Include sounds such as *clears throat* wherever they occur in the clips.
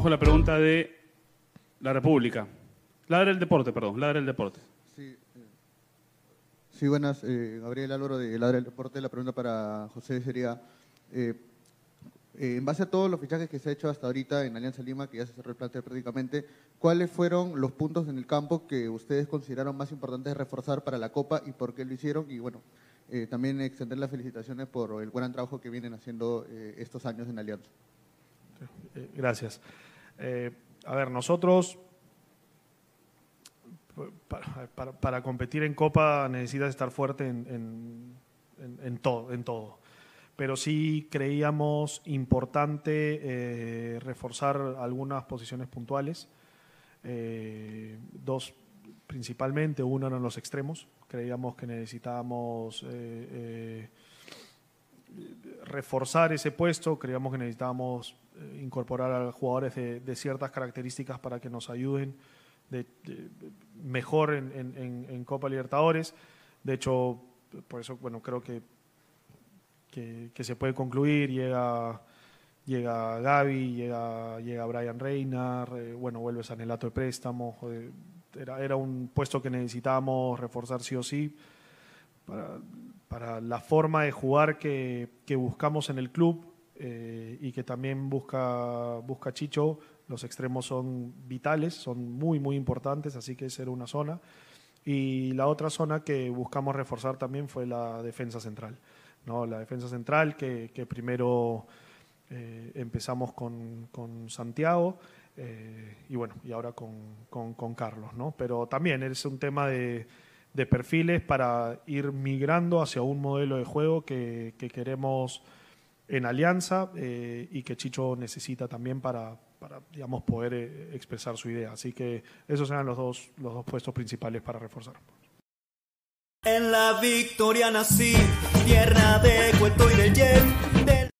Vamos con la pregunta de la República. Ladra el deporte, perdón, ladra el deporte. Sí, eh, sí buenas. Eh, Gabriel Álvaro de Ladra el Deporte. La pregunta para José sería, eh, eh, en base a todos los fichajes que se ha hecho hasta ahorita en Alianza Lima, que ya se cerró el plantel prácticamente, ¿cuáles fueron los puntos en el campo que ustedes consideraron más importantes de reforzar para la Copa y por qué lo hicieron? Y bueno, eh, también extender las felicitaciones por el buen trabajo que vienen haciendo eh, estos años en Alianza. Eh, Gracias. Eh, a ver, nosotros para, competir en Copa necesitas estar fuerte en, en- en- en todo, en todo. Pero sí creíamos importante eh, reforzar algunas posiciones puntuales. Eh, dos principalmente, uno eran los extremos. Creíamos que necesitábamos reforzar ese puesto, creíamos que necesitábamos eh, incorporar a jugadores de, ciertas características para que nos ayuden de- de- mejor en, Copa Libertadores. De hecho, por eso, bueno, creo que, que, se puede concluir. Llega, llega Gaby, llega, llega Brian Reina, re- bueno, vuelve Sanelato de préstamo. eh, era, era un puesto que necesitábamos reforzar sí o sí para, para la forma de jugar que, que buscamos en el club eh, y que también busca, busca Chicho. Los extremos son vitales, son muy, muy importantes, así que esa era una zona. Y la otra zona que buscamos reforzar también fue la defensa central. ¿no? La defensa central que, que primero eh, empezamos con, con Santiago eh, y bueno, y ahora con, con- con Carlos, ¿no? Pero también es un tema de, de perfiles para ir migrando hacia un modelo de juego que, que queremos en alianza eh, y que Chicho necesita también para, para digamos, poder eh, expresar su idea. Así que esos eran los dos, los dos puestos principales para reforzar. En la victoria nací, tierra de Cueto y del Yen, del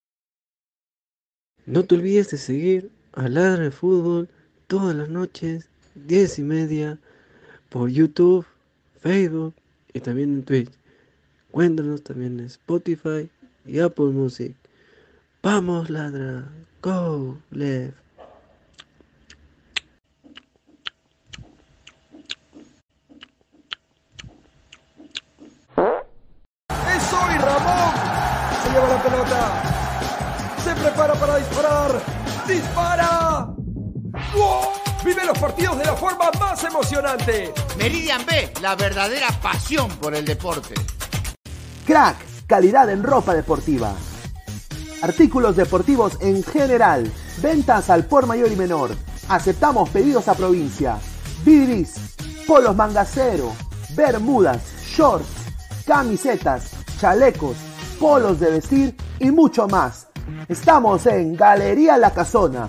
No te olvides de seguir a Ladra de Fútbol todas las noches, 10 y media, por YouTube, Facebook y también en Twitch. Cuéntanos también en Spotify y Apple Music. Vamos, Ladra. Go, left. ¡Es Ramón! Se lleva la pelota. Se prepara para disparar. ¡Dispara! ¡Gol! Los partidos de la forma más emocionante. Meridian B, la verdadera pasión por el deporte. Crack, calidad en ropa deportiva. Artículos deportivos en general. Ventas al por mayor y menor. Aceptamos pedidos a provincia. Bidris, polos mangacero, bermudas, shorts, camisetas, chalecos, polos de vestir y mucho más. Estamos en Galería La Casona.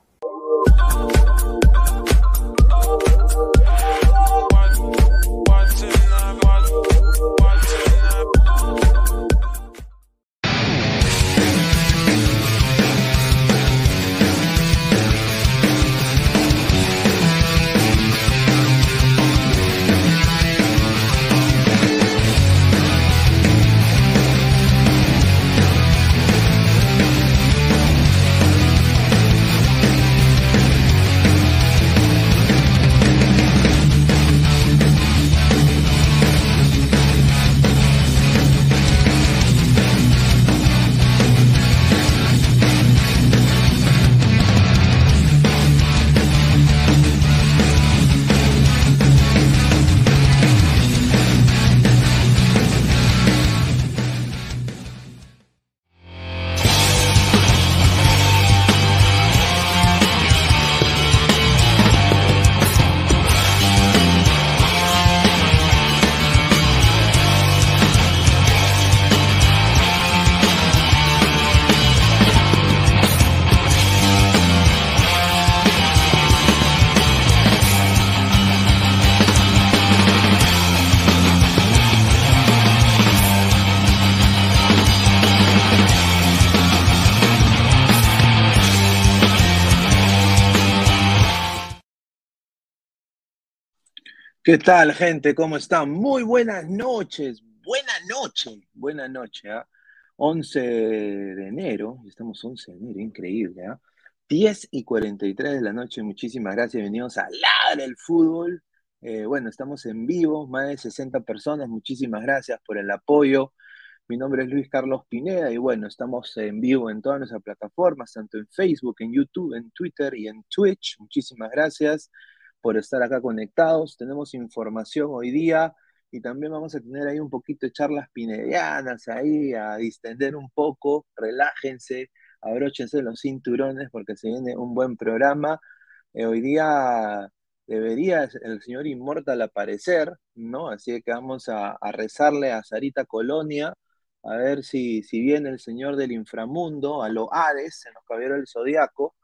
¿Qué tal, gente? ¿Cómo están? Muy buenas noches. Buena noche. Buena noche. ¿ah? 11 de enero. Estamos 11 de enero. Increíble. ¿ah? 10 y 43 de la noche. Muchísimas gracias. Bienvenidos a Ladre el Fútbol. Eh, bueno, estamos en vivo. Más de 60 personas. Muchísimas gracias por el apoyo. Mi nombre es Luis Carlos Pineda y bueno, estamos en vivo en todas nuestras plataformas, tanto en Facebook, en YouTube, en Twitter y en Twitch. Muchísimas gracias por estar acá conectados. Tenemos información hoy día y también vamos a tener ahí un poquito de charlas pinedianas ahí, a distender un poco, relájense, abróchense los cinturones porque se viene un buen programa. Eh, hoy día debería el señor Inmortal aparecer, ¿no? Así que vamos a, rezarle a Sarita Colonia a ver si, si viene el señor del inframundo, a lo Hades, en los caballeros del zodiaco,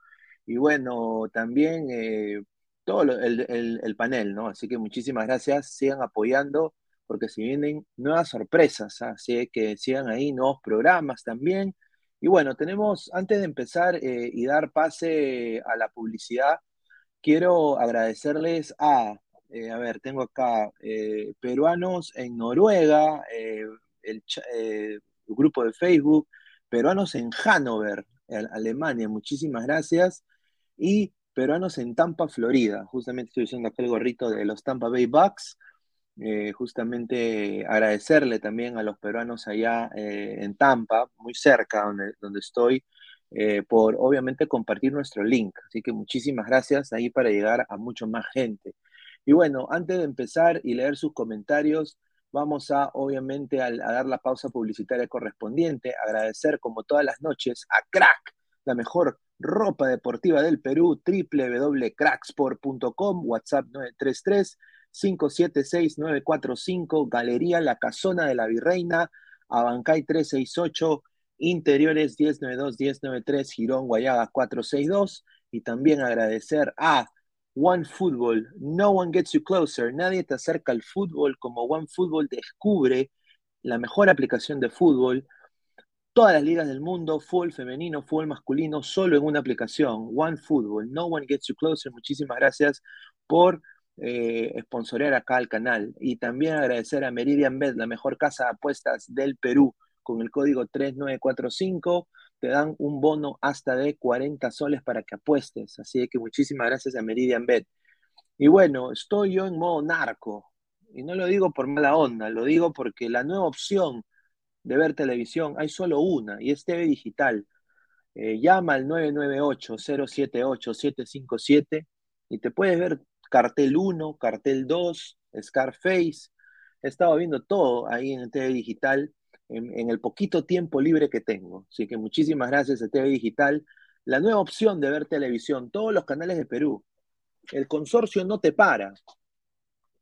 y bueno, también eh, todo el, panel, ¿no? Así que muchísimas gracias, sigan apoyando, porque si vienen nuevas sorpresas, ¿ah? así que sigan ahí, nuevos programas también. Y bueno, tenemos, antes de empezar eh, y dar pase a la publicidad, quiero agradecerles a, eh, a ver, tengo acá peruanos en Noruega, el, eh, grupo de Facebook, peruanos en Hannover, Alemania, muchísimas gracias. Y peruanos en Tampa, Florida. Justamente estoy usando acá el gorrito de los Tampa Bay Bucks. Eh, justamente agradecerle también a los peruanos allá eh, en Tampa, muy cerca donde, donde estoy, por obviamente compartir nuestro link. Así que muchísimas gracias ahí para llegar a mucho más gente. Y bueno, antes de empezar y leer sus comentarios, Vamos a, obviamente, a, dar la pausa publicitaria correspondiente, agradecer como todas las noches a Crack, la mejor ropa deportiva del Perú, www.cracksport.com, WhatsApp 933 576 Galería La Casona de la Virreina, Abancay 368, Interiores 1092-1093, Girón Guayaga 462, y también agradecer a One Football, no one gets you closer, nadie te acerca al fútbol como One Football descubre la mejor aplicación de fútbol, todas las ligas del mundo, fútbol femenino, fútbol masculino, solo en una aplicación, One Football, no one gets you closer, muchísimas gracias por eh, acá al canal y también agradecer a Meridian Bet, la mejor casa de apuestas del Perú, con el código 3945 te dan un bono hasta de 40 soles para que apuestes. Así que muchísimas gracias a Meridian Bet. Y bueno, estoy yo en modo narco. Y no lo digo por mala onda, lo digo porque la nueva opción de ver televisión hay solo una y es TV Digital. Eh, llama al 998-078-757 y te puedes ver cartel 1, cartel 2, Scarface. He estado viendo todo ahí en TV Digital en, el poquito tiempo libre que tengo. Así que muchísimas gracias a TV Digital. La nueva opción de ver televisión, todos los canales de Perú. El consorcio no te para,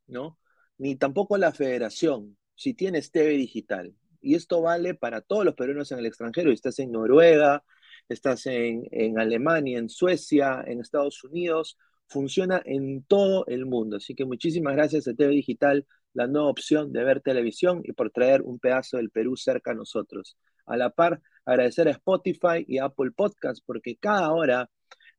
¿no? Ni tampoco la federación, si tienes TV Digital. Y esto vale para todos los peruanos en el extranjero. Estás en Noruega, estás en, Alemania, en Suecia, en Estados Unidos. Funciona en todo el mundo. Así que muchísimas gracias a TV Digital la nueva opción de ver televisión y por traer un pedazo del Perú cerca a nosotros. A la par, agradecer a Spotify y Apple Podcast porque cada hora,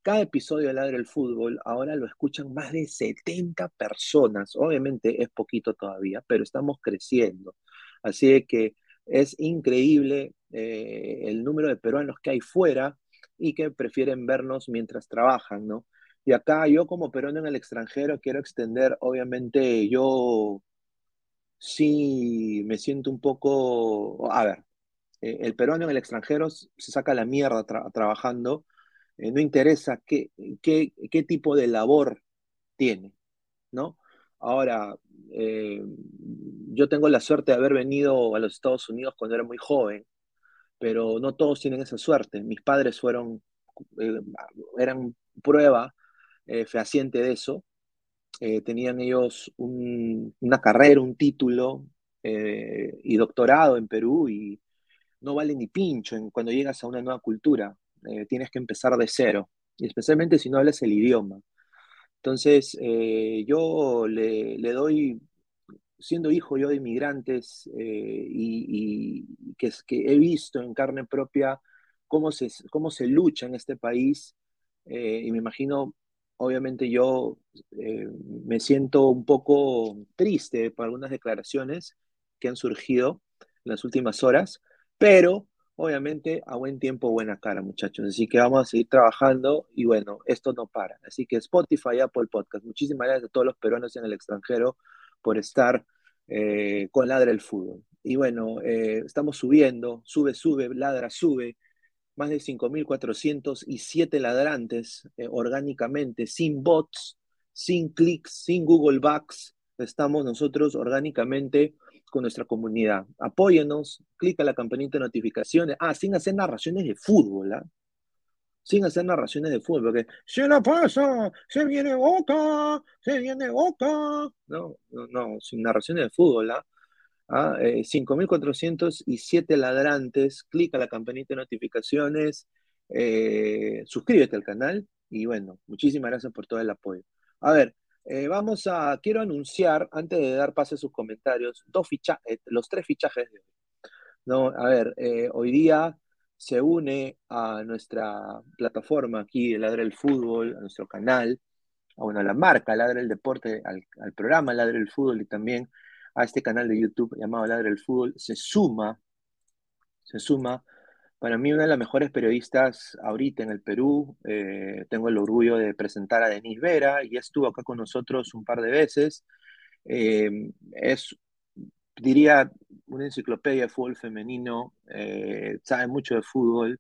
cada episodio de Ladre el Fútbol, ahora lo escuchan más de 70 personas. Obviamente es poquito todavía, pero estamos creciendo. Así que es increíble eh, el número de peruanos que hay fuera y que prefieren vernos mientras trabajan, ¿no? Y acá yo como peruano en el extranjero quiero extender, obviamente yo sí me siento un poco, a ver, eh, el peruano en el extranjero se saca la mierda trabajando, eh, no interesa qué, qué, qué, tipo de labor tiene, ¿no? Ahora, eh, yo tengo la suerte de haber venido a los Estados Unidos cuando era muy joven, pero no todos tienen esa suerte. Mis padres fueron, eran prueba fehaciente de eso, eh, tenían ellos una carrera, un título eh, y doctorado en Perú y no vale ni pincho en, cuando llegas a una nueva cultura. Eh, tienes que empezar de cero, y especialmente si no hablas el idioma. Entonces, yo le, doy, siendo hijo yo de inmigrantes y, que, he visto en carne propia cómo se, cómo se lucha en este país, y me imagino obviamente yo eh, me siento un poco triste por algunas declaraciones que han surgido en las últimas horas, pero obviamente a buen tiempo, buena cara, muchachos. Así que vamos a seguir trabajando y bueno, esto no para. Así que Spotify, Apple Podcast, muchísimas gracias a todos los peruanos en el extranjero por estar eh, con Ladra el Fútbol. Y bueno, eh, estamos subiendo, sube, sube, ladra, sube más de 5.407 ladrantes eh, orgánicamente, sin bots, sin clics, sin Google Bugs. Estamos nosotros orgánicamente con nuestra comunidad. Apóyenos, clica la campanita de notificaciones. Ah, sin hacer narraciones de fútbol, ¿ah? Sin hacer narraciones de fútbol, porque se la pasa, se viene boca, se viene boca. No, no, no, sin narraciones de fútbol, ¿ah? ¿ah? 5.407 eh, ladrantes, clica la campanita de notificaciones, eh, suscríbete al canal y bueno, muchísimas gracias por todo el apoyo. A ver, eh, vamos a, quiero anunciar, antes de dar pase a sus comentarios, dos fichajes, los tres fichajes de hoy. No, a ver, hoy día se une a nuestra plataforma aquí, el Ladre el Fútbol, a nuestro canal, a, bueno, la marca Ladre el Deporte, al, al programa Ladre el Fútbol y también a este canal de YouTube llamado Ladre el Fútbol, se suma, se suma, para mí una de las mejores periodistas ahorita en el Perú. Eh, tengo el orgullo de presentar a Denise Vera, y estuvo acá con nosotros un par de veces. Eh, es, diría, una enciclopedia de fútbol femenino, eh, sabe mucho de fútbol,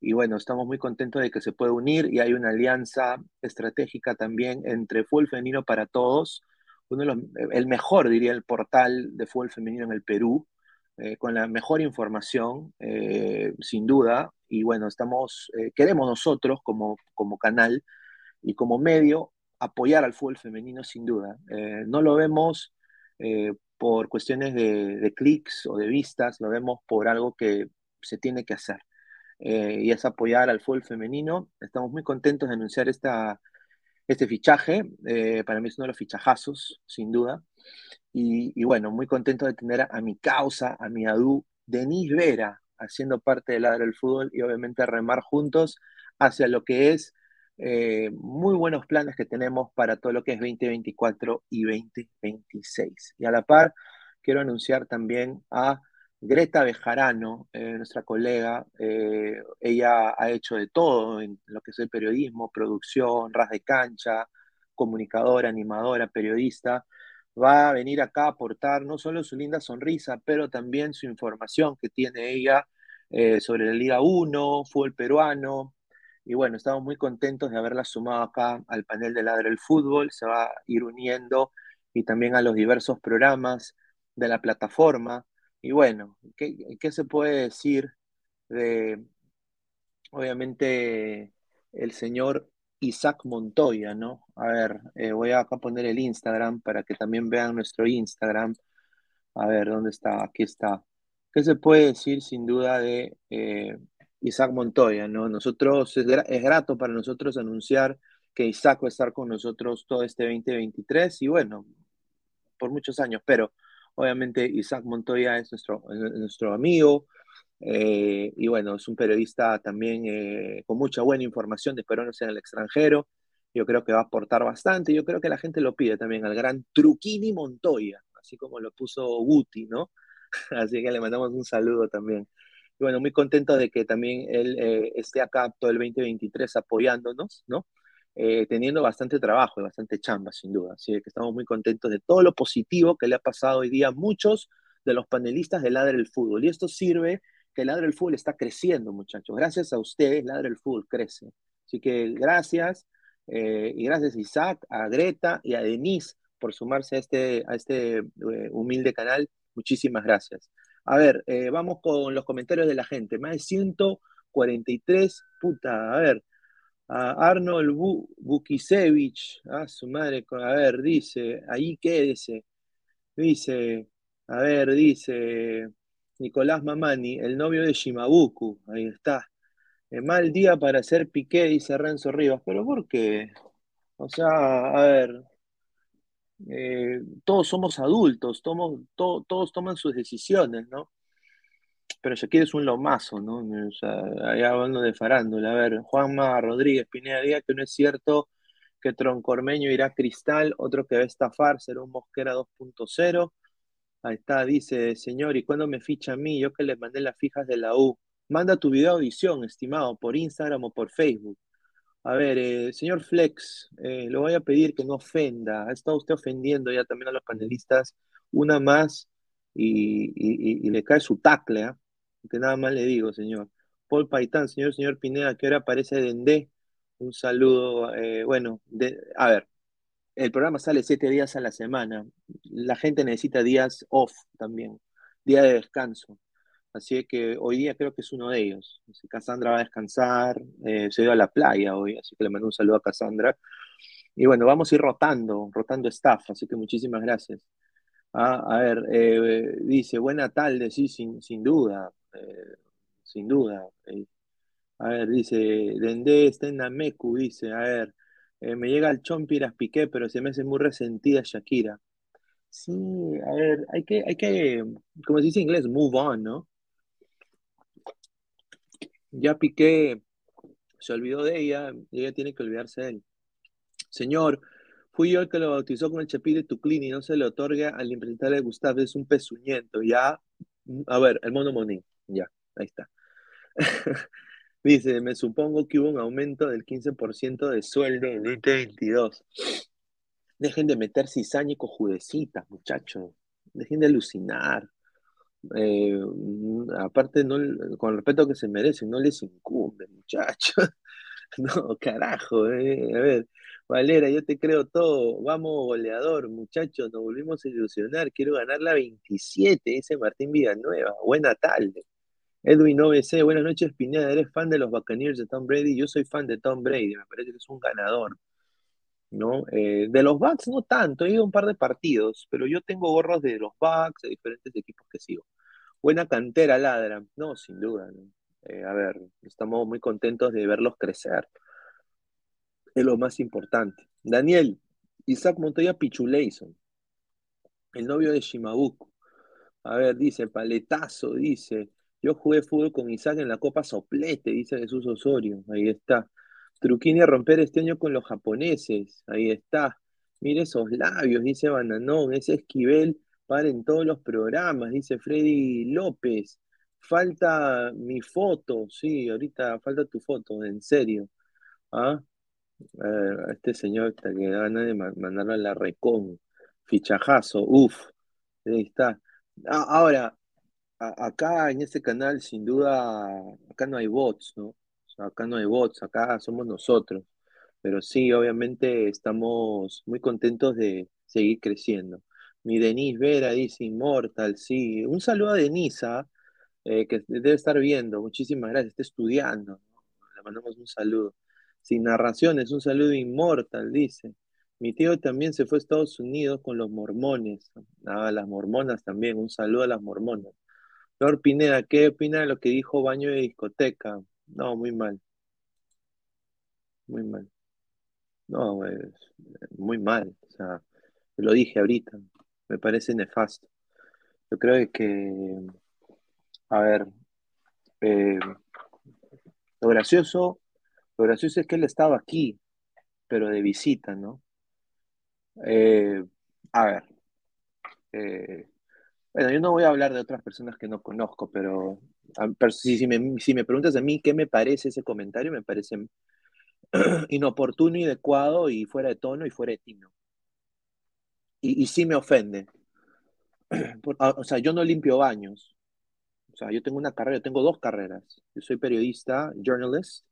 y bueno, estamos muy contentos de que se pueda unir y hay una alianza estratégica también entre fútbol femenino para todos uno de los, el mejor, diría, el portal de fútbol femenino en el Perú, eh, con la mejor información, eh, sin duda, y bueno, estamos, eh, queremos nosotros como, como canal y como medio apoyar al fútbol femenino sin duda. no lo vemos por cuestiones de, de clics o de vistas, lo vemos por algo que se tiene que hacer. y es apoyar al fútbol femenino. Estamos muy contentos de anunciar esta, este fichaje. Eh, para mí es uno de los fichajazos, sin duda. Y, bueno, muy contento de tener a, mi causa, a mi adu, Denis Vera, haciendo parte del lado del fútbol y obviamente remar juntos hacia lo que es eh, muy buenos planes que tenemos para todo lo que es 2024 y 2026. Y a la par, quiero anunciar también a Greta Bejarano, eh, nuestra colega, eh, ella ha hecho de todo en lo que es el periodismo, producción, ras de cancha, comunicadora, animadora, periodista. Va a venir acá a aportar no solo su linda sonrisa, pero también su información que tiene ella eh, sobre la Liga 1, fútbol peruano. Y bueno, estamos muy contentos de haberla sumado acá al panel de Ladre el Fútbol. Se va a ir uniendo y también a los diversos programas de la plataforma. Y bueno, ¿qué, se puede decir de, obviamente, el señor Isaac Montoya, ¿no? A ver, eh, voy a poner el Instagram para que también vean nuestro Instagram. A ver, ¿dónde está? Aquí está. ¿Qué se puede decir sin duda de eh, Isaac Montoya, ¿no? Nosotros, es, es, grato para nosotros anunciar que Isaac va a estar con nosotros todo este 2023 y bueno, por muchos años, pero Obviamente Isaac Montoya es nuestro, nuestro amigo eh, y bueno, es un periodista también eh, con mucha buena información de peruanos en el extranjero. Yo creo que va a aportar bastante. Yo creo que la gente lo pide también al gran Truquini Montoya, así como lo puso Guti, ¿no? *laughs* Así que le mandamos un saludo también. Y bueno, muy contento de que también él eh, esté acá todo el 2023 apoyándonos, ¿no? Eh, teniendo bastante trabajo y bastante chamba, sin duda. Así que estamos muy contentos de todo lo positivo que le ha pasado hoy día a muchos de los panelistas de Ladre el Fútbol. Y esto sirve que Ladre el Fútbol está creciendo, muchachos. Gracias a ustedes, Ladre el Fútbol crece. Así que gracias. Eh, y gracias Isaac, a Greta y a Denise por sumarse a este, a este eh, humilde canal. Muchísimas gracias. A ver, vamos con los comentarios de la gente. Más de 143, puta, a ver, a Arnold Bukisevich, a su madre, a ver, dice, ahí quédese, dice, a ver, dice Nicolás Mamani, el novio de Shimabuku, ahí está. Eh, mal día para hacer piqué, dice Renzo Rivas, pero ¿por qué? O sea, a ver, eh, todos somos adultos, todos toman sus decisiones, ¿no? Pero Shakira es un lomazo, ¿no? O sea, ahí hablando de farándula. A ver, Juanma Rodríguez Pineda diga que no es cierto que Troncormeño irá a Cristal, otro que va a estafar será un Mosquera 2.0. Ahí está, dice, señor, ¿y cuándo me ficha a mí? Yo que le mandé las fijas de la U. Manda tu video audición, estimado, por Instagram o por Facebook. A ver, eh, señor Flex, eh, le voy a pedir que no ofenda. Ha estado usted ofendiendo ya también a los panelistas. Una más y, le cae su tacle, ¿ah? Que nada más le digo, señor. Paul Paitán, señor, señor Pineda, ¿qué hora aparece Dendé? Un saludo. eh, bueno, a ver, el programa sale siete días a la semana. La gente necesita días off también, día de descanso. Así que hoy día creo que es uno de ellos. Cassandra va a descansar, eh, se dio a la playa hoy, así que le mando un saludo a Cassandra. Y bueno, vamos a ir rotando, rotando staff, así que muchísimas gracias. Ah, a ver, eh, dice, buena tarde, sí, sin, sin duda, eh, sin duda. eh. A ver, dice, Dendé está en Nameku, dice, a ver, me llega el Chompiras Piqué, pero se me hace muy resentida Shakira. Sí, a ver, hay que, hay que, como se dice en inglés, move on, ¿no? Ya Piqué se olvidó de ella ella tiene que olvidarse de él. Señor, fui yo el que lo bautizó con el chapí de Tuclin y no se le otorga al impresentable Gustavo, es un pezuñento, ya. A ver, el mono Monín, ya, ahí está. *laughs* Dice, me supongo que hubo un aumento del 15% de sueldo en 2022. Dejen de meter cizaña y cojudecitas, muchachos. Dejen de alucinar. Eh, aparte, no, con el respeto que se merecen, no les incumbe, muchachos. *laughs* *laughs* No, carajo, eh. A ver, Valera, yo te creo todo. Vamos, goleador, muchachos, nos volvimos a ilusionar. Quiero ganar la 27, dice Martín Villanueva. Buena tarde. Edwin OBC, buenas noches, Pineda. ¿Eres fan de los Buccaneers de Tom Brady? Yo soy fan de Tom Brady, me parece que es un ganador. ¿no? Eh, de los Bucks no tanto, he ido a un par de partidos, pero yo tengo gorros de los Bucks, de diferentes equipos que sigo. Buena cantera, ladra. No, sin duda, ¿no? Eh, a ver, estamos muy contentos de verlos crecer. Es lo más importante. Daniel, Isaac Montoya Pichuleison, el novio de Shimabuku. A ver, dice, paletazo, dice. Yo jugué fútbol con Isaac en la Copa Soplete, dice Jesús Osorio. Ahí está. Truquini a romper este año con los japoneses. Ahí está. Mire esos labios, dice Bananón. Ese Esquivel para en todos los programas, dice Freddy López. Falta mi foto, sí, ahorita falta tu foto, en serio. ¿Ah? Eh, este señor está que gana de ma- mandarlo a la recon. Fichajazo, uff, ahí está. Ah, ahora, acá en este canal, sin duda, acá no hay bots, ¿no? Acá no hay bots, acá somos nosotros. Pero sí, obviamente estamos muy contentos de seguir creciendo. Mi Denise Vera dice Immortal, sí. Un saludo a Denisa, eh, que debe estar viendo. Muchísimas gracias, está estudiando. Le mandamos un saludo. Sin narraciones, un saludo Immortal, dice. Mi tío también se fue a Estados Unidos con los mormones. Ah, las mormonas también, un saludo a las mormonas. Lord Pineda, ¿qué opina de lo que dijo Baño de Discoteca? No, muy mal, muy mal. No, es muy mal. O sea, lo dije ahorita, me parece nefasto. Yo creo que, a ver, eh, lo gracioso, lo gracioso es que él estaba aquí, pero de visita, ¿no? Eh, a ver, eh, bueno, yo no voy a hablar de otras personas que no conozco, pero, pero si, me, si me preguntas a mí qué me parece ese comentario, me parece *clears throat* inoportuno, inadecuado y fuera de tono y fuera de tino. Y, sí me ofende. *clears throat* O sea, yo no limpio baños. Sea, yo tengo una carrera, yo tengo dos carreras. Yo soy periodista, journalist,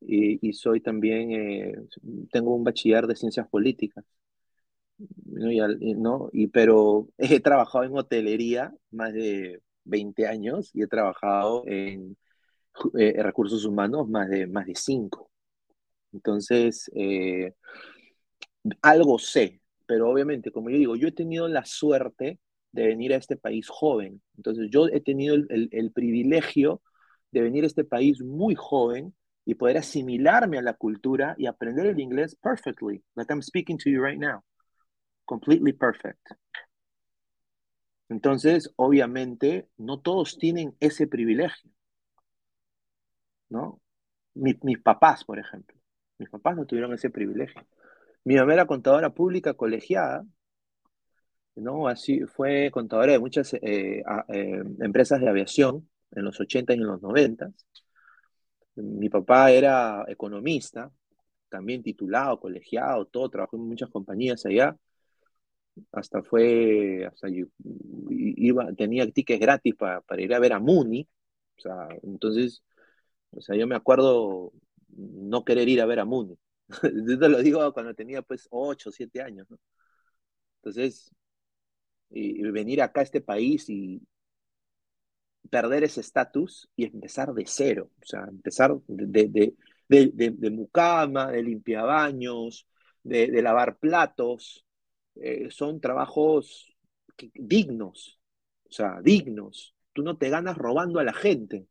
y, y soy también, eh, tengo un bachiller de ciencias políticas. ¿no? Y, ¿no? Y, pero *laughs* he trabajado en hotelería más de 20 años y he trabajado en eh, recursos humanos más de, más de 5. Entonces, eh, algo sé, pero obviamente, como yo digo, yo he tenido la suerte de venir a este país joven. Entonces, yo he tenido el, el- el privilegio de venir a este país muy joven y poder asimilarme a la cultura y aprender el inglés perfectly, like I'm speaking to you right now, completely perfect. Entonces, obviamente, no todos tienen ese privilegio, ¿no? Mi- mis papás, por ejemplo, mis papás no tuvieron ese privilegio. Mi mamá era contadora pública colegiada, ¿no? Así fue contadora de muchas eh, a- eh, empresas de aviación en los 80 y en los 90. Mi papá era economista, también titulado, colegiado, todo, trabajó en muchas compañías allá. Hasta fue, hasta yo- iba, tenía tickets gratis para, para ir a ver a Muni. O sea, entonces, o sea, yo me acuerdo no querer ir a ver a Muni. *laughs* Yo te lo digo cuando tenía pues 8 o 7 años, ¿no? Entonces, y, venir acá a este país y perder ese estatus y empezar de cero, o sea, empezar de, de, de, de, mucama, de limpiabaños, de, lavar platos, eh, son trabajos dignos, o sea, dignos. Tú no te ganas robando a la gente,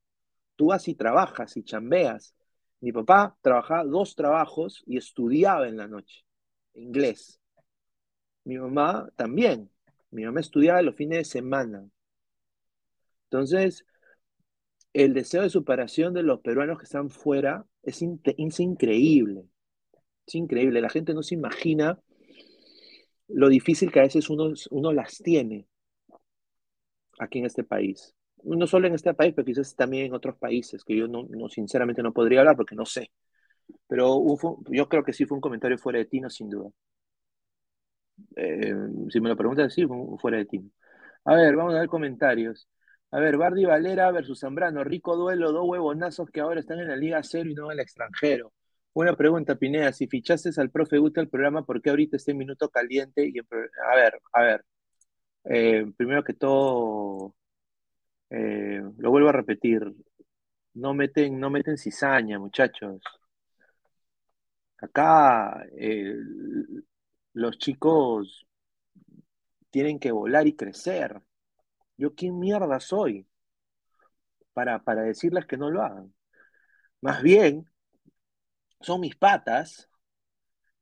tú vas y trabajas y chambeas. Mi papá trabajaba dos trabajos y estudiaba en la noche, inglés. Mi mamá también. Mi mamá estudiaba los fines de semana. Entonces, el deseo de superación de los peruanos que están fuera es, in- es increíble. Es increíble. La gente no se imagina lo difícil que a veces uno, uno las tiene aquí en este país. No solo en este país, pero quizás también en otros países, que yo no, sinceramente no podría hablar porque no sé. Pero yo creo que sí fue un comentario fuera de tino, sin duda. Eh, si me lo preguntas, sí, fuera de tino. A ver, vamos a ver comentarios. A ver, Bardi Valera versus Zambrano, rico duelo, dos huevonazos que ahora están en la Liga Cero y no en el extranjero. Buena pregunta, Pineda. Si fichaste al profe Guti al programa, ¿por qué ahorita está en minuto caliente? A ver, a ver. Eh, primero que todo, eh, lo vuelvo a repetir. No meten, no meten cizaña, muchachos. Acá los chicos tienen que volar y crecer. ¿Yo quién mierda soy para, para decirles que no lo hagan? Más bien, son mis patas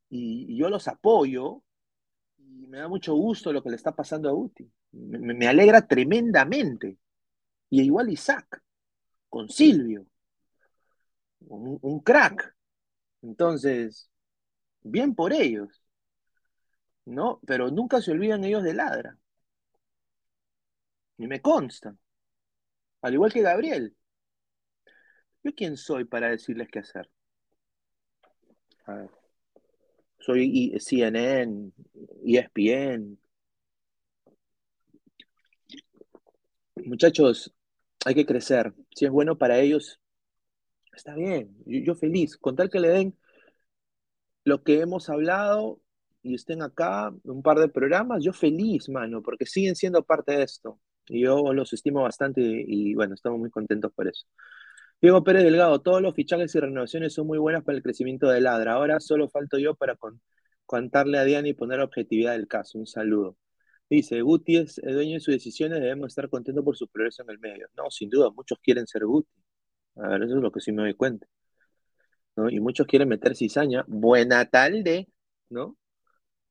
y, yo los apoyo y me da mucho gusto lo que le está pasando a Uti. Me, alegra tremendamente. Y igual Isaac, con Silvio, un crack. Entonces, bien por ellos, ¿no? Pero nunca se olvidan ellos de Ladra. Y me consta. Al igual que Gabriel. ¿Yo quién soy para decirles qué hacer? A ver. Soy CNN, ESPN. Muchachos, hay que crecer. Si es bueno para ellos, está bien. Yo, yo feliz. Con tal que le den lo que hemos hablado y estén acá un par de programas, yo feliz, mano, porque siguen siendo parte de esto. Y yo los estimo bastante y bueno, estamos muy contentos por eso. Diego Pérez Delgado, todos los fichajes y renovaciones son muy buenas para el crecimiento de Ladra. Ahora solo falto yo para con- contarle a Diana y poner objetividad del caso. Un saludo. Dice, Guti es el dueño de sus decisiones, debemos estar contentos por su progreso en el medio. No, sin duda, muchos quieren ser Guti. A ver, eso es lo que sí me doy cuenta. ¿no? Y muchos quieren meter cizaña. Buena tarde, ¿no?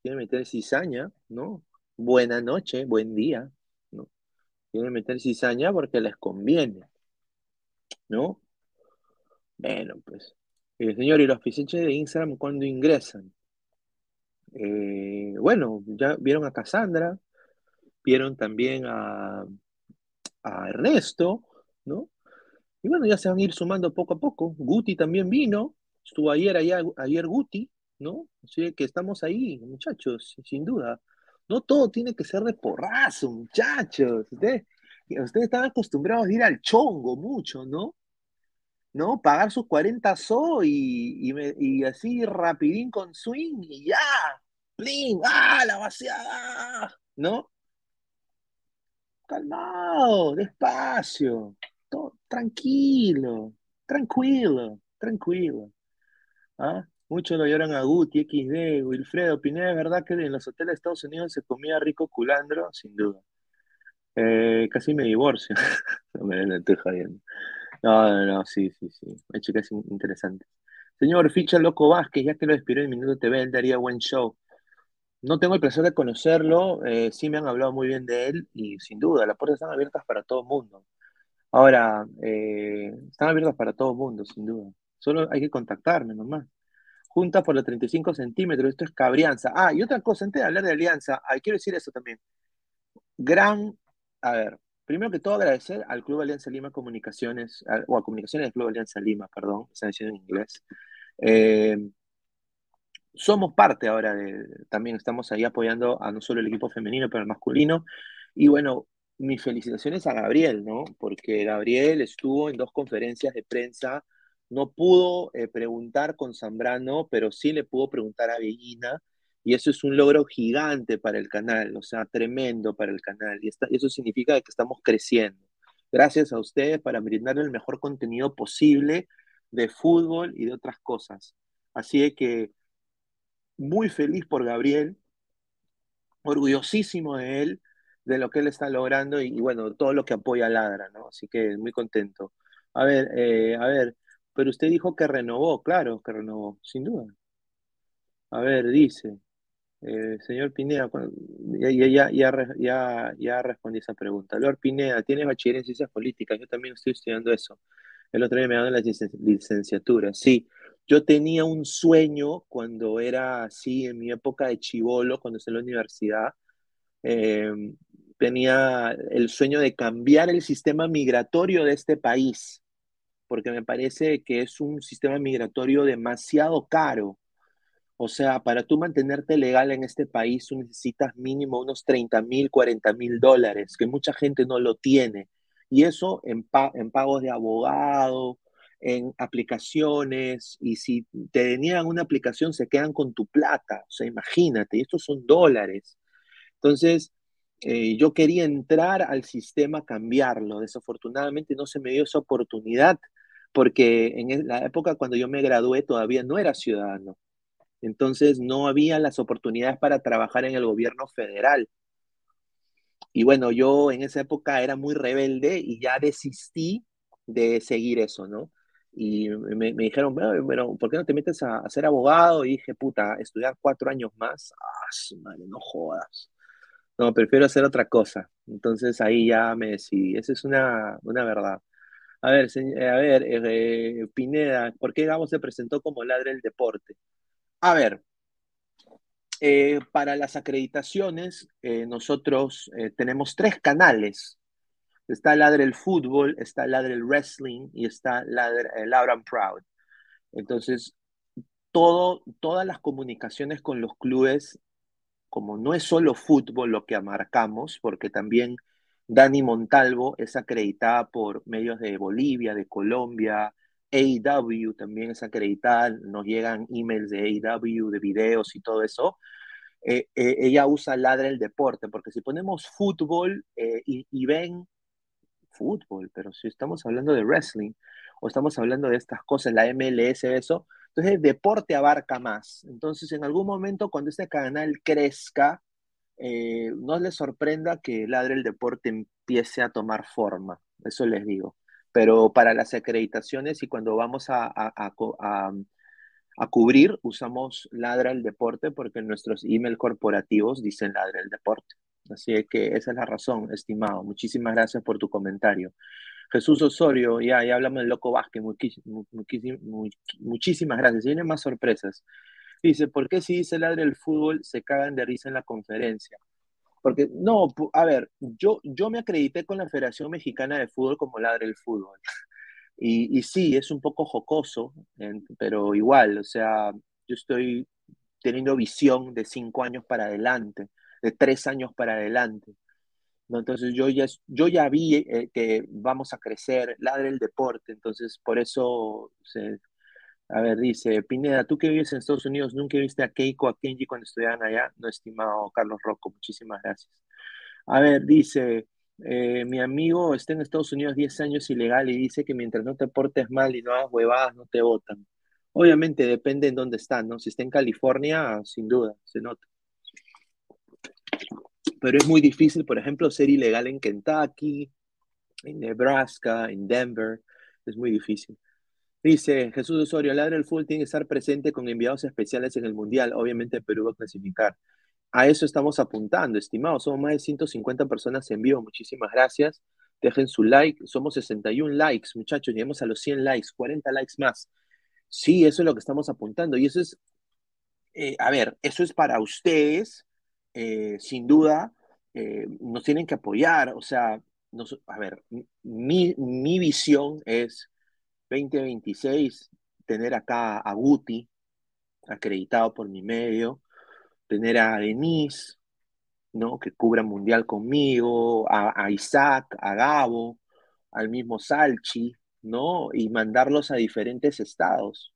Quieren meter cizaña, ¿no? Buena noche, buen día, ¿no? Quieren meter cizaña porque les conviene, ¿no? Bueno, pues. Eh, señor, ¿y los ficheches de Instagram cuándo ingresan? Eh, bueno, ya vieron a Cassandra, vieron también a, Ernesto, ¿no? Y bueno, ya se van a ir sumando poco a poco. Guti también vino, estuvo ayer, ayer Guti, ¿no? Así que estamos ahí, muchachos, sin duda. No todo tiene que ser de porrazo, muchachos. Ustedes, ustedes están acostumbrados a ir al chongo mucho, ¿no? ¿No? Pagar sus 40 so y, y, así rapidín con swing y ya. ¡Plin! ¡Ah, la vaciada! ¿No? Calmado, despacio, todo, tranquilo, tranquilo, tranquilo. ¿Ah? Muchos lo lloran a Guti, XD, Wilfredo. Pineda, ¿es verdad que en los hoteles de Estados Unidos se comía rico culandro? Sin duda. Eh, casi me divorcio. *laughs* No me estoy jodiendo. No, no, no, sí, sí, sí. Hay chicas in- interesantes. Señor, ficha Loco Vázquez, ya que lo despidió en Minuto TV, él daría buen show. No tengo el placer de conocerlo, eh, sí me han hablado muy bien de él y sin duda, las puertas están abiertas para todo el mundo. Ahora, eh, están abiertas para todo el mundo, sin duda. Solo hay que contactarme nomás. Junta por los 35 centímetros, esto es cabrianza. Ah, y otra cosa, antes de hablar de alianza, quiero decir eso también. Gran, a ver, primero que todo agradecer al Club Alianza Lima Comunicaciones, o a Comunicaciones del Club Alianza Lima, perdón, están diciendo en inglés. Eh, somos parte ahora también estamos ahí apoyando a no solo el equipo femenino, pero el masculino. Y bueno, mis felicitaciones a Gabriel, ¿no? Porque Gabriel estuvo en dos conferencias de prensa, no pudo eh, preguntar con Zambrano, pero sí le pudo preguntar a Bellina, y eso es un logro gigante para el canal, o sea, tremendo para el canal, y, eso significa que estamos creciendo. Gracias a ustedes para brindarle el mejor contenido posible de fútbol y de otras cosas. Así que muy feliz por Gabriel, orgullosísimo de él, de lo que él está logrando y, bueno, todo lo que apoya a Ladra, ¿no? Así que muy contento. A ver, eh, a ver, pero usted dijo que renovó, claro que renovó, sin duda. A ver, dice, eh, señor Pineda, ya, ya, ya, ya, respondí esa pregunta. Lord Pineda, ¿tiene bachiller en ciencias políticas? Yo también estoy estudiando eso. El otro día me dieron la licenciatura. Sí, yo tenía un sueño cuando era así, en mi época de chivolo, cuando estaba en la universidad. Em, tenía el sueño de cambiar el sistema migratorio de este país, porque me parece que es un sistema migratorio demasiado caro. O sea, para tú mantenerte legal en este país, tú necesitas mínimo unos 30 mil, 40 mil dólares, que mucha gente no lo tiene. Y eso en, en pagos de abogado, en aplicaciones, y si te deniegan una aplicación, se quedan con tu plata. O sea, imagínate, estos son dólares. Entonces, eh, yo quería entrar al sistema, cambiarlo. Desafortunadamente no se me dio esa oportunidad, porque en la época cuando yo me gradué todavía no era ciudadano. Entonces no había las oportunidades para trabajar en el gobierno federal. Y bueno, yo en esa época era muy rebelde y ya desistí de seguir eso, ¿no? Y me, dijeron, ¿por qué no te metes a, ser abogado? Y dije, puta, estudiar cuatro años más, ah, madre, no jodas. No, prefiero hacer otra cosa. Entonces ahí ya me decidí. Esa es una, una verdad. A ver, eh, a ver, eh, Pineda, ¿por qué Gabo se presentó como ladre del deporte? A ver, eh, para las acreditaciones, nosotros tenemos tres canales. Está Ladre el Fútbol, está Ladre el Wrestling y está Ladre el and Proud. Entonces, todo, todas las comunicaciones con los clubes como no es solo fútbol lo que amarcamos, porque también Dani Montalvo es acreditada por medios de Bolivia, de Colombia, AEW también es acreditada, nos llegan emails de AEW, de videos y todo eso. Eh, eh, ella usa Ladra el Deporte, porque si ponemos fútbol eh, y, y, ven fútbol, pero si estamos hablando de wrestling o estamos hablando de estas cosas, la MLS, eso, entonces, el deporte abarca más. Entonces, en algún momento, cuando este canal crezca, eh, no les sorprenda que Ladre el Deporte empiece a tomar forma. Eso les digo. Pero para las acreditaciones y cuando vamos a, a, a, cubrir, usamos Ladra el Deporte porque nuestros email corporativos dicen Ladra el Deporte. Así que esa es la razón, estimado. Muchísimas gracias por tu comentario. Jesús Osorio, ya, ya hablamos del Loco Vázquez, muchísimas gracias. Tienen más sorpresas. Dice, ¿por qué si dice ladre el fútbol se cagan de risa en la conferencia? Porque, no, a ver, yo, yo me acredité con la Federación Mexicana de Fútbol como ladre el fútbol. Y, y sí, es un poco jocoso, pero igual, o sea, yo estoy teniendo visión de cinco años para adelante, de tres años para adelante. Entonces yo ya, yo ya vi eh, que vamos a crecer, ladre el deporte, entonces por eso, a ver, dice, Pineda, tú que vives en Estados Unidos, ¿nunca viste a Keiko, a Kenji cuando estudiaban allá? No, estimado Carlos Rocco, muchísimas gracias. A ver, dice, eh, mi amigo está en Estados Unidos 10 años ilegal y dice que mientras no te portes mal y no hagas huevadas, no te votan. Obviamente depende en dónde está, ¿no? Si está en California, sin duda, se nota pero es muy difícil, por ejemplo, ser ilegal en Kentucky, en Nebraska, en Denver, es muy difícil. Dice Jesús Osorio, Ladra el Full tiene que estar presente con enviados especiales en el Mundial. Obviamente Perú va a clasificar. A eso estamos apuntando, estimados. Somos más de 150 personas en vivo. Muchísimas gracias. Dejen su like. Somos 61 likes, muchachos. Llegamos a los 100 likes, 40 likes más. Sí, eso es lo que estamos apuntando. Y eso es eh, a ver, eso es para ustedes, eh, sin duda, eh, nos tienen que apoyar, o sea, a ver, mi, mi visión es 2026, tener acá a Guti, acreditado por mi medio, tener a Denise, ¿no? Que cubra mundial conmigo, a, Isaac, a Gabo, al mismo Salchi, ¿no? Y mandarlos a diferentes estados,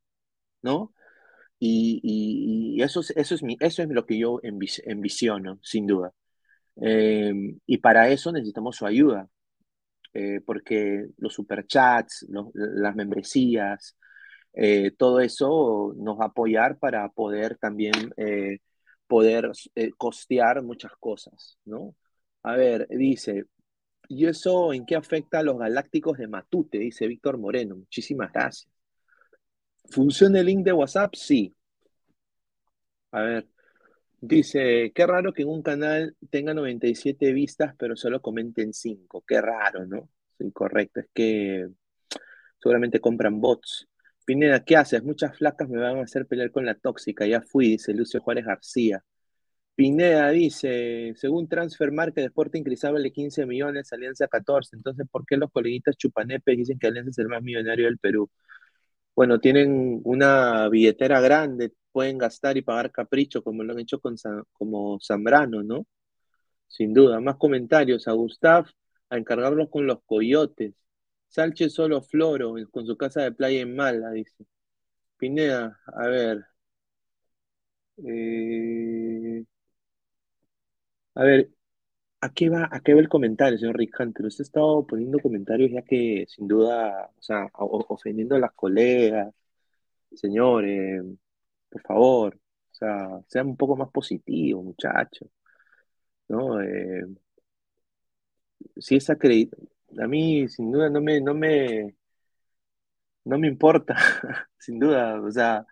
¿no? Y, y- eso es, eso es mi, eso es lo que yo envis- envisiono, sin duda. Eh, y para eso necesitamos su ayuda, eh, porque los superchats, las membresías, eh, todo eso nos va a apoyar para poder también eh, poder costear muchas cosas, ¿no? A ver, dice, ¿y eso en qué afecta a los galácticos de Matute? Dice Víctor Moreno. Muchísimas gracias. ¿Funciona el link de WhatsApp? Sí. A ver, dice, qué raro que en un canal tenga 97 vistas, pero solo comenten 5. Qué raro, ¿no? Sí, correcto, es que seguramente compran bots. Pineda, ¿qué haces? Muchas flacas me van a hacer pelear con la tóxica. Ya fui, dice Lucio Juárez García. Pineda dice, según Transfermarkt, Sporting Cristal vale 15 millones, Alianza 14. Entonces, ¿por qué los coleguitas chupanepes dicen que Alianza es el más millonario del Perú? Bueno, tienen una billetera grande, pueden gastar y pagar capricho, como lo han hecho con como Zambrano, ¿no? Sin duda. Más comentarios. A Gustav, a encargarlos con los coyotes. Sánchez solo Floro, con su casa de playa en Mala, dice. Pineda, a ver. eh, a ver, ¿a qué va, a qué va el comentario, señor Rick Hunter? Usted ha estado poniendo comentarios ya que, sin duda, o sea, ofendiendo a las colegas. Señor, eh, por favor, o sea, sean un poco más positivos, muchachos, ¿no? Eh, si es acreditado, a mí sin duda no me, no me, no me importa, *laughs* sin duda, o sea,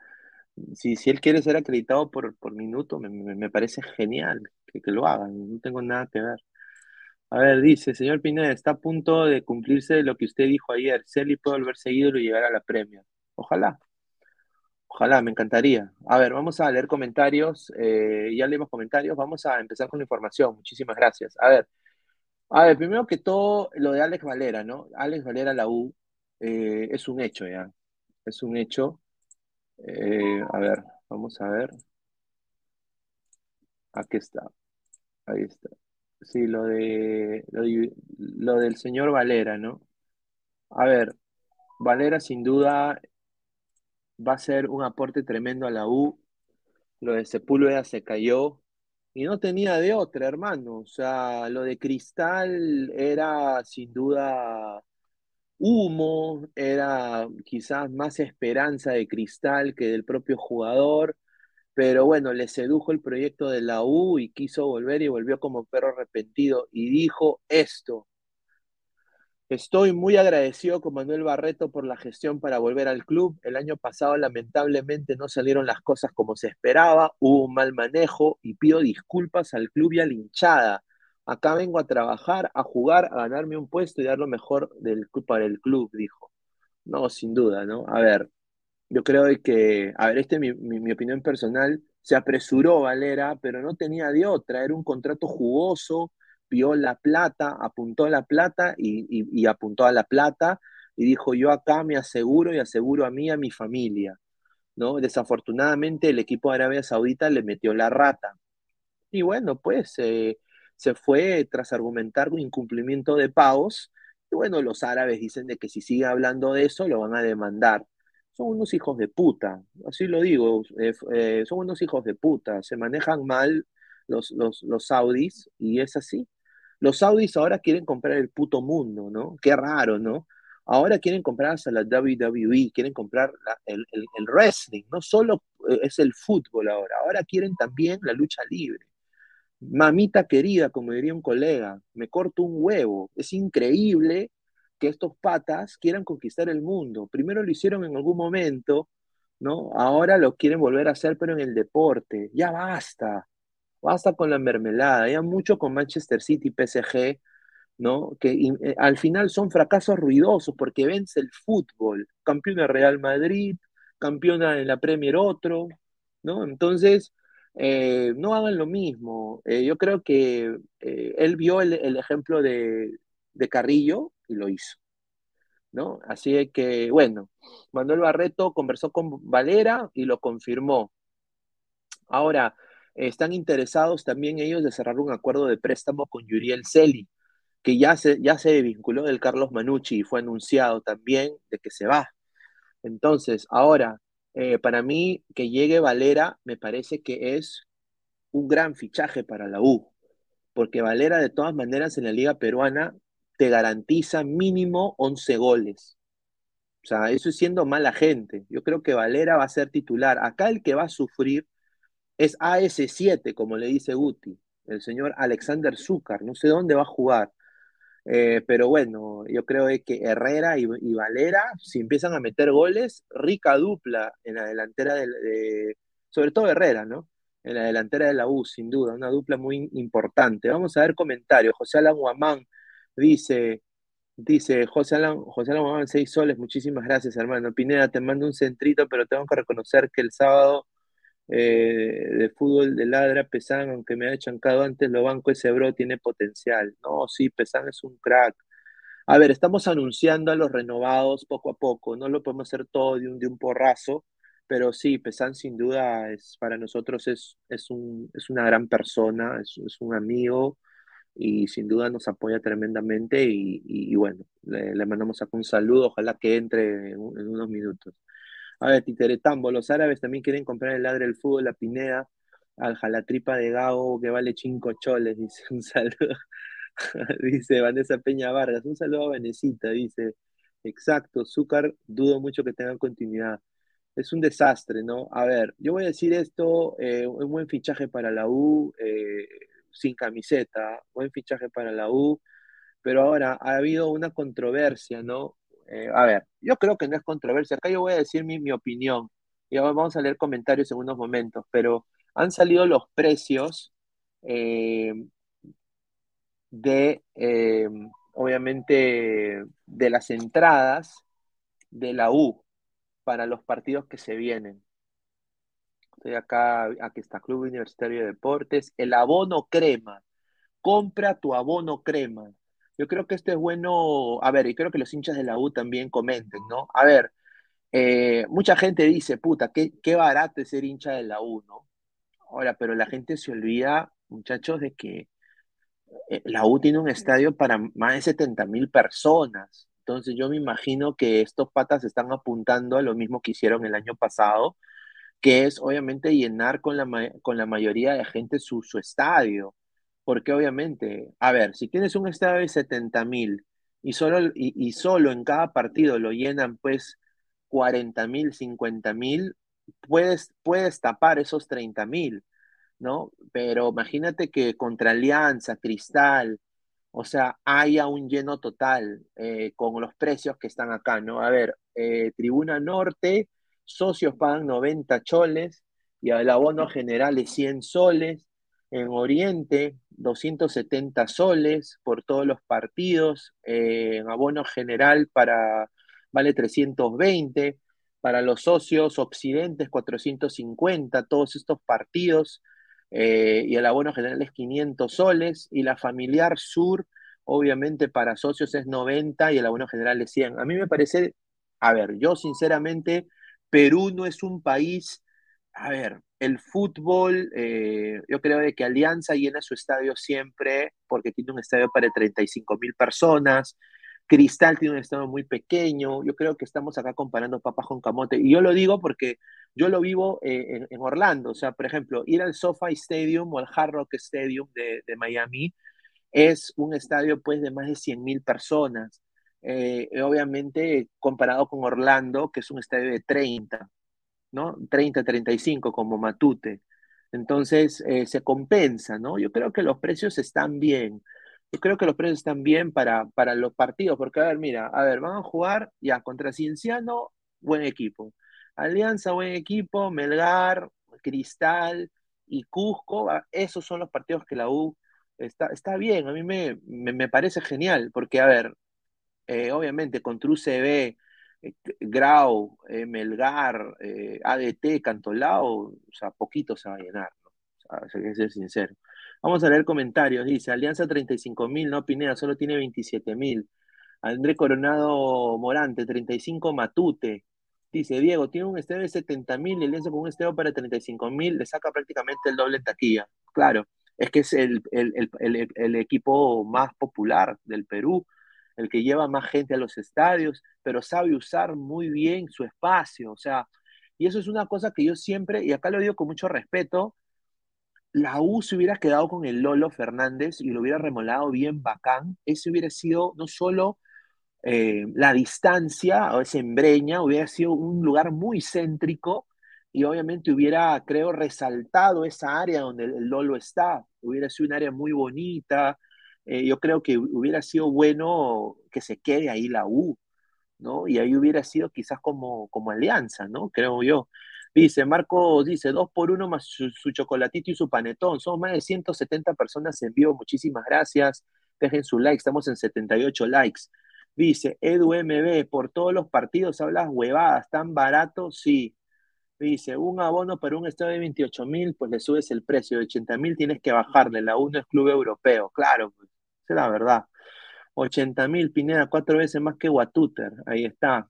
si, si él quiere ser acreditado por, por minuto, me, me- me parece genial que, que lo hagan, no tengo nada que ver. A ver, dice, señor Pineda, está a punto de cumplirse lo que usted dijo ayer, Celi puede volverse ídolo y llegar a la Premier. Ojalá. Ojalá, me encantaría. A ver, vamos a leer comentarios. eh, ya leímos comentarios. Vamos a empezar con la información. Muchísimas gracias. A ver, a ver, primero que todo, lo de Alex Valera, ¿no? Alex Valera, la U, eh, es un hecho ya. Es un hecho. Eh, a ver, vamos a ver. Aquí está. Ahí está. Sí, lo de, lo de- lo del señor Valera, ¿no? A ver, Valera sin duda va a ser un aporte tremendo a la U. Lo de Sepúlveda se cayó y no tenía de otra, hermano. O sea, lo de Cristal era sin duda humo, era quizás más esperanza de Cristal que del propio jugador, pero bueno, le sedujo el proyecto de la U y quiso volver y volvió como perro arrepentido y dijo esto. Estoy muy agradecido con Manuel Barreto por la gestión para volver al club. El año pasado lamentablemente no salieron las cosas como se esperaba, hubo un mal manejo y pido disculpas al club y a la hinchada. Acá vengo a trabajar, a jugar, a ganarme un puesto y dar lo mejor del, para el club, dijo. No, sin duda, ¿no? A ver, yo creo que, a ver, esta es mi, mi- mi opinión personal, se apresuró Valera, pero no tenía de otra, era un contrato jugoso, vio la plata, apuntó la plata y, apuntó a la plata y dijo, yo acá me aseguro y aseguro a mí a mi familia, ¿no? Desafortunadamente el equipo de Arabia Saudita le metió la rata. Y bueno, pues eh, se fue tras argumentar un incumplimiento de pagos. Y bueno, los árabes dicen de que si sigue hablando de eso, lo van a demandar. Son unos hijos de puta, así lo digo, eh, eh, son unos hijos de puta, se manejan mal los, los, los saudis y es así. Los saudis ahora quieren comprar el puto mundo, ¿no? Qué raro, ¿no? Ahora quieren comprar hasta la WWE, quieren comprar el- el wrestling, no solo eh, es el fútbol ahora, ahora quieren también la lucha libre. Mamita querida, como diría un colega, me corto un huevo. Es increíble que estos patas quieran conquistar el mundo. Primero lo hicieron en algún momento, ¿no? Ahora lo quieren volver a hacer, pero en el deporte. Ya basta. Basta con la mermelada. Ya mucho con Manchester City, PSG, ¿no? Que eh, al final son fracasos ruidosos porque vence el fútbol. Campeona Real Madrid, campeona en la Premier otro, ¿no? Entonces, eh, no hagan lo mismo. Eh, yo creo que él vio el, el ejemplo de, de Carrillo y lo hizo. ¿no? Así que, bueno, Manuel Barreto conversó con Valera y lo confirmó. Ahora, están interesados también ellos de cerrar un acuerdo de préstamo con Yuriel Celi, que ya se, ya se vinculó del Carlos Manucci y fue anunciado también de que se va. Entonces, ahora, eh, para mí, que llegue Valera me parece que es un gran fichaje para la U, porque Valera de todas maneras en la liga peruana te garantiza mínimo 11 goles. O sea, eso es siendo mala gente. Yo creo que Valera va a ser titular. Acá el que va a sufrir es AS7, como le dice Guti, el señor Alexander Zúcar. No sé dónde va a jugar. Eh, pero bueno, yo creo que Herrera y, Valera, si empiezan a meter goles, rica dupla en la delantera de, sobre todo Herrera, ¿no? En la delantera de la U, sin duda, una dupla muy importante. Vamos a ver comentarios. José Alan Guamán dice, dice José Alan, José Alan Guamán, seis soles, muchísimas gracias, hermano. Pineda, te mando un centrito, pero tengo que reconocer que el sábado eh, de fútbol de Ladra, Pesán, aunque me haya chancado antes, lo banco ese bro tiene potencial. No, sí, Pesán es un crack. A ver, estamos anunciando a los renovados poco a poco, no lo podemos hacer todo de un, de un porrazo, pero sí, Pesán sin duda es para nosotros es, es, un, es una gran persona, es, un amigo y sin duda nos apoya tremendamente y, bueno, le, le, mandamos un saludo, ojalá que entre en, en unos minutos. A ver, Titeretambo, los árabes también quieren comprar el ladre del fútbol, la Pineda, al jalatripa de Gago, que vale cinco choles, *laughs* dice, un saludo. *laughs* dice Vanessa Peña Vargas, un saludo a Vanesita, dice, exacto, Zúcar, dudo mucho que tengan continuidad. Es un desastre, ¿no? A ver, yo voy a decir esto, eh, un buen fichaje para la U, eh, sin camiseta, buen fichaje para la U, pero ahora ha habido una controversia, ¿no? Eh, a ver, yo creo que no es controversia. Acá yo voy a decir mi, mi opinión. Y vamos a leer comentarios en unos momentos, pero han salido los precios eh, de, eh, obviamente, de las entradas de la U para los partidos que se vienen. Estoy acá, aquí está Club Universitario de Deportes, el abono crema. Compra tu abono crema. Yo creo que esto es bueno, a ver, y creo que los hinchas de la U también comenten, ¿no? A ver, eh, mucha gente dice, puta, qué, qué barato es ser hincha de la U, ¿no? Ahora, pero la gente se olvida, muchachos, de que eh, la U tiene un estadio para más de 70 mil personas. Entonces yo me imagino que estos patas están apuntando a lo mismo que hicieron el año pasado, que es obviamente llenar con la, con la mayoría de gente su, su estadio. Porque obviamente, a ver, si tienes un estadio de 70 mil y solo, y, solo en cada partido lo llenan pues 40 mil, 50 mil, puedes, puedes tapar esos 30 mil, ¿no? Pero imagínate que contra Alianza, Cristal, o sea, haya un lleno total eh, con los precios que están acá, ¿no? A ver, eh, Tribuna Norte, socios pagan 90 choles y el abono general es 100 soles. En Oriente, 270 soles por todos los partidos. Eh, en abono general para vale 320. Para los socios occidentes, 450. Todos estos partidos. Eh, y el abono general es 500 soles. Y la familiar sur, obviamente para socios es 90 y el abono general es 100. A mí me parece, a ver, yo sinceramente, Perú no es un país, a ver, el fútbol, eh, yo creo de que Alianza llena su estadio siempre porque tiene un estadio para 35 mil personas. Cristal tiene un estadio muy pequeño. Yo creo que estamos acá comparando papas con camote. Y yo lo digo porque yo lo vivo eh, en, Orlando. O sea, por ejemplo, ir al SoFi Stadium o al Hard Rock Stadium de, de Miami es un estadio pues de más de 100 mil personas. Eh, obviamente comparado con Orlando, que es un estadio de 30. ¿No? 30, 35 como Matute. Entonces eh, se compensa, ¿no? Yo creo que los precios están bien. Yo creo que los precios están bien para, para los partidos, porque a ver, mira, a ver, van a jugar ya contra Cienciano, buen equipo. Alianza, buen equipo, Melgar, Cristal y Cusco, esos son los partidos que la U está, está bien, a mí me, me, parece genial, porque a ver, eh, obviamente contra UCB, Grau, eh, Melgar, eh, ADT, Cantolao, o sea, poquito se va a llenar, ¿no? O sea, hay que ser sincero. Vamos a leer comentarios. Dice, Alianza 35 mil, no Pineda, solo tiene 27 mil. André Coronado Morante, 35 Matute. Dice, Diego, tiene un esteo de 70 mil y Alianza con un esteo para 35 mil, le saca prácticamente el doble taquilla. Claro, es que es el, el, el, el equipo más popular del Perú el que lleva más gente a los estadios, pero sabe usar muy bien su espacio, o sea, y eso es una cosa que yo siempre, y acá lo digo con mucho respeto, la U se hubiera quedado con el Lolo Fernández y lo hubiera remolado bien bacán, ese hubiera sido no solo eh, la distancia o esa embreña, hubiera sido un lugar muy céntrico y obviamente hubiera, creo, resaltado esa área donde el Lolo está, hubiera sido un área muy bonita, eh, yo creo que hubiera sido bueno que se quede ahí la U, ¿no? Y ahí hubiera sido quizás como, como alianza, ¿no? Creo yo. Dice, Marco dice, dos por uno más su, chocolatito y su panetón. Somos más de 170 personas en vivo. Muchísimas gracias. Dejen su like, estamos en 78 likes. Dice, Edu MB, por todos los partidos hablas huevadas, ¿tan barato? Sí. Dice, un abono para un estadio de 28 mil, pues le subes el precio. De 80 mil tienes que bajarle. La U no es club europeo. Claro, pues es la verdad. 80 mil, Pineda, cuatro veces más que Guatúter. Ahí está.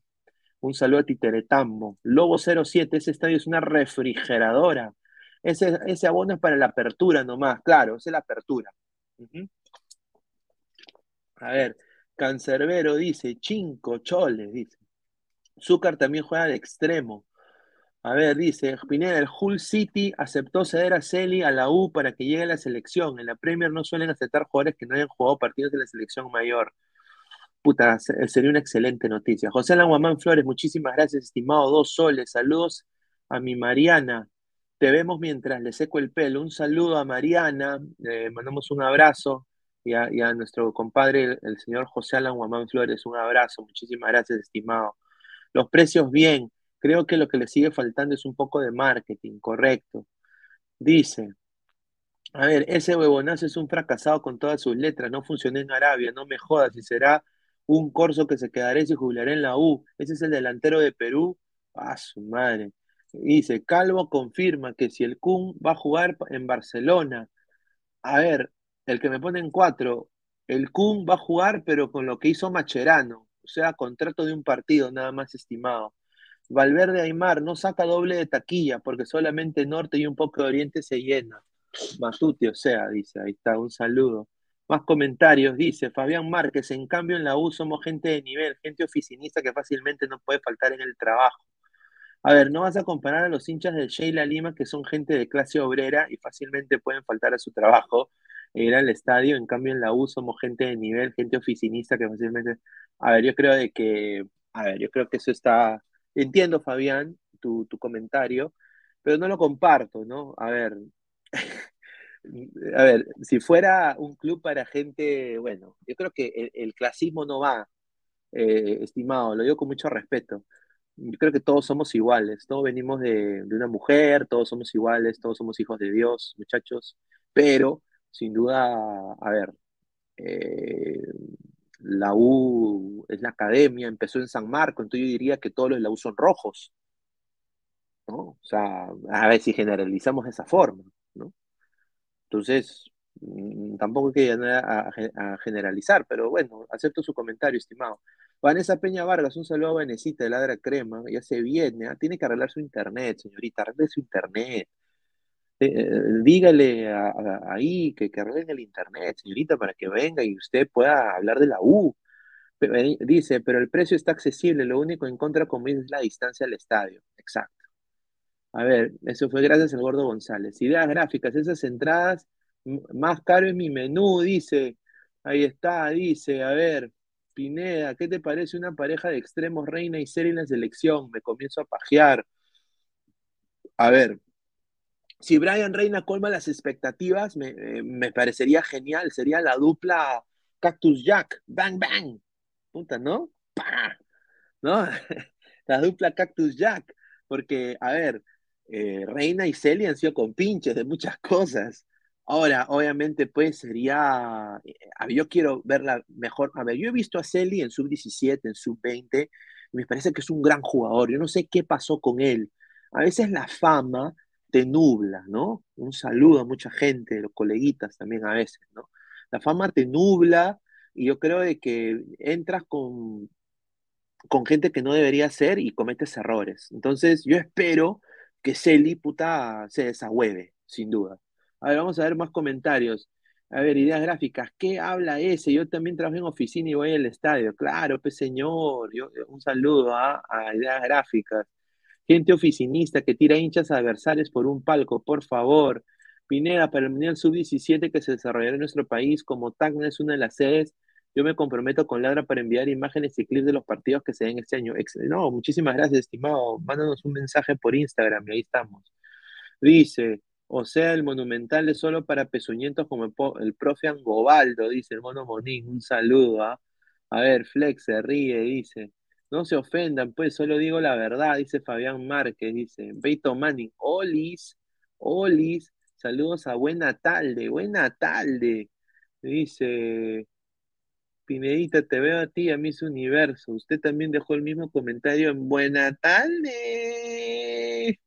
Un saludo a Titeretambo. Lobo 07, ese estadio es una refrigeradora. Ese, ese abono es para la apertura nomás, claro, esa es la apertura. A ver, Cancerbero dice, Chinco, Choles, dice. Zúcar también juega de extremo. A ver, dice, Pineda, el Hull City aceptó ceder a Celi a la U para que llegue a la selección. En la Premier no suelen aceptar jugadores que no hayan jugado partidos de la selección mayor. Puta, sería una excelente noticia. José Languamán Flores, muchísimas gracias, estimado. Dos soles. Saludos a mi Mariana. Te vemos mientras le seco el pelo. Un saludo a Mariana. Le mandamos un abrazo. Y a, nuestro compadre, el, señor José Alan Guamán Flores, un abrazo. Muchísimas gracias, estimado. Los precios bien. Creo que lo que le sigue faltando es un poco de marketing, correcto. Dice, a ver, ese huevonazo es un fracasado con todas sus letras, no funcionó en Arabia, no me jodas, y será un corso que se quedará y se jubilará en la U. Ese es el delantero de Perú. Ah, su madre. Dice, Calvo confirma que si el Kun va a jugar en Barcelona, a ver, el que me pone en cuatro, el Kun va a jugar, pero con lo que hizo Macherano, o sea, contrato de un partido nada más estimado. Valverde Aymar no saca doble de taquilla porque solamente norte y un poco de oriente se llena. Matute, o sea, dice, ahí está, un saludo. Más comentarios, dice Fabián Márquez, en cambio en la U somos gente de nivel, gente oficinista que fácilmente no puede faltar en el trabajo. A ver, no vas a comparar a los hinchas del Sheila Lima, que son gente de clase obrera y fácilmente pueden faltar a su trabajo e ir al estadio. En cambio, en la U somos gente de nivel, gente oficinista que fácilmente. A ver, yo creo de que. A ver, yo creo que eso está Entiendo, Fabián, tu, comentario, pero no lo comparto, ¿no? A ver, *laughs* a ver, si fuera un club para gente, bueno, yo creo que el, clasismo no va, eh, estimado, lo digo con mucho respeto. Yo creo que todos somos iguales, todos venimos de, una mujer, todos somos iguales, todos somos hijos de Dios, muchachos, pero sin duda, a ver, eh, la U es la academia, empezó en San Marco, entonces yo diría que todos los de la U son rojos, ¿no? O sea, a ver si generalizamos de esa forma, ¿no? Entonces, mm, tampoco hay que a, a, generalizar, pero bueno, acepto su comentario, estimado. Vanessa Peña Vargas, un saludo a Vanesita de Ladra Crema, ya se viene, ¿ah? tiene que arreglar su internet, señorita, arregle su internet. Dígale ahí que, que el internet, señorita, para que venga y usted pueda hablar de la U. Eh, dice, pero el precio está accesible, lo único en contra conmigo es la distancia al estadio. Exacto. A ver, eso fue gracias al Gordo González. Ideas gráficas, esas entradas, más caro en mi menú, dice. Ahí está, dice, a ver, Pineda, ¿qué te parece una pareja de extremos reina y serie en la selección? Me comienzo a pajear. A ver, si Brian Reina colma las expectativas, eh, me, parecería genial. Sería la dupla Cactus Jack. Bang, bang. Puta, ¿no? ¿No? *laughs* la dupla Cactus Jack. Porque, a ver, eh, Reina y Celia han sido compinches de muchas cosas. Ahora, obviamente, pues sería. eh, yo quiero verla mejor. A ver, yo he visto a Celi en sub-17, en sub-20, y me parece que es un gran jugador. Yo no sé qué pasó con él. A veces la fama te nubla, ¿no? Un saludo a mucha gente, los coleguitas también a veces, ¿no? La fama te nubla y yo creo de que entras con, con gente que no debería ser y cometes errores. Entonces, yo espero que Celi, puta, se desahueve, sin duda. A ver, vamos a ver más comentarios. A ver, ideas gráficas. ¿Qué habla ese? Yo también trabajo en oficina y voy al estadio. Claro, pues señor. Yo, un saludo ¿ah? a ideas gráficas. Gente oficinista que tira hinchas adversarios por un palco, por favor. Pineda, para el Mundial Sub-17 que se desarrollará en nuestro país, como Tacna es una de las sedes, yo me comprometo con Ladra para enviar imágenes y clips de los partidos que se den este año. No, muchísimas gracias, estimado. Mándanos un mensaje por Instagram y ahí estamos. Dice, o sea, el monumental es solo para pezuñentos como el, el profe Angobaldo, dice el mono Monín. Un saludo, ¿ah? A ver, Flex se ríe, dice. No se ofendan, pues solo digo la verdad, dice Fabián Márquez, dice. Beito Manning, Olis, Olis, saludos a Buena Talde, Buena Talde. Dice, Pinedita, te veo a ti, a Miss Universo. Usted también dejó el mismo comentario en Buena Tarde.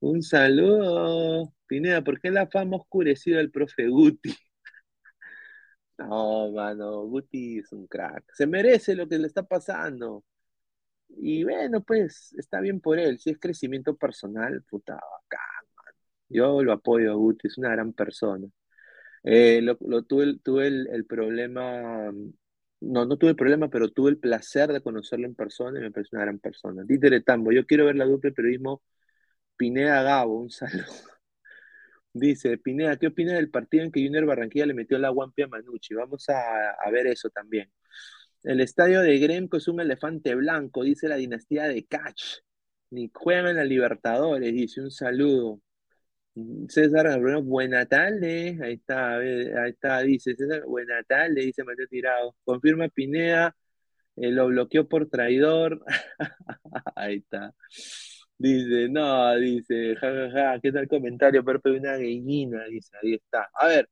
Un saludo. Pineda, ¿por qué la fama ha oscurecido al profe Guti? *laughs* No, mano, Guti es un crack. Se merece lo que le está pasando. Y bueno, pues está bien por él. Si es crecimiento personal, puta, bacán, mano. Yo lo apoyo a Guti, es una gran persona. Eh, lo, tuve, tuve el, problema, no, no tuve el problema, pero tuve el placer de conocerlo en persona y me parece una gran persona. Títere Tambo, yo quiero ver la dupla de periodismo Pineda Gabo, un *laughs* saludo. Dice, Pineda, ¿qué opinas del partido en que Junior Barranquilla le metió la guampia a Manucci? Vamos a, a ver eso también. El estadio de Gremco es un elefante blanco, dice la dinastía de Catch. Ni juegan en la Libertadores, dice, un saludo. César Gabriel, buena tarde. Ahí está, ahí está, dice César, buena tarde, dice Mateo Tirado. Confirma Pineda, eh, lo bloqueó por traidor. *laughs* Ahí está. Dice, no, dice, jajaja, ¿qué tal comentario? Pero una gallina, dice, ahí está. A ver,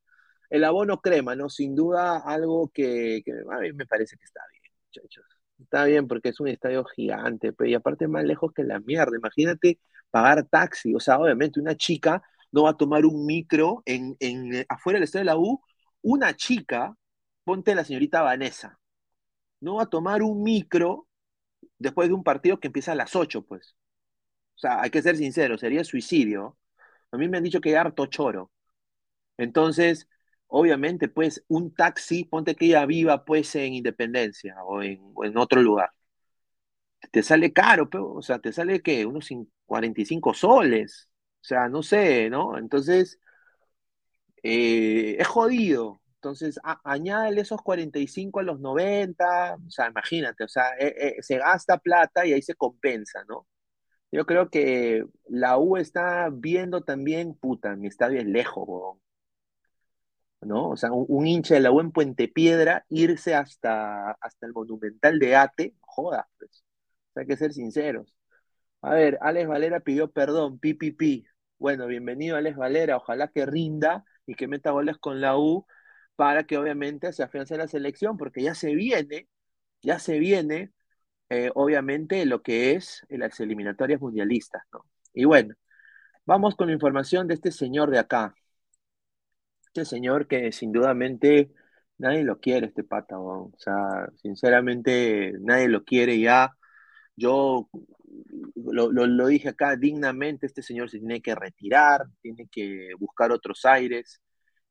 el abono crema, ¿no? Sin duda algo que, a mí me parece que está bien, muchachos. Está bien porque es un estadio gigante, pero y aparte más lejos que la mierda. Imagínate pagar taxi, o sea, obviamente una chica no va a tomar un micro en, en eh, afuera del estadio de la U, una chica, ponte la señorita Vanessa, no va a tomar un micro después de un partido que empieza a las 8, pues. O sea, hay que ser sincero, sería suicidio. A mí me han dicho que hay harto choro. Entonces, obviamente, pues, un taxi, ponte que ella viva, pues, en Independencia o en, otro lugar. Te sale caro, pero, o sea, te sale, ¿qué? Unos cin- 45 soles. O sea, no sé, ¿no? Entonces, eh, es jodido. Entonces, a- añádele esos 45 a los 90, o sea, imagínate, o sea, eh, eh, se gasta plata y ahí se compensa, ¿no? Yo creo que la U está viendo también, puta, mi estadio es lejos, huevón, ¿no? O sea, un, hincha de la U en Puente Piedra, irse hasta, hasta el Monumental de Ate, joda, pues. Hay que ser sinceros. A ver, Alex Valera pidió perdón, pi. Bueno, bienvenido Alex Valera, ojalá que rinda y que meta goles con la U para que obviamente se afiance la selección, porque ya se viene, ya se viene, eh, obviamente, lo que es las eliminatorias mundialistas, ¿no? Y bueno, vamos con la información de este señor de acá. Este señor que sin dudamente nadie lo quiere, este pata. O sea, sinceramente nadie lo quiere ya. Yo lo, dije acá dignamente, este señor se tiene que retirar, tiene que buscar otros aires.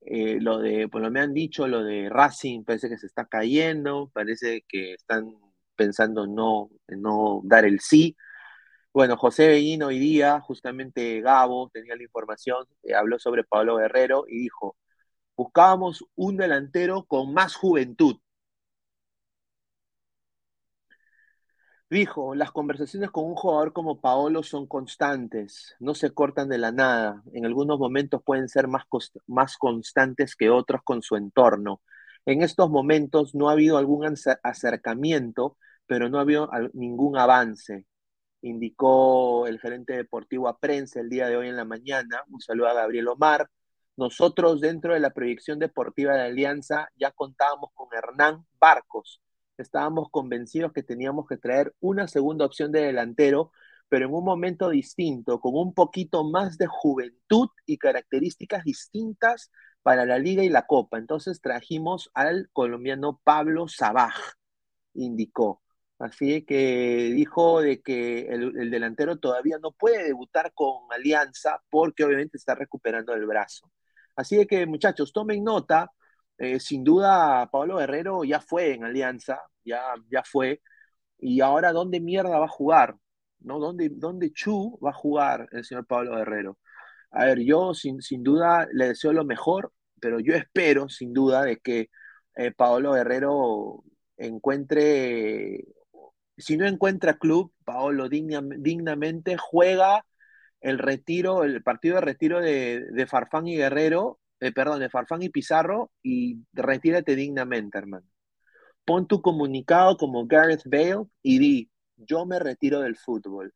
Eh, lo de, pues lo me han dicho, lo de Racing parece que se está cayendo, parece que están pensando no, no dar el sí. Bueno, José Bellín hoy día, justamente Gabo tenía la información, eh, habló sobre Pablo Guerrero y dijo, buscábamos un delantero con más juventud. Dijo, las conversaciones con un jugador como Paolo son constantes, no se cortan de la nada. En algunos momentos pueden ser más, más constantes que otros con su entorno. En estos momentos no ha habido algún acer- acercamiento, pero no ha habido ningún avance, indicó el gerente deportivo a prensa el día de hoy en la mañana. Un saludo a Gabriel Omar. Nosotros dentro de la proyección deportiva de Alianza ya contábamos con Hernán Barcos. Estábamos convencidos que teníamos que traer una segunda opción de delantero, pero en un momento distinto, con un poquito más de juventud y características distintas para la liga y la copa. Entonces trajimos al colombiano Pablo Sabaj, indicó. Así que dijo de que el, el, delantero todavía no puede debutar con Alianza porque obviamente está recuperando el brazo. Así que muchachos, tomen nota. Eh, sin duda, Pablo Guerrero ya fue en Alianza, ya, ya fue. Y ahora, ¿dónde mierda va a jugar? ¿No? ¿Dónde, ¿Dónde Chu va a jugar el señor Pablo Guerrero? A ver, yo sin, sin duda le deseo lo mejor, pero yo espero sin duda de que eh, Pablo Guerrero encuentre, si no encuentra club, Paolo digna, dignamente juega el retiro, el partido de retiro de, Farfán y Guerrero, eh, perdón, de Farfán y Pizarro, y retírate dignamente, hermano. Pon tu comunicado como Gareth Bale y di, yo me retiro del fútbol.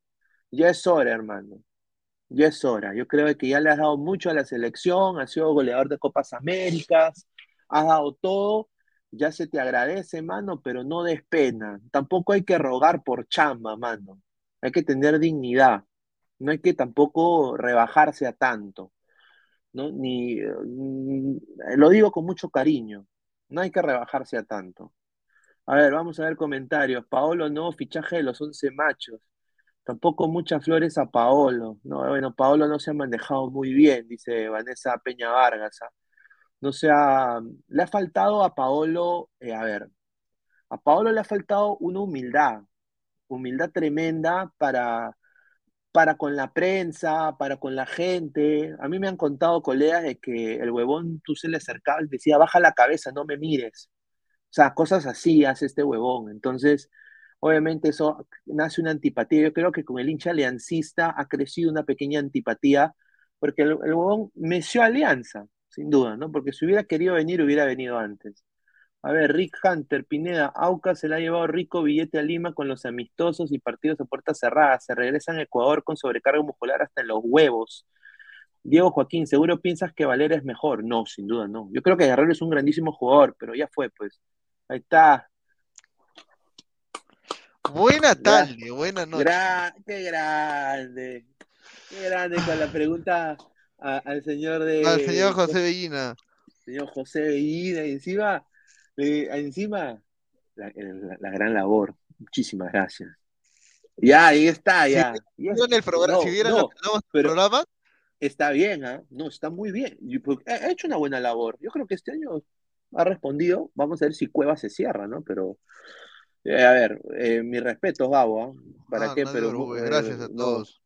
Ya es hora, hermano. Ya es hora. Yo creo que ya le has dado mucho a la selección, has sido goleador de Copas Américas, has dado todo. Ya se te agradece, mano, pero no des pena. Tampoco hay que rogar por chamba, mano. Hay que tener dignidad no hay que tampoco rebajarse a tanto, ¿no? Ni, mm, lo digo con mucho cariño, no hay que rebajarse a tanto. A ver, vamos a ver comentarios. Paolo no, fichaje de los 11 machos. Tampoco muchas flores a Paolo. No, bueno, Paolo no se ha manejado muy bien, dice Vanessa Peña Vargas. ¿ah? No sea, le ha faltado a Paolo, eh, a ver, a Paolo le ha faltado una humildad, humildad tremenda para para con la prensa, para con la gente. A mí me han contado colegas de que el huevón tú se le acercaba y decía, baja la cabeza, no me mires. O sea, cosas así hace este huevón. Entonces, obviamente eso nace una antipatía. Yo creo que con el hincha aliancista ha crecido una pequeña antipatía, porque el, el huevón meció alianza, sin duda, ¿no? Porque si hubiera querido venir, hubiera venido antes. A ver, Rick Hunter, Pineda, Auca se le ha llevado rico billete a Lima con los amistosos y partidos de puertas cerradas. Se regresan a Ecuador con sobrecarga muscular hasta en los huevos. Diego Joaquín, ¿seguro piensas que Valera es mejor? No, sin duda no. Yo creo que Guerrero es un grandísimo jugador, pero ya fue, pues. Ahí está. Buena tarde, buena noche. Gra qué grande. Qué grande con la pregunta a, al señor de. Al señor José Bellina. Señor José Bellina, y encima eh, encima, la, la, la, gran labor. Muchísimas gracias. Ya, ahí está, ya. Si. El programa, no, si vieran no, el programa, está bien, ¿eh? No, está muy bien. Ha hecho una buena labor. Yo creo que este año ha respondido. Vamos a ver si Cueva se cierra, ¿no? Pero, eh, a ver, eh, mi respeto, Gabo, ¿eh? ¿Para no, qué? No, Pero, gracias a todos.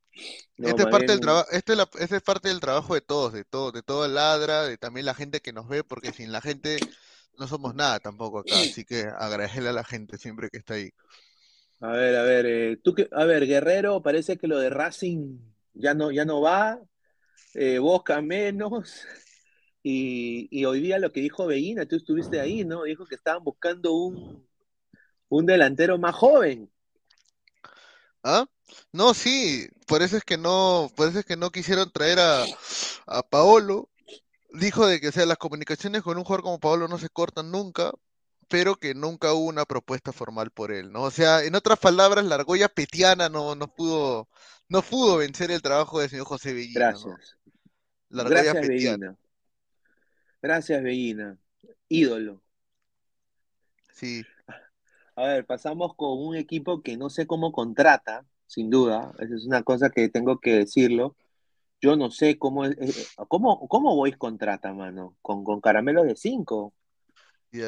este, es parte del trabajo, este, la, este es parte del trabajo de todos, de todo, de todo el ladra, de también la gente que nos ve, porque sin la gente no somos nada tampoco acá, así que agradecerle a la gente siempre que está ahí. A ver, a ver, eh, tú que, a ver, Guerrero, parece que lo de Racing ya no, ya no va, eh, Boca menos, *laughs* y, y, hoy día lo que dijo Veína, tú estuviste ahí, ¿no? Dijo que estaban buscando un, un delantero más joven. ¿Ah? No, sí, por eso es que no, por eso es que no quisieron traer a, a Paolo, dijo de que o sea, las comunicaciones con un jugador como Pablo no se cortan nunca, pero que nunca hubo una propuesta formal por él, ¿no? O sea, en otras palabras, la argolla petiana no, no pudo, no pudo vencer el trabajo del señor José Bellina. Gracias. ¿no? La argolla Gracias, petiana. Bellina. Gracias, Bellina. Ídolo. Sí. A ver, pasamos con un equipo que no sé cómo contrata, sin duda. Esa es una cosa que tengo que decirlo. Yo no sé cómo, es, cómo, cómo Boys contrata, mano, con, con caramelos de 5.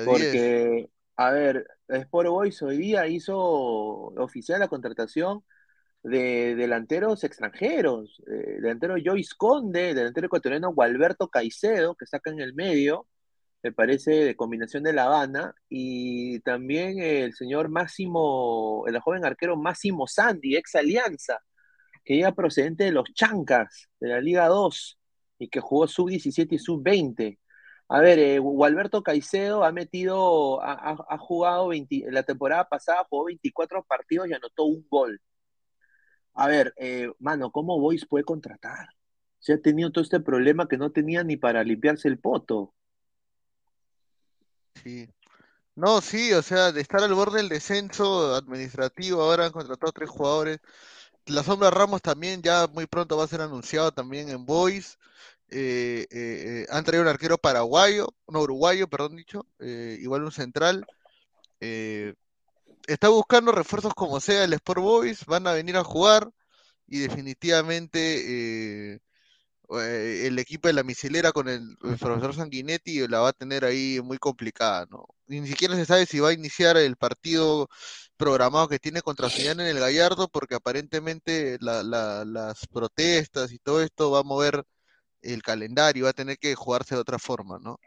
Porque, a ver, Sport Boys hoy día hizo oficial la contratación de delanteros extranjeros. Eh, delantero Joyce Conde, delantero ecuatoriano Gualberto Caicedo, que saca en el medio, me parece de combinación de La Habana, y también el señor Máximo, el joven arquero Máximo Sandy, ex Alianza que llega procedente de los Chancas, de la Liga 2, y que jugó sub-17 y sub-20. A ver, eh, Gualberto Caicedo ha metido, ha, ha jugado 20, la temporada pasada jugó 24 partidos y anotó un gol. A ver, eh, mano, ¿cómo Boys puede contratar? Se ha tenido todo este problema que no tenía ni para limpiarse el poto. Sí. No, sí, o sea, de estar al borde del descenso administrativo, ahora han contratado tres jugadores. La Sombra Ramos también ya muy pronto va a ser anunciado también en Boys. Eh, eh, eh, han traído un arquero paraguayo, no uruguayo, perdón dicho, igual un central. Está buscando refuerzos como sea el Sport Boys, van a venir a jugar y definitivamente eh, el equipo de la misilera con el, profesor Sanguinetti la va a tener ahí muy complicada, ¿no? Ni siquiera se sabe si va a iniciar el partido programado que tiene contra Señal en el Gallardo, porque aparentemente la- la- las protestas y todo esto va a mover el calendario, va a tener que jugarse de otra forma, ¿no?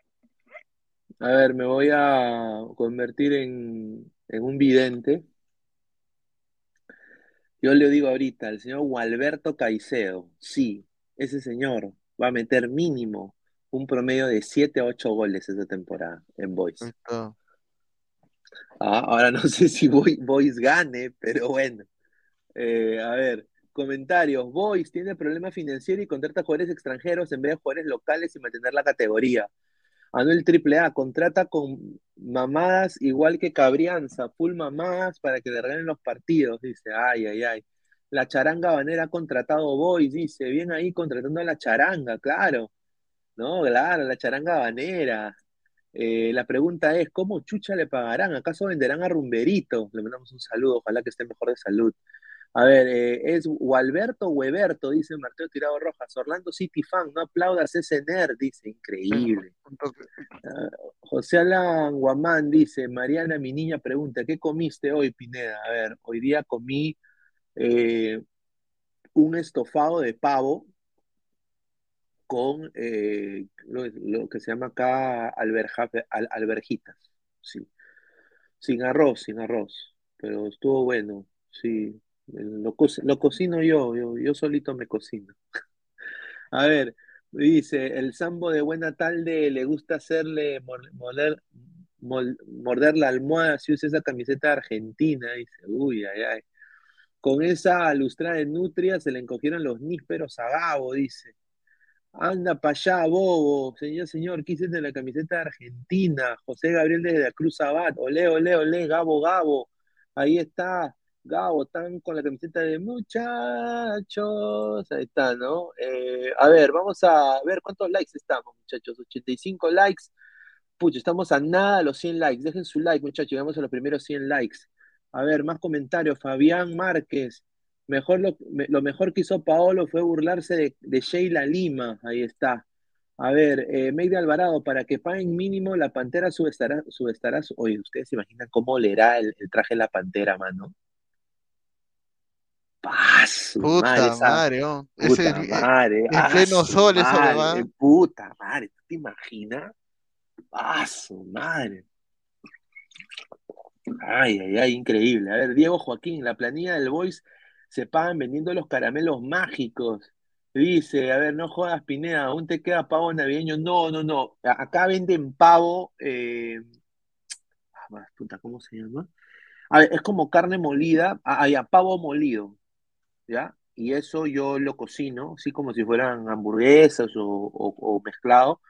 A ver, me voy a convertir en, en un vidente. Yo le digo ahorita, el señor Gualberto Caicedo, sí, ese señor va a meter mínimo un promedio de 7 a 8 goles esta temporada en Boys. Ah, Ah, ahora no *laughs* sé si Boy- Boys gane, pero bueno. Eh, a ver, comentarios. Boys tiene problema financiero y contrata jugadores extranjeros en vez de jugadores locales y mantener la categoría. Anuel AAA contrata con mamadas igual que Cabrianza, full mamadas para que le regalen los partidos, dice. Ay, ay, ay. La charanga banera ha contratado Boys, dice. Bien ahí contratando a la charanga, claro. No, claro, la charanga banera. Eh, la pregunta es, ¿cómo chucha le pagarán? ¿Acaso venderán a Rumberito? Le mandamos un saludo, ojalá que esté mejor de salud. A ver, eh, es Gualberto o Weberto, dice Marteo Tirado Rojas. Orlando City fan, no aplaudas ese nerd, dice, increíble. Ah, José Alan Guamán dice, Mariana, mi niña pregunta, ¿qué comiste hoy, Pineda? A ver, hoy día comí eh, un estofado de pavo con eh, lo, que se llama acá alberjitas, sí. Sin arroz, sin arroz, pero estuvo bueno, sí. Lo, co- lo cocino yo, yo, yo solito me cocino. *laughs* A ver, dice, el sambo de buena tarde le gusta hacerle morder la almohada si usa esa camiseta argentina, dice, uy, ay, ay. Con esa lustrada de nutria se le encogieron los nísperos a Gabo, dice. Anda para allá, bobo. Señor, señor, ¿qué hiciste en la camiseta de Argentina? José Gabriel desde la Cruz Abad. Olé, olé, olé, Gabo, Gabo. Ahí está. Gabo, están con la camiseta de muchachos. Ahí está, ¿no? Eh, a ver, vamos a ver cuántos likes estamos, muchachos. 85 likes. Pucha, estamos a nada de los 100 likes. Dejen su like, muchachos. Llegamos a los primeros 100 likes. A ver, más comentarios. Fabián Márquez. Mejor lo, me- lo mejor que hizo Paolo fue burlarse de, de Sheila Lima. Ahí está. A ver, eh, Meide Alvarado, para que paguen mínimo, la pantera subestará, subestará su- Oye, ¿ustedes se imaginan cómo leerá el, el traje de la pantera, mano? ¡Paz! Puta madre, esa- oh. Puta eh, madre, en ¡ah, pleno sol eso madre! va. Puta madre, ¿tú te imaginas? ¡Ah, su madre! Ay, ay, ay, increíble. A ver, Diego Joaquín, la planilla del Boys se pagan vendiendo los caramelos mágicos. Dice, a ver, no jodas, Pineda, aún te queda pavo navideño. No, no, no. A- Acá venden pavo. eh, ah, puta, ¿cómo se llama? A ver, es como carne molida, ah, ah, ya, pavo molido, ¿ya? Y eso yo lo cocino, así como si fueran hamburguesas o, mezclado.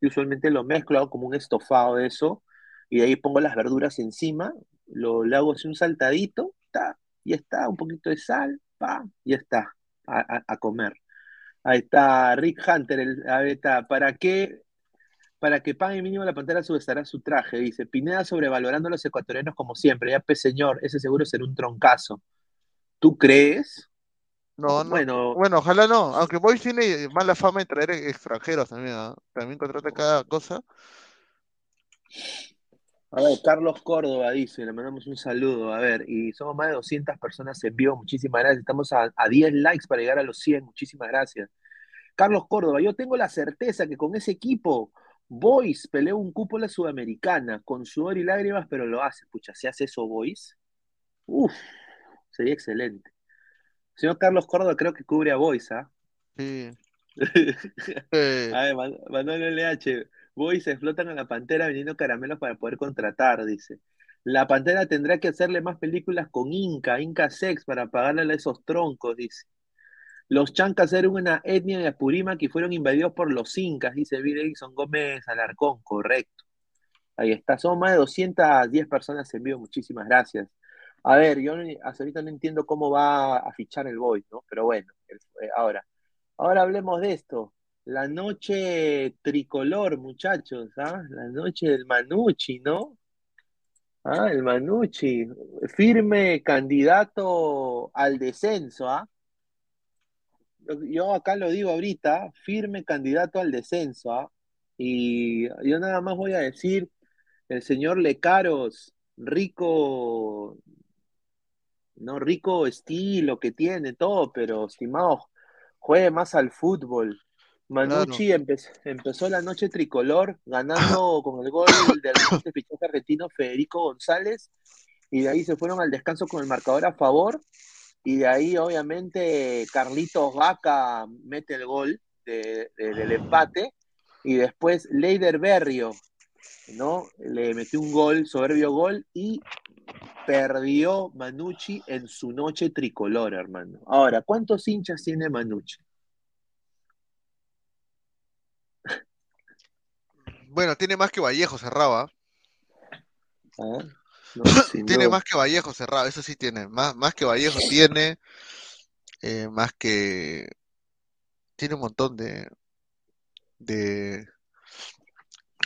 Yo usualmente lo mezclo, como un estofado de eso, y de ahí pongo las verduras encima, lo, le hago así un saltadito, ta, y está, un poquito de sal, pa, y está, a, a- a comer. Ahí está Rick Hunter, el, ahí está, ¿para qué? Para que pague mínimo la pantera subestará su traje, dice. Pineda sobrevalorando a los ecuatorianos como siempre. Ya, pues señor, ese seguro será un troncazo. ¿Tú crees? No, no. Bueno, Bueno, ojalá no. Aunque Boys tiene mala fama de traer extranjeros también, ¿ah? También contrata cada cosa. A ver, Carlos Córdoba dice, le mandamos un saludo. A ver, y somos más de 200 personas en vivo. Muchísimas gracias. Estamos a, a 10 likes para llegar a los 100. Muchísimas gracias. Carlos Córdoba, yo tengo la certeza que con ese equipo Boys pelea un cupo la Sudamericana con sudor y lágrimas, pero lo hace. Pucha, si hace eso Boys, uff, sería excelente. Señor Carlos Córdoba creo que cubre a Boys, ¿ah? Sí. *laughs* A ver, Man- Manuel LH, Boys explotan a la Pantera vendiendo caramelos para poder contratar, dice. La Pantera tendrá que hacerle más películas con Inca, Inca Sex, para pagarle a esos troncos, dice. Los chancas eran una etnia de Apurímac y fueron invadidos por los incas, dice Edison Gómez Alarcón, correcto. Ahí está, son más de 210 personas en vivo, muchísimas gracias. A ver, yo hasta ahorita no entiendo cómo va a fichar el Boys, ¿no? Pero bueno, eh, ahora. Ahora hablemos de esto. La noche tricolor, muchachos, ¿ah? La noche del Manucci, ¿no? Ah, el Manucci, firme candidato al descenso, ¿ah? Yo acá lo digo ahorita, firme candidato al descenso, ¿ah? Y yo nada más voy a decir, el señor Lecaros, rico, no rico estilo que tiene, todo, pero estimado, juegue más al fútbol. Manucci empe- empezó la noche tricolor ganando *coughs* con el gol del fichaje argentino Federico González y de ahí se fueron al descanso con el marcador a favor y de ahí obviamente Carlitos Vaca mete el gol de- de- del empate y después Leider Berrio ¿no? le metió un gol, soberbio gol y perdió Manucci en su noche tricolor, hermano. Ahora, ¿cuántos hinchas tiene Manucci? Bueno, tiene más que Vallejo cerrado, ¿ah? *coughs* Tiene más que Vallejo cerrado, eso sí tiene. Más, más que Vallejo tiene. eh, más que. Tiene un montón de. de.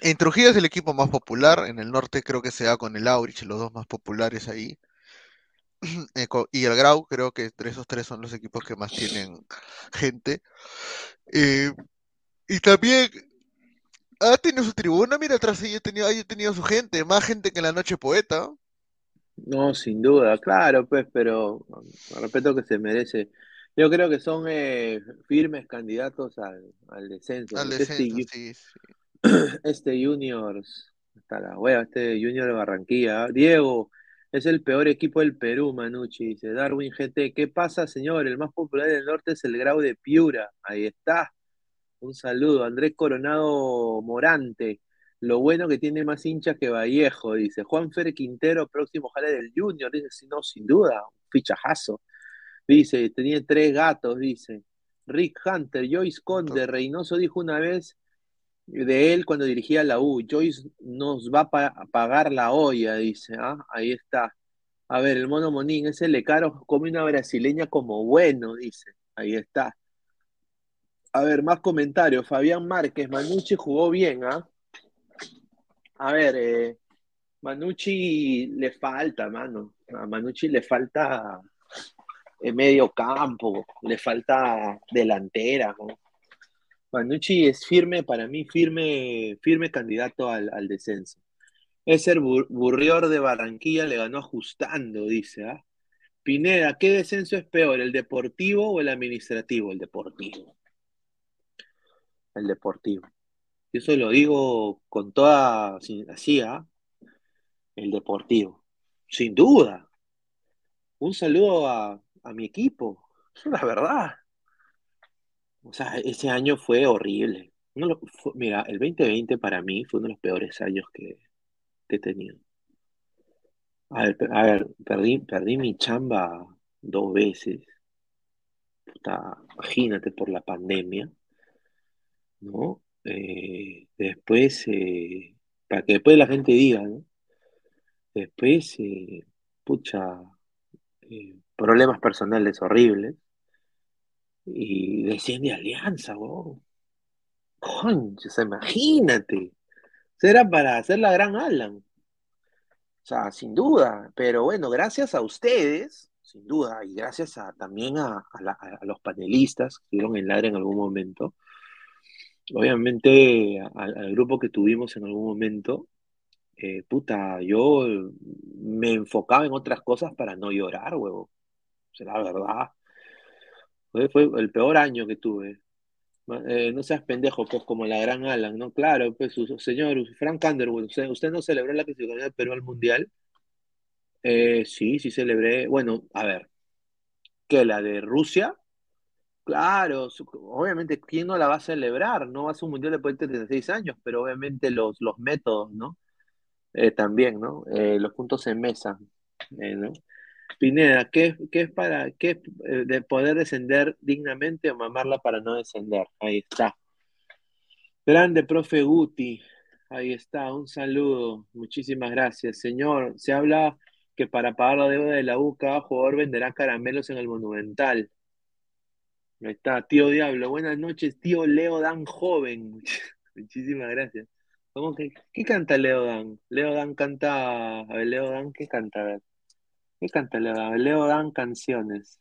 En Trujillo es el equipo más popular. En el norte creo que se da con el Aurich, los dos más populares ahí. *coughs* Eh, y el Grau, creo que entre esos tres son los equipos que más tienen gente. Eh, y también ha tenido su tribuna, mira, atrás ahí ha tenido, ahí ha tenido su gente, más gente que en la noche poeta. No, sin duda, claro, pues, pero al respeto que se merece. Yo creo que son eh, firmes candidatos al, al descenso. Al este descenso, Ju- sí, sí. *clears throat* Este Juniors, hasta la wea, este Junior de Barranquilla. ¿ah? Diego, es el peor equipo del Perú, Manucci, dice Darwin GT. ¿Qué pasa, señor? El más popular del norte es el Grau de Piura. Ahí está. Un saludo. Andrés Coronado Morante. Lo bueno que tiene más hinchas que Vallejo, dice. Juan Fer Quintero, próximo jale del Junior, dice, si no, sin duda, un fichajazo. Dice, tenía tres gatos, dice. Rick Hunter, Joyce Conde, Reynoso dijo una vez de él cuando dirigía la U, Joyce nos va a pa- a pagar la olla, dice, ¿ah? Ahí está. A ver, el mono Monín, ese Lecaro come una brasileña como bueno, dice. Ahí está. A ver, más comentarios. Fabián Márquez, Manucci jugó bien, ¿ah? A ver, eh, Manucci le falta, mano. A Manucci le falta eh, medio campo, le falta delantera, ¿no? Manucci es firme, para mí, firme, firme candidato al, descenso. Ese bur- Burrior de Barranquilla le ganó ajustando, dice, ¿ah? Pineda, ¿qué descenso es peor, el deportivo o el administrativo? El deportivo. El deportivo. Y eso lo digo con toda, así. El deportivo. Sin duda. Un saludo a, a mi equipo. Eso es la verdad. O sea, ese año fue horrible. Uno fue- mira, el 2020 para mí fue uno de los peores años que, que he tenido. A ver, a ver, perdí, perdí mi chamba dos veces. Puta, imagínate por la pandemia, ¿no? Eh, después, eh, para que después la gente diga, ¿no? Después, eh, pucha, problemas personales horribles. Y desciende Alianza, weón. Concha, o sea, imagínate. Será para hacer la gran Alan. O sea, sin duda. Pero bueno, gracias a ustedes, sin duda, y gracias también a, los panelistas que estuvieron en Ladra en algún momento. Obviamente, al grupo que tuvimos en algún momento, eh, puta, yo me enfocaba en otras cosas para no llorar, huevo. Será la verdad. Fue, el peor año que tuve. Eh, no seas pendejo, pues, como la gran Alan, ¿no? Claro, pues, señor Frank Underwood, ¿usted, usted no celebró la clasificación del Perú al Mundial? Eh, sí, sí celebré. Bueno, a ver, ¿qué? ¿La de Rusia? Claro, obviamente, ¿quién no la va a celebrar? No va a ser un Mundial después de 36 años, pero obviamente los, los métodos, ¿no? Eh, también, ¿no? Eh, los puntos en mesa, eh, ¿no? Pineda, ¿qué, qué es para qué de poder descender dignamente o mamarla para no descender? Ahí está. Grande, profe Guti. Ahí está, un saludo. Muchísimas gracias. Señor, se habla que para pagar la deuda de la U, cada jugador venderá caramelos en el Monumental. Ahí está, tío Diablo. Buenas noches, tío Leo Dan Joven. *laughs* Muchísimas gracias. ¿Cómo que, ¿Qué canta Leo Dan? Leo Dan canta. A ver, Leo Dan, ¿qué canta? A ver. ¿Qué canta Leo Dan? Leo canciones.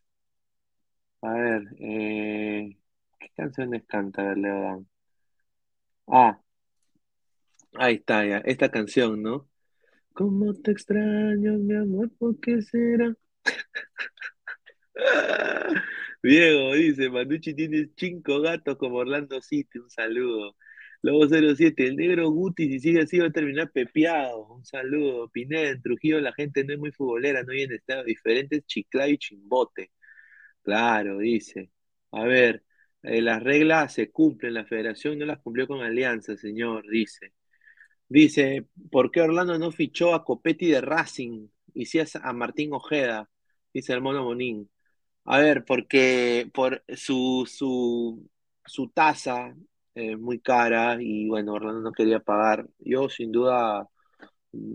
A ver, eh, ¿qué canciones canta a ver, Leo Dan? Ah, ahí está ya, esta canción, ¿no? ¿Cómo te extraño, mi amor? ¿Por qué será? *laughs* Diego dice, Manucci tiene cinco gatos como Orlando City, un saludo. Lobo 07, el negro Guti, si sigue así va a terminar pepeado, un saludo. Pineda, en Trujillo la gente no es muy futbolera, no en estado diferentes, Chiclayo y Chimbote. Claro, dice. A ver, eh, las reglas se cumplen, la federación no las cumplió con Alianza, señor, dice. Dice, ¿por qué Orlando no fichó a Copetti de Racing y si a Martín Ojeda? Dice el mono Monín. A ver, porque por su, su, su tasa es muy cara y bueno, Orlando no quería pagar. Yo sin duda,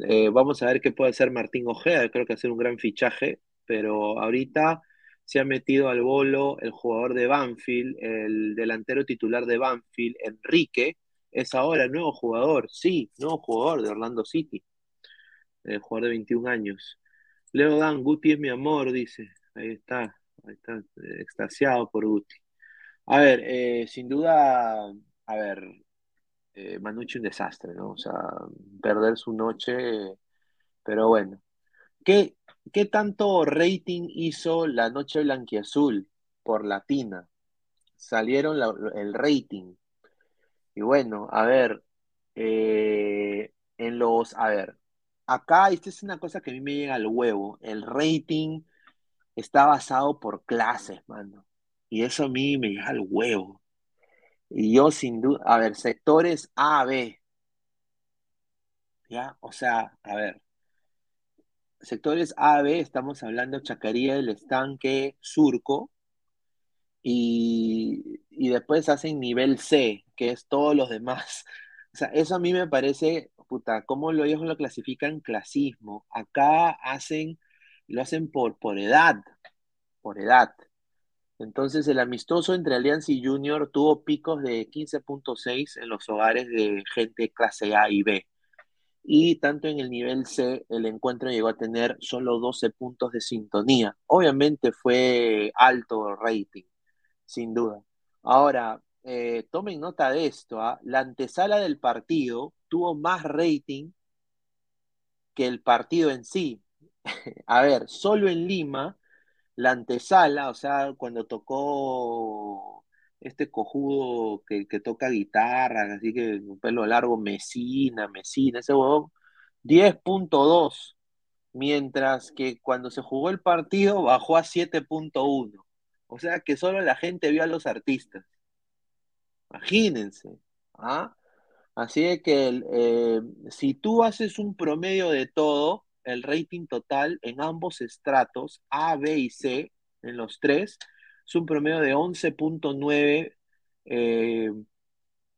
eh, vamos a ver qué puede hacer Martín Ojeda, creo que hacer un gran fichaje, pero ahorita se ha metido al bolo el jugador de Banfield, el delantero titular de Banfield, Enrique, es ahora nuevo jugador, sí, nuevo jugador de Orlando City, el jugador de 21 años. Leo Dan, Guti es mi amor, dice. Ahí está, ahí está, eh, extasiado por Guti. A ver, eh, sin duda, a ver, eh, un desastre, ¿no? O sea, perder su noche, pero bueno. ¿Qué, qué tanto rating hizo la noche blanquiazul por Latina? Salieron el rating. Y bueno, a ver, eh, en los, a ver, acá esta es una cosa que a mí me llega al huevo. El rating está basado por clases, mano. Y eso a mí me llega al huevo. Y yo sin duda, a ver, sectores A, B, ¿ya? O sea, a ver, sectores A, B, estamos hablando Chacaría, El Estanque, Surco, y, y después hacen nivel C, que es todos los demás. *laughs* O sea, eso a mí me parece, puta, ¿cómo lo, ellos lo clasifican? Clasismo. Acá hacen, lo hacen por, por edad, por edad. Entonces, el amistoso entre Alianza y Junior tuvo picos de 15.6 en los hogares de gente clase A y B. Y tanto en el nivel C, el encuentro llegó a tener solo 12 puntos de sintonía. Obviamente fue alto rating, sin duda. Ahora, eh, tomen nota de esto, ¿ah? La antesala del partido tuvo más rating que el partido en sí. *laughs* A ver, solo en Lima, la antesala, o sea, cuando tocó este cojudo que, toca guitarra, así que un pelo largo, Mesina, Mesina, ese huevón, 10.2, mientras que cuando se jugó el partido bajó a 7.1. O sea que solo la gente vio a los artistas. Imagínense. ¿ah? Así de que eh, si tú haces un promedio de todo, el rating total en ambos estratos, A, B y C, en los tres, es un promedio de 11.9 eh,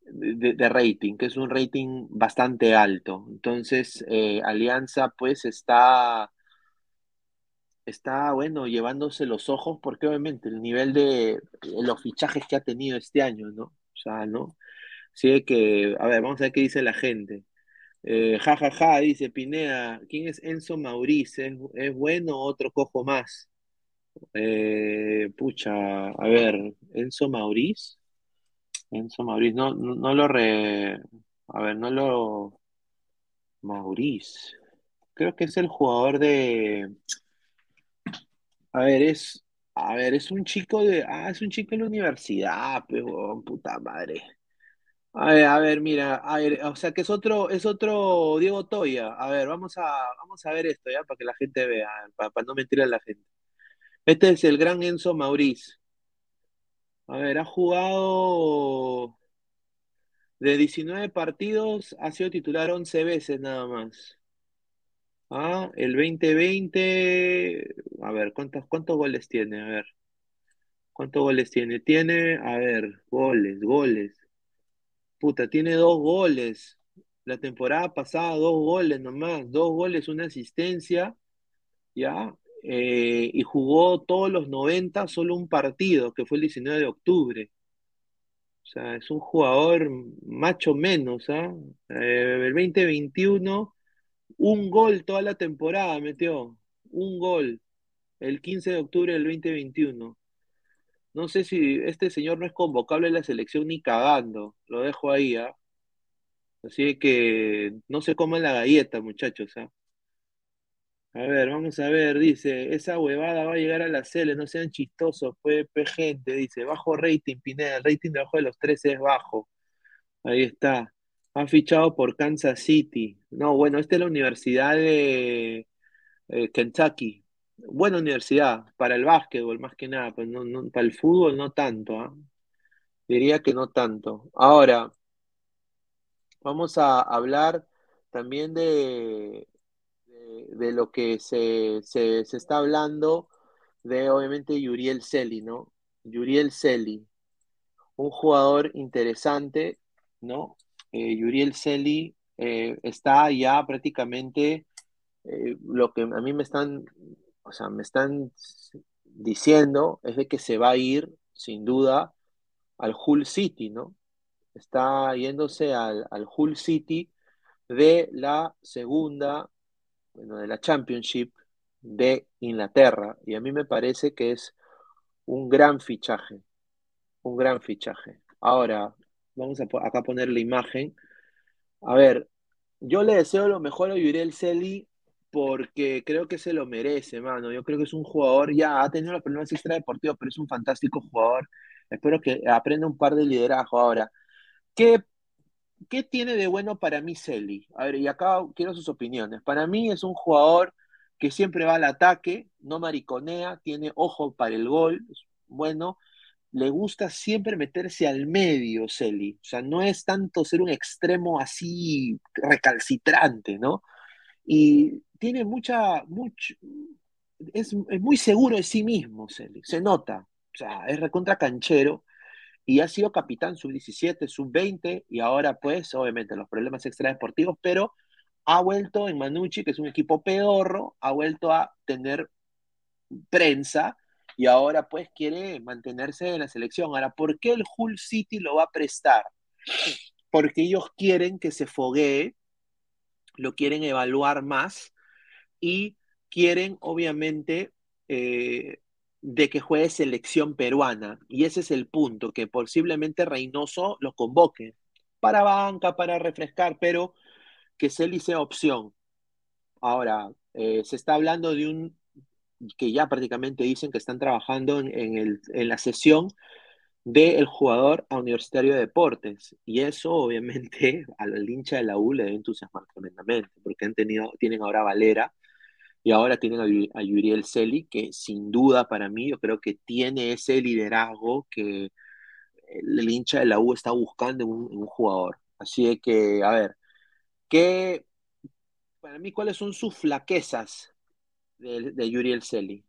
de, de rating, que es un rating bastante alto. Entonces, eh, Alianza pues está, está, bueno, llevándose los ojos porque obviamente el nivel de los fichajes que ha tenido este año, ¿no? O sea, ¿no? Así que, a ver, vamos a ver qué dice la gente. Eh, ja, ja, ja, dice Pinea, ¿quién es Enzo Maurice? ¿Es, es bueno otro cojo más? Eh, pucha, a ver, Enzo Maurice. Enzo Maurice, no, no, no lo re. A ver, no lo. Maurice. Creo que es el jugador de. A ver, es. A ver, es un chico de. Ah, es un chico de la universidad, pero puta madre. A ver, a ver, mira, a ver, o sea que es otro, es otro Diego Toya. A ver, vamos a, vamos a ver esto ya para que la gente vea, para, no mentir a la gente. Este es el gran Enzo Maurice. A ver, ha jugado de 19 partidos, ha sido titular 11 veces nada más. Ah, el 2020, a ver, ¿cuántos, cuántos goles tiene? A ver, ¿cuántos goles tiene? Tiene, a ver, goles, goles. Puta, tiene dos goles. La temporada pasada, dos goles nomás, dos goles, una asistencia, ¿ya? Eh, y jugó todos los 90, solo un partido, que fue el 19 de octubre. O sea, es un jugador macho menos, ¿ah? Eh, el 2021, un gol toda la temporada metió, un gol, el 15 de octubre del 2021. No sé si este señor no es convocable en la selección ni cagando, lo dejo ahí, ¿ah? Así que no se coman la galleta, muchachos, ¿ah? A ver, vamos a ver, dice, esa huevada va a llegar a la Cele, no sean chistosos, fue gente, dice, bajo rating, Pineda, el rating debajo de los 13 es bajo. Ahí está. Ha fichado por Kansas City. No, bueno, esta es la Universidad de eh, Kentucky. Buena universidad, para el básquetbol más que nada, pero no, no- para el fútbol no tanto, ¿ah? Diría que no tanto. Ahora, vamos a hablar también de, de, lo que se, se, se está hablando de, obviamente, Yuriel Celi, ¿no? Yuriel Celi, un jugador interesante, ¿no? Eh, Yuriel Celi eh, está ya prácticamente eh, lo que a mí me están, o sea, me están diciendo es de que se va a ir, sin duda, al Hull City, ¿no? Está yéndose al, al Hull City de la segunda, bueno, de la Championship de Inglaterra. Y a mí me parece que es un gran fichaje, un gran fichaje. Ahora, vamos a acá poner la imagen. A ver, yo le deseo lo mejor a Yuriel Celi porque creo que se lo merece, mano. Yo creo que es un jugador, ya ha tenido los problemas extradeportivos, pero es un fantástico jugador. Espero que aprenda un par de liderazgo. Ahora, ¿qué, qué tiene de bueno para mí Celi? A ver, y acá quiero sus opiniones. Para mí es un jugador que siempre va al ataque, no mariconea, tiene ojo para el gol, bueno, le gusta siempre meterse al medio, Celi. O sea, no es tanto ser un extremo así recalcitrante, ¿no? Y tiene mucha, mucho, es, es muy seguro de sí mismo, Celi, se nota. O sea, es recontra canchero y ha sido capitán sub-17, sub-20 y ahora pues obviamente los problemas extradeportivos, pero ha vuelto en Manucci, que es un equipo pedorro, ha vuelto a tener prensa y ahora pues quiere mantenerse en la selección. Ahora, ¿por qué el Hull City lo va a prestar? Porque ellos quieren que se foguee, lo quieren evaluar más y quieren obviamente eh, de que juegue selección peruana. Y ese es el punto, que posiblemente Reynoso lo convoque para banca, para refrescar, pero que Celi sea opción. Ahora, eh, se está hablando de un que ya prácticamente dicen que están trabajando en, en el, en la sesión del jugador a Universitario de Deportes. Y eso, *laughs* obviamente, al hincha de la U le debe entusiasmar tremendamente, porque han tenido, tienen ahora Valera y ahora tienen a, a Yuriel Celi, que sin duda para mí yo creo que tiene ese liderazgo que el, hincha de la U está buscando en un, jugador. Así que, a ver, ¿qué, para mí, cuáles son sus flaquezas de, de Yuriel Celi?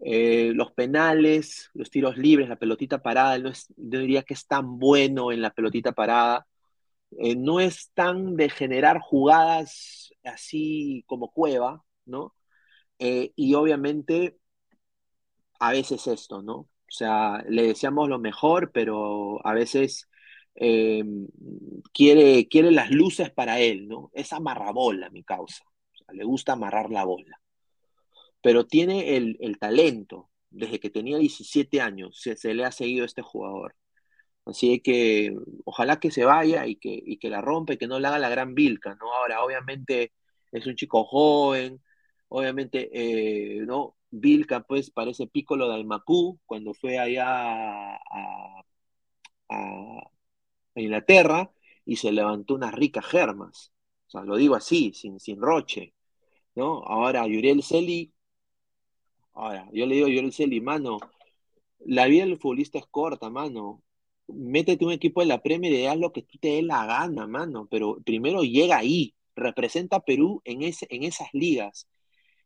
Eh, los penales, los tiros libres, la pelotita parada, no yo diría que es tan bueno en la pelotita parada. Eh, no es tan de generar jugadas así como Cueva, ¿no? Eh, y obviamente a veces esto, ¿no? O sea, le deseamos lo mejor, pero a veces eh, quiere, quiere las luces para él, ¿no? Es amarrabola, mi causa. Le gusta amarrar la bola. Pero tiene el, el talento. Desde que tenía 17 años se, le ha seguido este jugador. Así que ojalá que se vaya y que, y que la rompa y que no le haga la gran vilca, ¿no? Ahora, obviamente es un chico joven, obviamente, eh, ¿no? Vilca, pues, parece Piccolo de Almacú cuando fue allá a, Inglaterra y se levantó unas ricas germas. O sea, lo digo así, sin, sin roche, ¿no? Ahora, Yuriel Celi, ahora, yo le digo a Yuriel Celi, mano, la vida del futbolista es corta, mano. Métete un equipo de la Premier y haz lo que tú te dé la gana, mano. Pero primero llega ahí. representa a Perú en, ese, en esas ligas.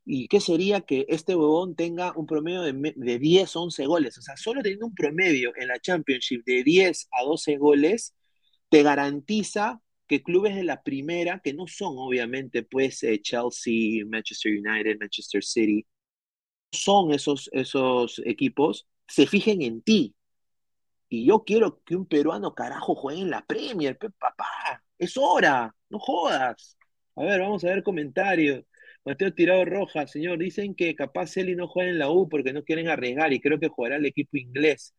¿Y qué sería que este huevón tenga un promedio de, de 10, 11 goles? O sea, solo teniendo un promedio en la Championship de 10 a 12 goles, te garantiza que clubes de la primera, que no son obviamente pues eh, Chelsea, Manchester United, Manchester City, son esos, esos equipos, se fijen en ti. Y yo quiero que un peruano carajo juegue en la Premier, papá. Es hora, no jodas. A ver, vamos a ver comentarios. Mateo Tirado Rojas, señor, dicen que capaz Eli no juega en la U porque no quieren arriesgar y creo que jugará el equipo inglés.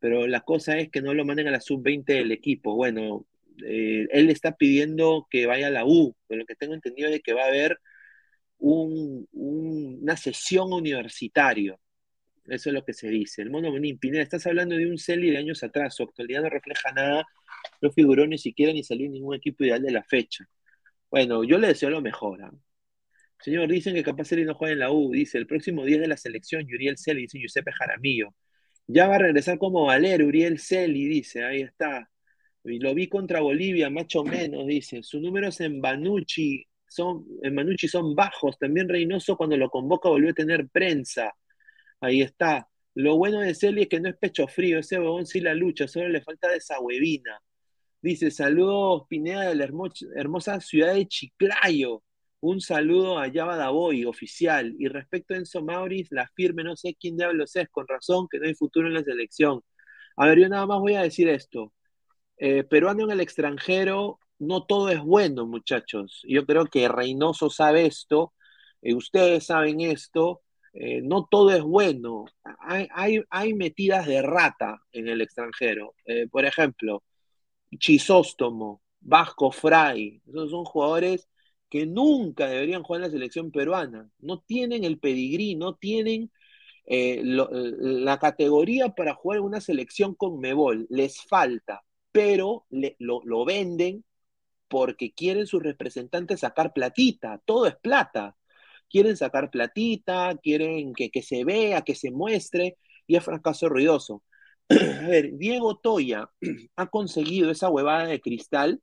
Pero la cosa es que no lo manden a la sub-20 del equipo. Bueno, eh, él está pidiendo que vaya a la U, pero lo que tengo entendido es que va a haber un- un- una sesión universitario. Eso es lo que se dice. El Mono Bonín, Pineda, estás hablando de un Celi de años atrás. Su actualidad no refleja nada. No figuró ni siquiera ni salió en ningún equipo ideal de la fecha. Bueno, yo le deseo lo mejor. ¿ah? Señor, dicen que capaz Celi no juega en la U. Dice, el próximo día de la selección, Yuriel Celi, dice Giuseppe Jaramillo. Ya va a regresar como Valero, Uriel Celi, dice, ahí está. Y lo vi contra Bolivia, más o menos, dice. Sus números en Banucci son, en Banucci son bajos. También Reynoso cuando lo convoca volvió a tener prensa. Ahí está. Lo bueno de Celi es que no es pecho frío, ese huevón sí la lucha, solo le falta de esa huevina. Dice, saludos Pineda de la hermo- hermosa ciudad de Chiclayo. Un saludo a Java Davoy, oficial. Y respecto a Enzo Mauriz, la firme, no sé quién diablos es, con razón que no hay futuro en la selección. A ver, yo nada más voy a decir esto. Eh, peruano en el extranjero, no todo es bueno, muchachos. Yo creo que Reynoso sabe esto, eh, ustedes saben esto, eh, no todo es bueno. Hay, hay, hay metidas de rata en el extranjero. Eh, por ejemplo, Chisóstomo, Vasco Fray, esos son jugadores que nunca deberían jugar en la selección peruana. No tienen el pedigrí, no tienen eh, lo- la categoría para jugar en una selección con Mebol. Les falta, pero lo, lo venden porque quieren sus representantes sacar platita. Todo es plata. Quieren sacar platita, quieren que, que se vea, que se muestre, y es fracaso ruidoso. *clears throat* A ver, Diego Toya *clears throat* ha conseguido esa huevada de cristal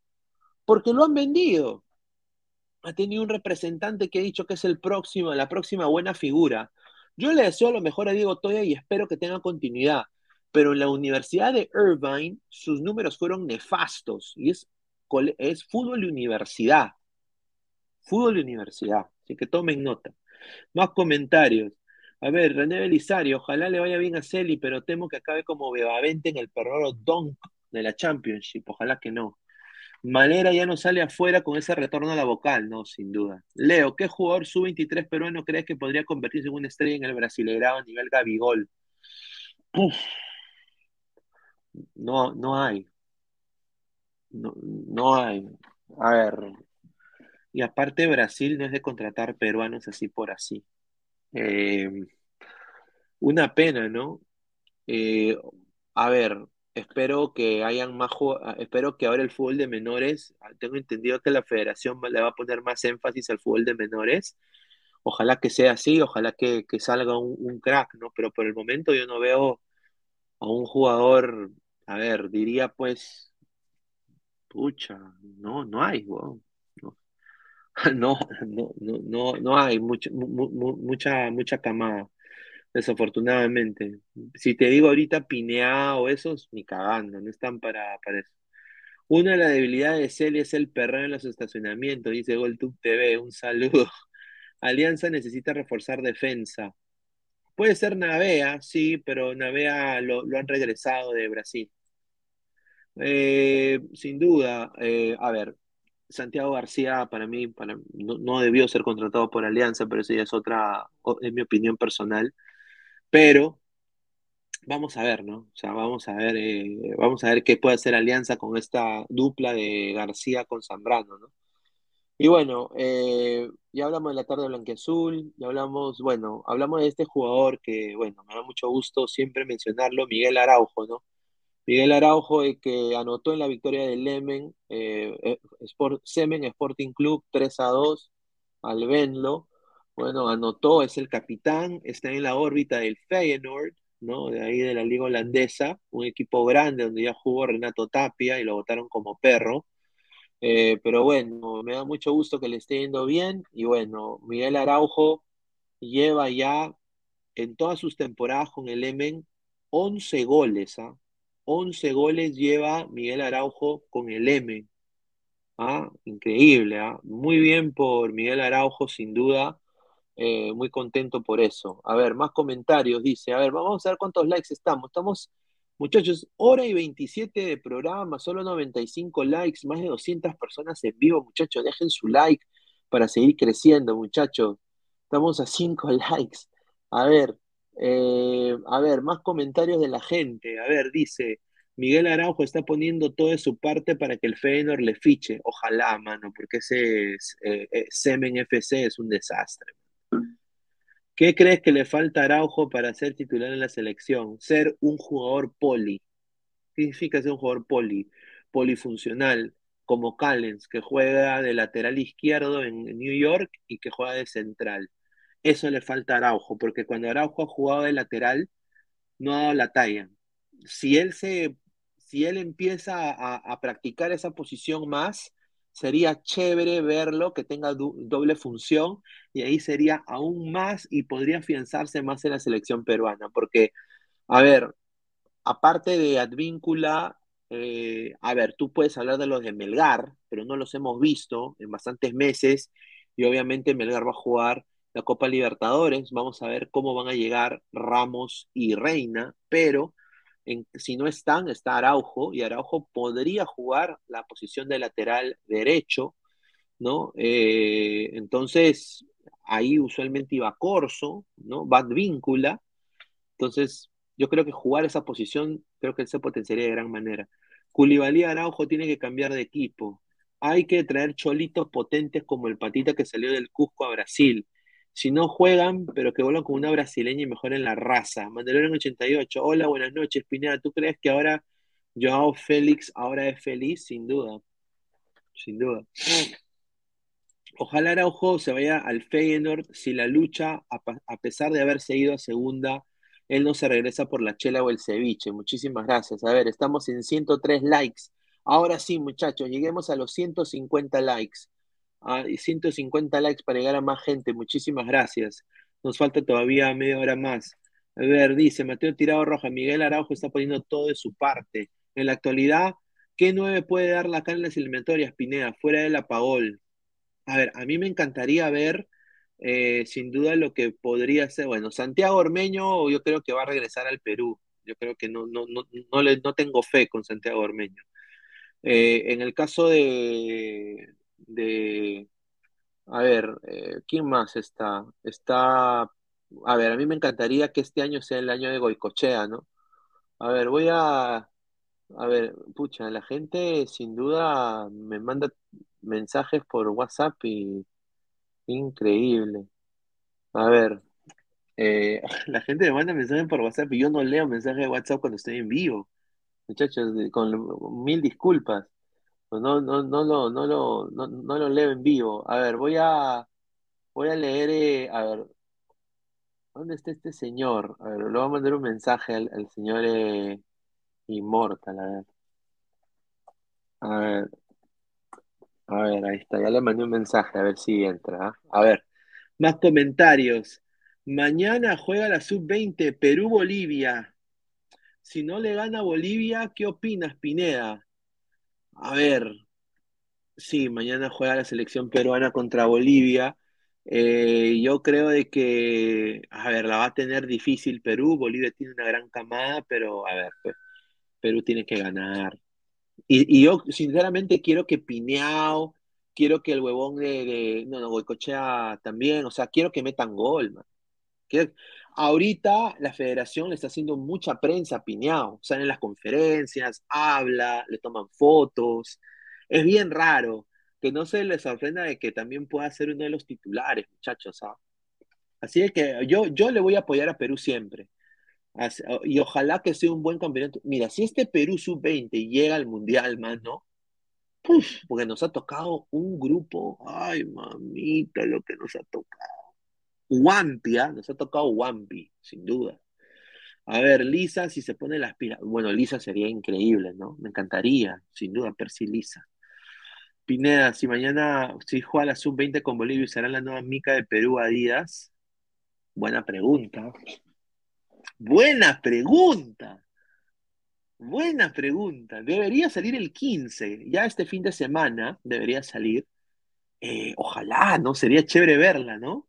porque lo han vendido. Ha tenido un representante que ha dicho que es el próximo, la próxima buena figura. Yo le deseo lo mejor a Diego Toya y espero que tenga continuidad. Pero en la Universidad de Irvine sus números fueron nefastos y es, es fútbol de universidad. Fútbol de universidad. Así que tomen nota. Más comentarios. A ver, René Belisario, ojalá le vaya bien a Celi, pero temo que acabe como Bebavente en el perrero Donk de la Championship. Ojalá que no. Malera ya no sale afuera con ese retorno a la vocal, no, sin duda. Leo, ¿qué jugador sub-23 peruano crees que podría convertirse en una estrella en el Brasileirao a nivel Gabigol? No, no hay. No, no hay. A ver. Y aparte Brasil no es de contratar peruanos así por así. Eh, una pena, ¿no? Eh, a ver, espero que hayan más ah, espero que ahora el fútbol de menores, ah, tengo entendido que la federación le va a poner más énfasis al fútbol de menores. Ojalá que sea así, ojalá que, que salga un, un crack, ¿no? Pero por el momento yo no veo a un jugador, a ver, diría pues, pucha, no, no hay, weón. No, *laughs* no, no, no, no, hay mucha, mu- mu- mu- mucha, mucha camada. Desafortunadamente. Si te digo ahorita Pinea o esos, ni cagando, no están para, para eso. Una de las debilidades de Celia es el perreo en los estacionamientos, dice GolTube TV. Un saludo. *laughs* Alianza necesita reforzar defensa. Puede ser Navea, sí, pero Navea lo, lo han regresado de Brasil. Eh, sin duda, eh, a ver, Santiago García para mí para, no, no debió ser contratado por Alianza, pero eso ya es otra, es mi opinión personal. Pero Vamos a ver, ¿no? O sea, vamos a ver, eh, vamos a ver qué puede hacer Alianza con esta dupla de García con Zambrano, ¿no? Y bueno, eh, ya hablamos de la tarde blanquiazul, ya hablamos, bueno, hablamos de este jugador que, bueno, me da mucho gusto siempre mencionarlo, Miguel Araujo, ¿no? Miguel Araujo, eh, que anotó en la victoria del Lemen, Sport, Semen Sporting Club 3 a 2 al Venlo. Bueno, anotó, es el capitán, está en la órbita del Feyenoord, ¿no? De ahí de la liga holandesa, un equipo grande donde ya jugó Renato Tapia y lo votaron como perro. Eh, pero bueno, me da mucho gusto que le esté yendo bien. Y bueno, Miguel Araujo lleva ya en todas sus temporadas con el Emen 11 goles. ¿ah? 11 goles lleva Miguel Araujo con el Emen. ¿ah? Increíble, ¿ah? Muy bien por Miguel Araujo, sin duda. Eh, muy contento por eso. A ver, más comentarios. Dice, a ver, vamos a ver cuántos likes estamos. Estamos, muchachos, hora y 27 de programa, solo 95 likes, más de 200 personas en vivo, muchachos. Dejen su like para seguir creciendo, muchachos. Estamos a 5 *laughs* likes. A ver, eh, a ver, más comentarios de la gente. A ver, dice, Miguel Araujo está poniendo todo de su parte para que el Feyenoord le fiche. Ojalá, mano, porque ese es, eh, Semen FC es un desastre. ¿Qué crees que le falta a Araujo para ser titular en la selección? Ser un jugador poli. ¿Qué significa ser un jugador poli? Polifuncional, como Callens, que juega de lateral izquierdo en New York y que juega de central. Eso le falta a Araujo, porque cuando Araujo ha jugado de lateral, no ha dado la talla. Si él se, si él empieza a, practicar esa posición más, sería chévere verlo, que tenga doble función, y ahí sería aún más y podría afianzarse más en la selección peruana, porque, a ver, aparte de Advíncula, eh, a ver, tú puedes hablar de los de Melgar, pero no los hemos visto en bastantes meses, y obviamente Melgar va a jugar la Copa Libertadores, vamos a ver cómo van a llegar Ramos y Reina, pero si no están, está Araujo, y Araujo podría jugar la posición de lateral derecho, ¿no? Eh, entonces, ahí usualmente iba Corso, ¿no? Víncula, entonces yo creo que jugar esa posición, creo que él se potenciaría de gran manera. Culibalí Araujo tiene que cambiar de equipo. Hay que traer cholitos potentes como el patita que salió del Cusco a Brasil si no juegan, pero que vuelvan como una brasileña y mejoren la raza. Mandalorian 88, hola, buenas noches, Pineda. ¿Tú crees que ahora Joao Félix ahora es feliz? Sin duda, sin duda. Ojalá Araujo se vaya al Feyenoord si la lucha, a, pesar de haberse ido a segunda, él no se regresa por la chela o el ceviche. Muchísimas gracias. A ver, estamos en 103 likes. Ahora sí, muchachos, lleguemos a los 150 likes. 150 ah, likes para llegar a más gente. Muchísimas gracias. Nos falta todavía media hora más. A ver, dice Mateo Tirado Roja, Miguel Araujo está poniendo todo de su parte. En la actualidad, ¿qué nueve puede dar la cara en las eliminatorias, Pineda, fuera del apagol? A ver, a mí me encantaría ver, eh, sin duda, lo que podría ser, bueno, Santiago Ormeño, yo creo que va a regresar al Perú. Yo creo que no, no, no, no, le, no tengo fe con Santiago Ormeño. Eh, en el caso de, de, a ver, eh, ¿quién más está? Está, a ver, a mí me encantaría que este año sea el año de Goicochea, ¿no? A ver, voy a, a ver, pucha, la gente sin duda me manda mensajes por WhatsApp y increíble. A ver, eh, *laughs* la gente me manda mensajes por WhatsApp y yo no leo mensajes de WhatsApp cuando estoy en vivo. Muchachos, con mil disculpas. Pues no, no, no lo, no lo, no, no lo leo en vivo. A ver, voy a, voy a leer, eh, a ver, ¿dónde está este señor? A ver, le voy a mandar un mensaje al, señor eh, Inmortal, a ver. A ver, a ver, ahí está, ya le mandé un mensaje, a ver si entra. ¿ah? A ver, más comentarios. Mañana juega la sub-20, Perú-Bolivia. Si no le gana Bolivia, ¿qué opinas, Pineda? A ver, sí, mañana juega la selección peruana contra Bolivia. Eh, yo creo de que, a ver, la va a tener difícil Perú. Bolivia tiene una gran camada, pero a ver, pues, Perú tiene que ganar. Y, yo, sinceramente, quiero que Pineao, quiero que el huevón de, no, no, Goicochea también, o sea, quiero que metan gol, man. Ahorita la federación le está haciendo mucha prensa a Pineao, salen las conferencias, habla, le toman fotos. Es bien raro que no se les sorprenda de que también pueda ser uno de los titulares, muchachos. ¿ah? Así es que yo, yo le voy a apoyar a Perú siempre. y ojalá que sea un buen campeonato. Mira, si este Perú sub-20 llega al Mundial, mano, porque nos ha tocado un grupo, ay mamita, lo que nos ha tocado. Wampia, ¿ah? nos ha tocado Wampi, sin duda. A ver, Lisa, si se pone las pilas. Bueno, Lisa sería increíble, ¿no? Me encantaría, sin duda, Percy Lisa. Pineda, si mañana si juega la sub-20 con Bolivia, ¿será la nueva mica de Perú a Díaz? Buena pregunta. Buena pregunta. Buena pregunta. Debería salir el 15. Ya este fin de semana debería salir. Eh, ojalá, ¿no? Sería chévere verla, ¿no?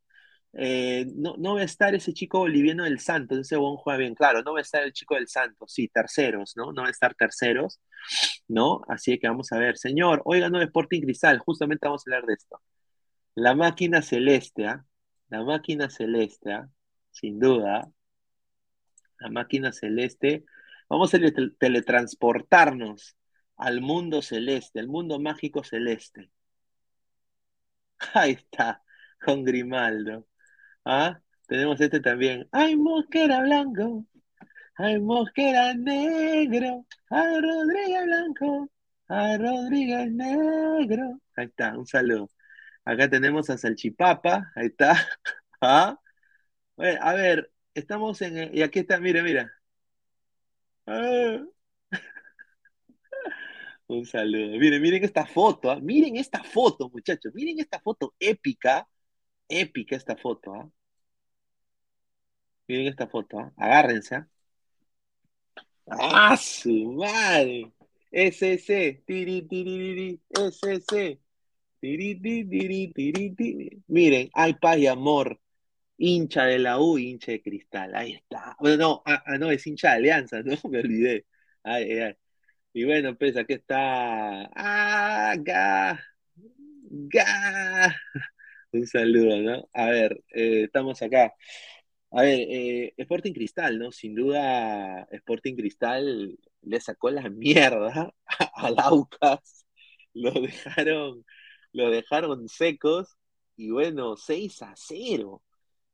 Eh, no, no va a estar ese chico boliviano del Santos, ese buen juega bien, claro, no va a estar el chico del Santos, sí, terceros, ¿no? No va a estar terceros, ¿no? Así que vamos a ver, señor, hoy ganó Sporting Cristal, justamente vamos a hablar de esto. La máquina celeste, ¿ah? La máquina celeste, ¿ah? Sin duda, la máquina celeste, vamos a tele- teletransportarnos al mundo celeste, al mundo mágico celeste. *laughs* Ahí está, con Grimaldo. ¿Ah? Tenemos este también. Ay, Mosquera Blanco. Ay, Mosquera Negro. Ay, Rodríguez Blanco. Ay, Rodríguez Negro. Ahí está, un saludo. Acá tenemos a Salchipapa. Ahí está. *laughs* ¿Ah? Bueno, a ver, estamos en. Y aquí está, mira, mira. Ah. *laughs* Un saludo. Miren, miren esta foto. ¿ah? Miren esta foto, muchachos. Miren esta foto épica. Épica esta foto. ¿ah? Miren esta foto. ¿ah? Agárrense. ¿ah? ¡Ah, su madre! SC. Tiri, tiri, SC. Tiri, tiri, tiri, tiri. Miren, hay paz y amor. Hincha de la U, hincha de cristal. Ahí está. Bueno, no, ah, no, es hincha de Alianza, ¿no? *laughs* Me olvidé. Y bueno, pues aquí está. ¡Ah! Ga, ga. Un saludo, ¿no? A ver, eh, estamos acá. A ver, eh, Sporting Cristal, ¿no? Sin duda, Sporting Cristal le sacó la mierda al Aucas. Lo dejaron, lo dejaron secos. Y bueno, 6 a 0.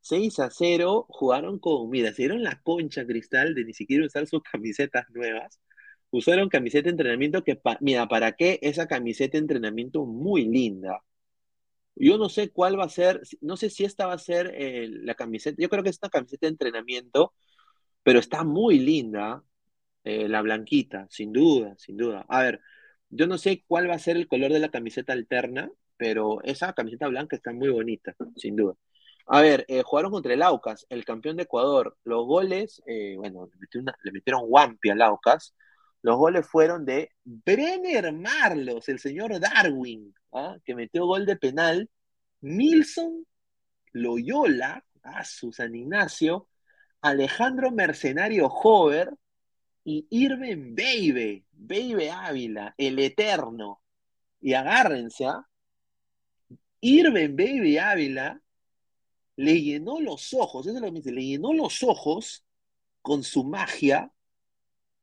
6 a 0 jugaron con, mira, se dieron la concha Cristal de ni siquiera usar sus camisetas nuevas. Usaron camiseta de entrenamiento que, mira, ¿para qué esa camiseta de entrenamiento muy linda? Yo no sé cuál va a ser, no sé si esta va a ser eh, la camiseta, yo creo que es una camiseta de entrenamiento, pero está muy linda, eh, la blanquita, sin duda, sin duda. A ver, yo no sé cuál va a ser el color de la camiseta alterna, pero esa camiseta blanca está muy bonita, sin duda. A ver, eh, jugaron contra el Aucas, el campeón de Ecuador. Los goles, bueno, le le metieron Wampi al Aucas. Los goles fueron de Brenner Marlos, el señor Darwin, ¿ah? que metió gol de penal. Nilson Loyola, a su San Ignacio. Alejandro Mercenario Hover y Irving Baby, Baby Ávila, el eterno. Y agárrense, ¿ah? Baby Ávila le llenó los ojos, eso es lo que me dice, le llenó los ojos con su magia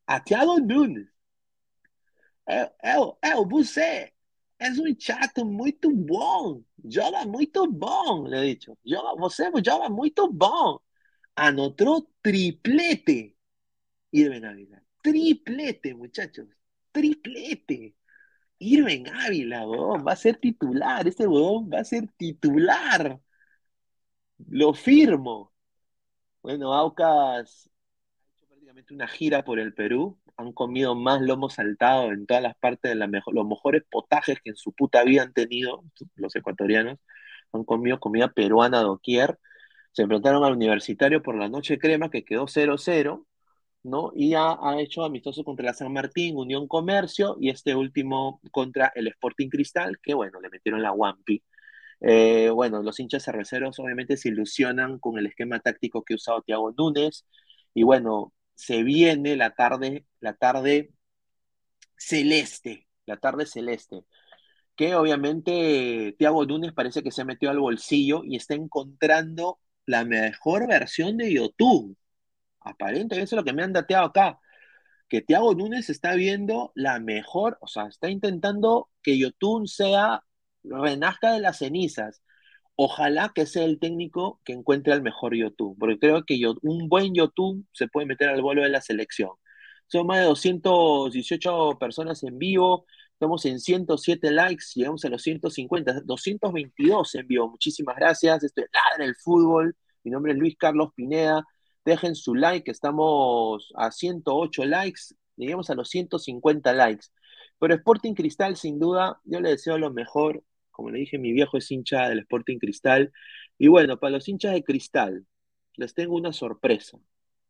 a Thiago Nunes. O- é, o você és um chato muito bom, joga muito bom, le he dicho. Joga, você joga muito bom. Anotó triplete. Irving Ávila. Triplete, muchachos. Triplete. Irving Ávila, huevón, va a ser titular. Este huevón va a ser titular. Lo firmo. Bueno, Aucas prácticamente una gira por el Perú. Han comido más lomo saltado en todas las partes de los mejores potajes que en su puta vida han tenido los ecuatorianos. Han comido comida peruana doquier. Se enfrentaron al Universitario por la noche crema, que quedó 0-0, ¿no? Y ha, ha hecho amistoso contra la San Martín, Unión Comercio, y este último contra el Sporting Cristal, que bueno, le metieron la Wampi. Eh, bueno, los hinchas cerveceros obviamente se ilusionan con el esquema táctico que ha usado Thiago Núñez. Y bueno, se viene la tarde, la tarde celeste, la tarde celeste, que obviamente Thiago Núñez parece que se ha metido al bolsillo y está encontrando la mejor versión de YouTube. Aparentemente eso es lo que me han dateado acá, que Thiago Núñez está viendo la mejor, o sea, está intentando que YouTube sea, renazca de las cenizas. Ojalá que sea el técnico que encuentre el mejor YouTube, porque creo que un buen YouTube se puede meter al vuelo de la selección. Son más de 218 personas en vivo, estamos en 107 likes, llegamos a los 150, 222 en vivo. Muchísimas gracias. Esto es Ladra el Fútbol. Mi nombre es Luis Carlos Pineda. Dejen su like, estamos a 108 likes, lleguemos a los 150 likes. Pero Sporting Cristal, sin duda, yo le deseo lo mejor. Como le dije, mi viejo es hincha del Sporting Cristal. Y bueno, para los hinchas de Cristal, les tengo una sorpresa,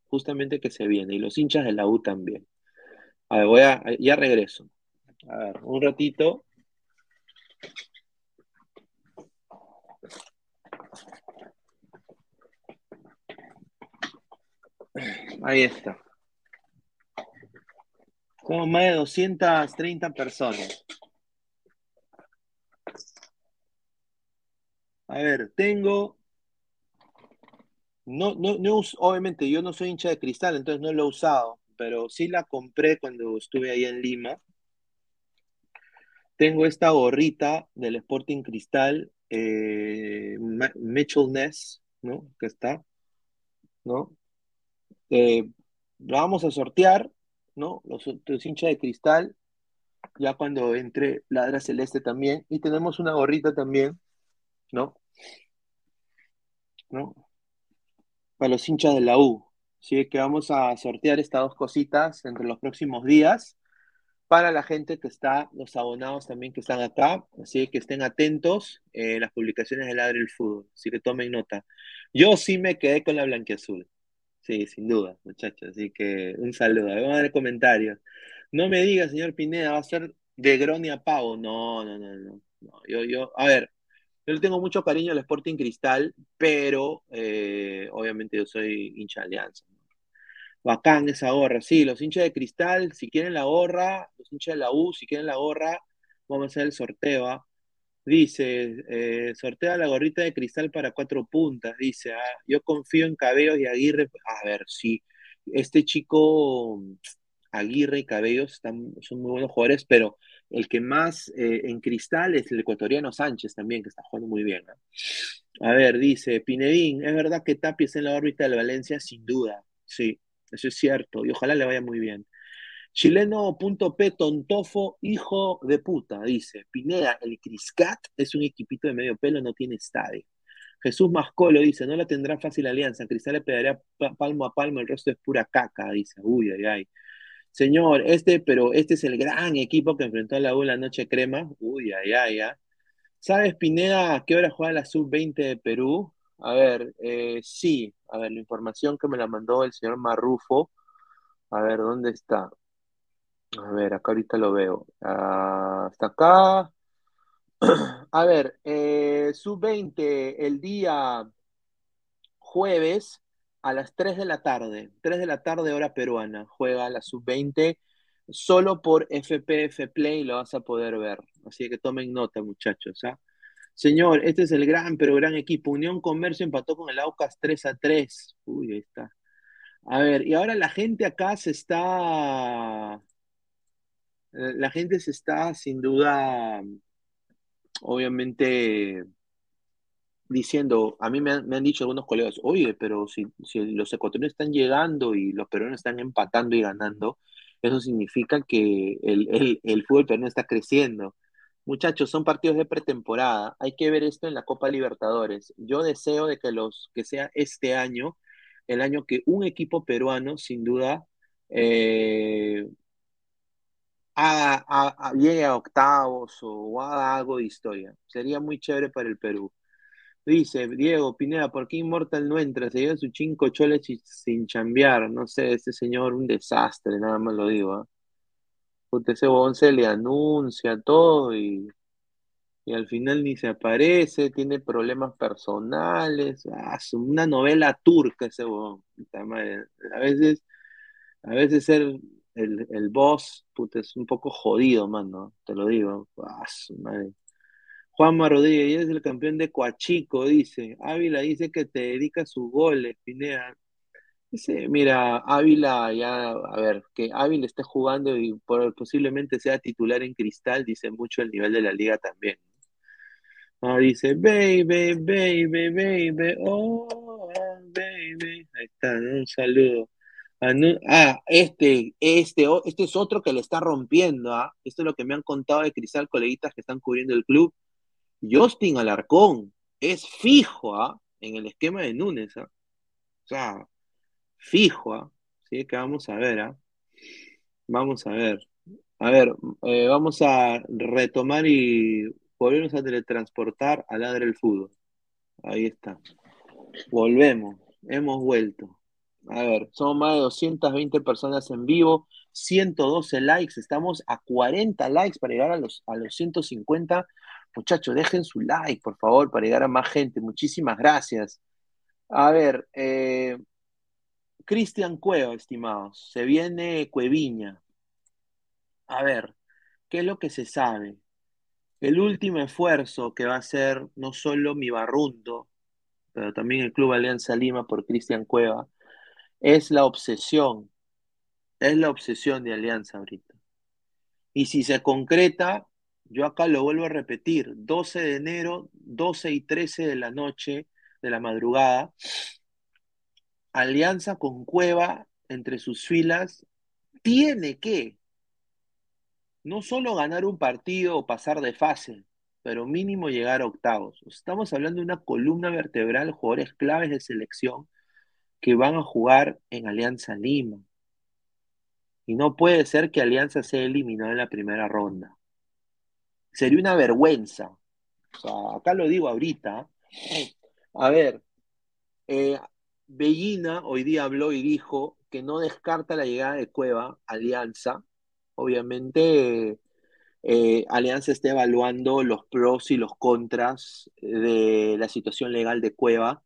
justamente que se viene, y los hinchas de la U también. A ver, voy a, ya regreso. A ver, un ratito. Ahí está. Somos más de 230 personas. A ver, tengo. No, no, no, obviamente yo no soy hincha de cristal, entonces no lo he usado, pero sí la compré cuando estuve ahí en Lima. Tengo esta gorrita del Sporting Cristal, eh, Mitchell Ness, ¿no? Que está, ¿no? Eh, la vamos a sortear, ¿no? Los, los hinchas de cristal, ya cuando entre Ladra Celeste también. Y tenemos una gorrita también, ¿no? ¿No? Para los hinchas de la U. Así que vamos a sortear estas dos cositas entre los próximos días. Para la gente que está, los abonados también que están acá, así que estén atentos en las publicaciones de Ladre el Fútbol, así que tomen nota. Yo sí me quedé con la blanquiazul. Sí, sin duda, muchachos. Así que un saludo. Vamos a ver comentarios. No me diga, señor Pineda, va a ser de Groni a Pavo. No, no, no, no. no. Yo, yo, a ver, yo le tengo mucho cariño al Sporting Cristal, pero eh, obviamente yo soy hincha de Alianza. Bacán esa gorra. Sí, los hinchas de Cristal, si quieren la gorra, los hinchas de la U, si quieren la gorra, vamos a hacer el sorteo. ¿ah? Dice, eh, sortea la gorrita de cristal para cuatro puntas. Dice, ah, yo confío en Cabellos y Aguirre. A ver, sí, este chico Aguirre y Cabellos están, son muy buenos jugadores, pero el que más eh, en cristal es el ecuatoriano Sánchez también, que está jugando muy bien. A ver, dice Pinedín, ¿es verdad que Tapia está en la órbita del Valencia? Sin duda, sí, eso es cierto, y ojalá le vaya muy bien. Chileno.p Tontofo, hijo de puta, dice. Pineda, el Criscat es un equipito de medio pelo, no tiene estadio. Jesús Mascolo dice, no la tendrá fácil Alianza, Cristal le pegaría pa- palmo a palmo, el resto es pura caca, dice. Uy, ay, ay. Señor, este, pero este es el gran equipo que enfrentó a la U la noche crema. Uy, ay, ay, ay. ¿Sabes, Pineda, a qué hora juega la sub-20 de Perú? A ver, eh, sí, a ver, la información que me la mandó el señor Marrufo. A ver, ¿dónde está? A ver, acá ahorita lo veo. Ah, hasta acá. *clears throat* A ver, eh, sub-20 el día jueves a las 3 de la tarde. 3 de la tarde, hora peruana. Juega la sub-20 solo por FPF Play lo vas a poder ver. Así que tomen nota, muchachos. ¿ah? Señor, este es el gran, pero gran equipo. Unión Comercio empató con el Aucas 3 a 3. Uy, ahí está. A ver, y ahora la gente acá se está. eh, La gente se está sin duda, obviamente, diciendo, a mí me han, me han dicho algunos colegas, oye, pero si, si los ecuatorianos están llegando y los peruanos están empatando y ganando, eso significa que el, el, el fútbol peruano está creciendo. Muchachos, son partidos de pretemporada. Hay que ver esto en la Copa Libertadores. Yo deseo de que los que sea este año, el año que un equipo peruano, sin duda, eh, haga- a- a- llegue a octavos o haga algo de historia. Sería muy chévere para el Perú. Dice Diego Pineda, ¿por qué Immortal no entra? Se lleva sus cinco choles sin chambear. No sé, este señor, un desastre, nada más lo digo. Puta, ese huevón se le anuncia todo y, y al final ni se aparece, tiene problemas personales. Ah, una novela turca ese madre. A veces, a veces ser el, el boss, puta, es un poco jodido, mano. Te lo digo. Ah, madre. Juanma Rodríguez, eres el campeón de Coachico, dice. Ávila dice que te dedica sus goles, Pineda. Dice, mira, Ávila ya, a ver, que Ávila esté jugando y posiblemente sea titular en Cristal, dice mucho el nivel de la liga también. Ah, dice, baby, baby, baby, oh, baby. Ahí está, ¿no? Un saludo. Ah, ah, este, este, este es otro que le está rompiendo, ¿ah? Esto es lo que me han contado de Cristal, coleguitas que están cubriendo el club. Justin Alarcón es fijo, ¿ah? En el esquema de Núñez, ¿ah? O sea, fijo, ¿ah? Así que vamos a ver, ¿ah? Vamos a ver. A ver, eh, vamos a retomar y volvernos a teletransportar al ladre del fútbol. Ahí está. Volvemos, hemos vuelto. A ver, somos más de 220 personas en vivo, 112 likes, estamos a 40 likes para llegar a los, a los 150. Muchachos, dejen su like, por favor, para llegar a más gente. Muchísimas gracias. A ver, eh, Cristian Cueva, estimados, se viene Cueviña. A ver, ¿qué es lo que se sabe? El último esfuerzo que va a hacer no solo mi barrunto, pero también el Club Alianza Lima por Cristian Cueva, es la obsesión, es la obsesión de Alianza ahorita. Y si se concreta, yo acá lo vuelvo a repetir, 12 de enero, 12 y 13 de la noche, de la madrugada, Alianza con Cueva entre sus filas tiene que no solo ganar un partido o pasar de fase, pero mínimo llegar a octavos. Estamos hablando de una columna vertebral, jugadores claves de selección que van a jugar en Alianza Lima. Y no puede ser que Alianza sea eliminado en la primera ronda. Sería una vergüenza. acá lo digo ahorita. A ver, eh, Bellina hoy día habló y dijo que no descarta la llegada de Cueva, Alianza. Obviamente, eh, Alianza está evaluando los pros y los contras de la situación legal de Cueva,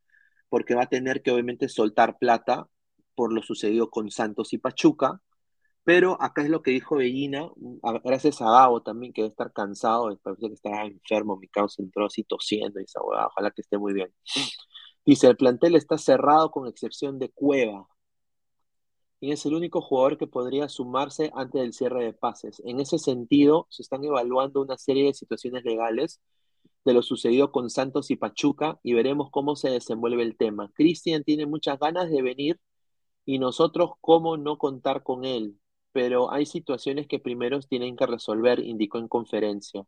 porque va a tener que obviamente soltar plata por lo sucedido con Santos y Pachuca. Pero acá es lo que dijo Bellina, gracias a Gabo también, que debe estar cansado, parece que está enfermo, mi causa entró así tosiendo y esa ojalá que esté muy bien. *sniffs* Dice, el plantel está cerrado con excepción de Cueva. Y es el único jugador que podría sumarse antes del cierre de pases. En ese sentido, se están evaluando una serie de situaciones legales de lo sucedido con Santos y Pachuca y veremos cómo se desenvuelve el tema. Cristian tiene muchas ganas de venir y nosotros cómo no contar con él, pero hay situaciones que primero tienen que resolver, indicó en conferencia.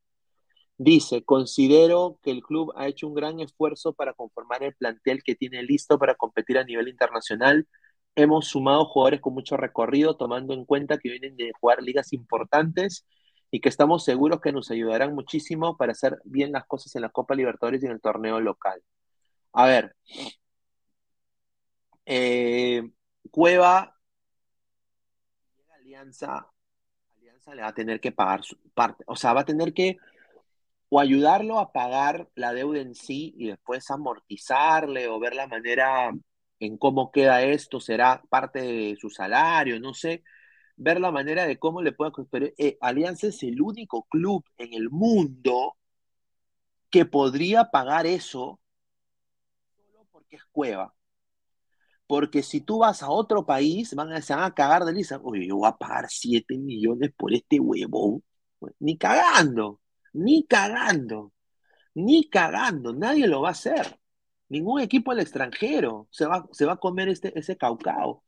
Dice, considero que el club ha hecho un gran esfuerzo para conformar el plantel que tiene listo para competir a nivel internacional. Hemos sumado jugadores con mucho recorrido, tomando en cuenta que vienen de jugar ligas importantes y que estamos seguros que nos ayudarán muchísimo para hacer bien las cosas en la Copa Libertadores y en el torneo local. A ver, eh, Cueva, Alianza, Alianza le va a tener que pagar su parte, o sea, va a tener que o ayudarlo a pagar la deuda en sí y después amortizarle o ver la manera en cómo queda esto, será parte de su salario, no sé, ver la manera de cómo le pueda... Pero eh, Alianza es el único club en el mundo que podría pagar eso solo porque es cueva. Porque si tú vas a otro país, se van a cagar de lisa. Oye, yo voy a pagar 7 millones por este huevón. Ni cagando. Ni cagando, ni cagando, nadie lo va a hacer. Ningún equipo al extranjero se va, se va a comer este, ese caucao.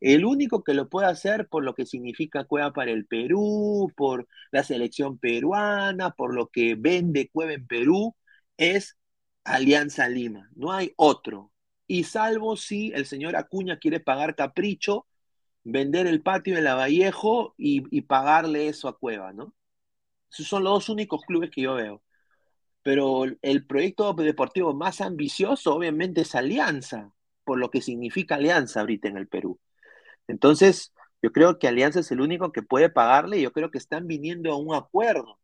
El único que lo puede hacer por lo que significa Cueva para el Perú, por la selección peruana, por lo que vende Cueva en Perú, es Alianza Lima. No hay otro. Y salvo si el señor Acuña quiere pagar capricho, vender el patio de Lavallejo y, y pagarle eso a Cueva, ¿no? Esos son los dos únicos clubes que yo veo. Pero el proyecto deportivo más ambicioso, obviamente, es Alianza, por lo que significa Alianza ahorita en el Perú. Entonces, yo creo que Alianza es el único que puede pagarle y yo creo que están viniendo a un acuerdo.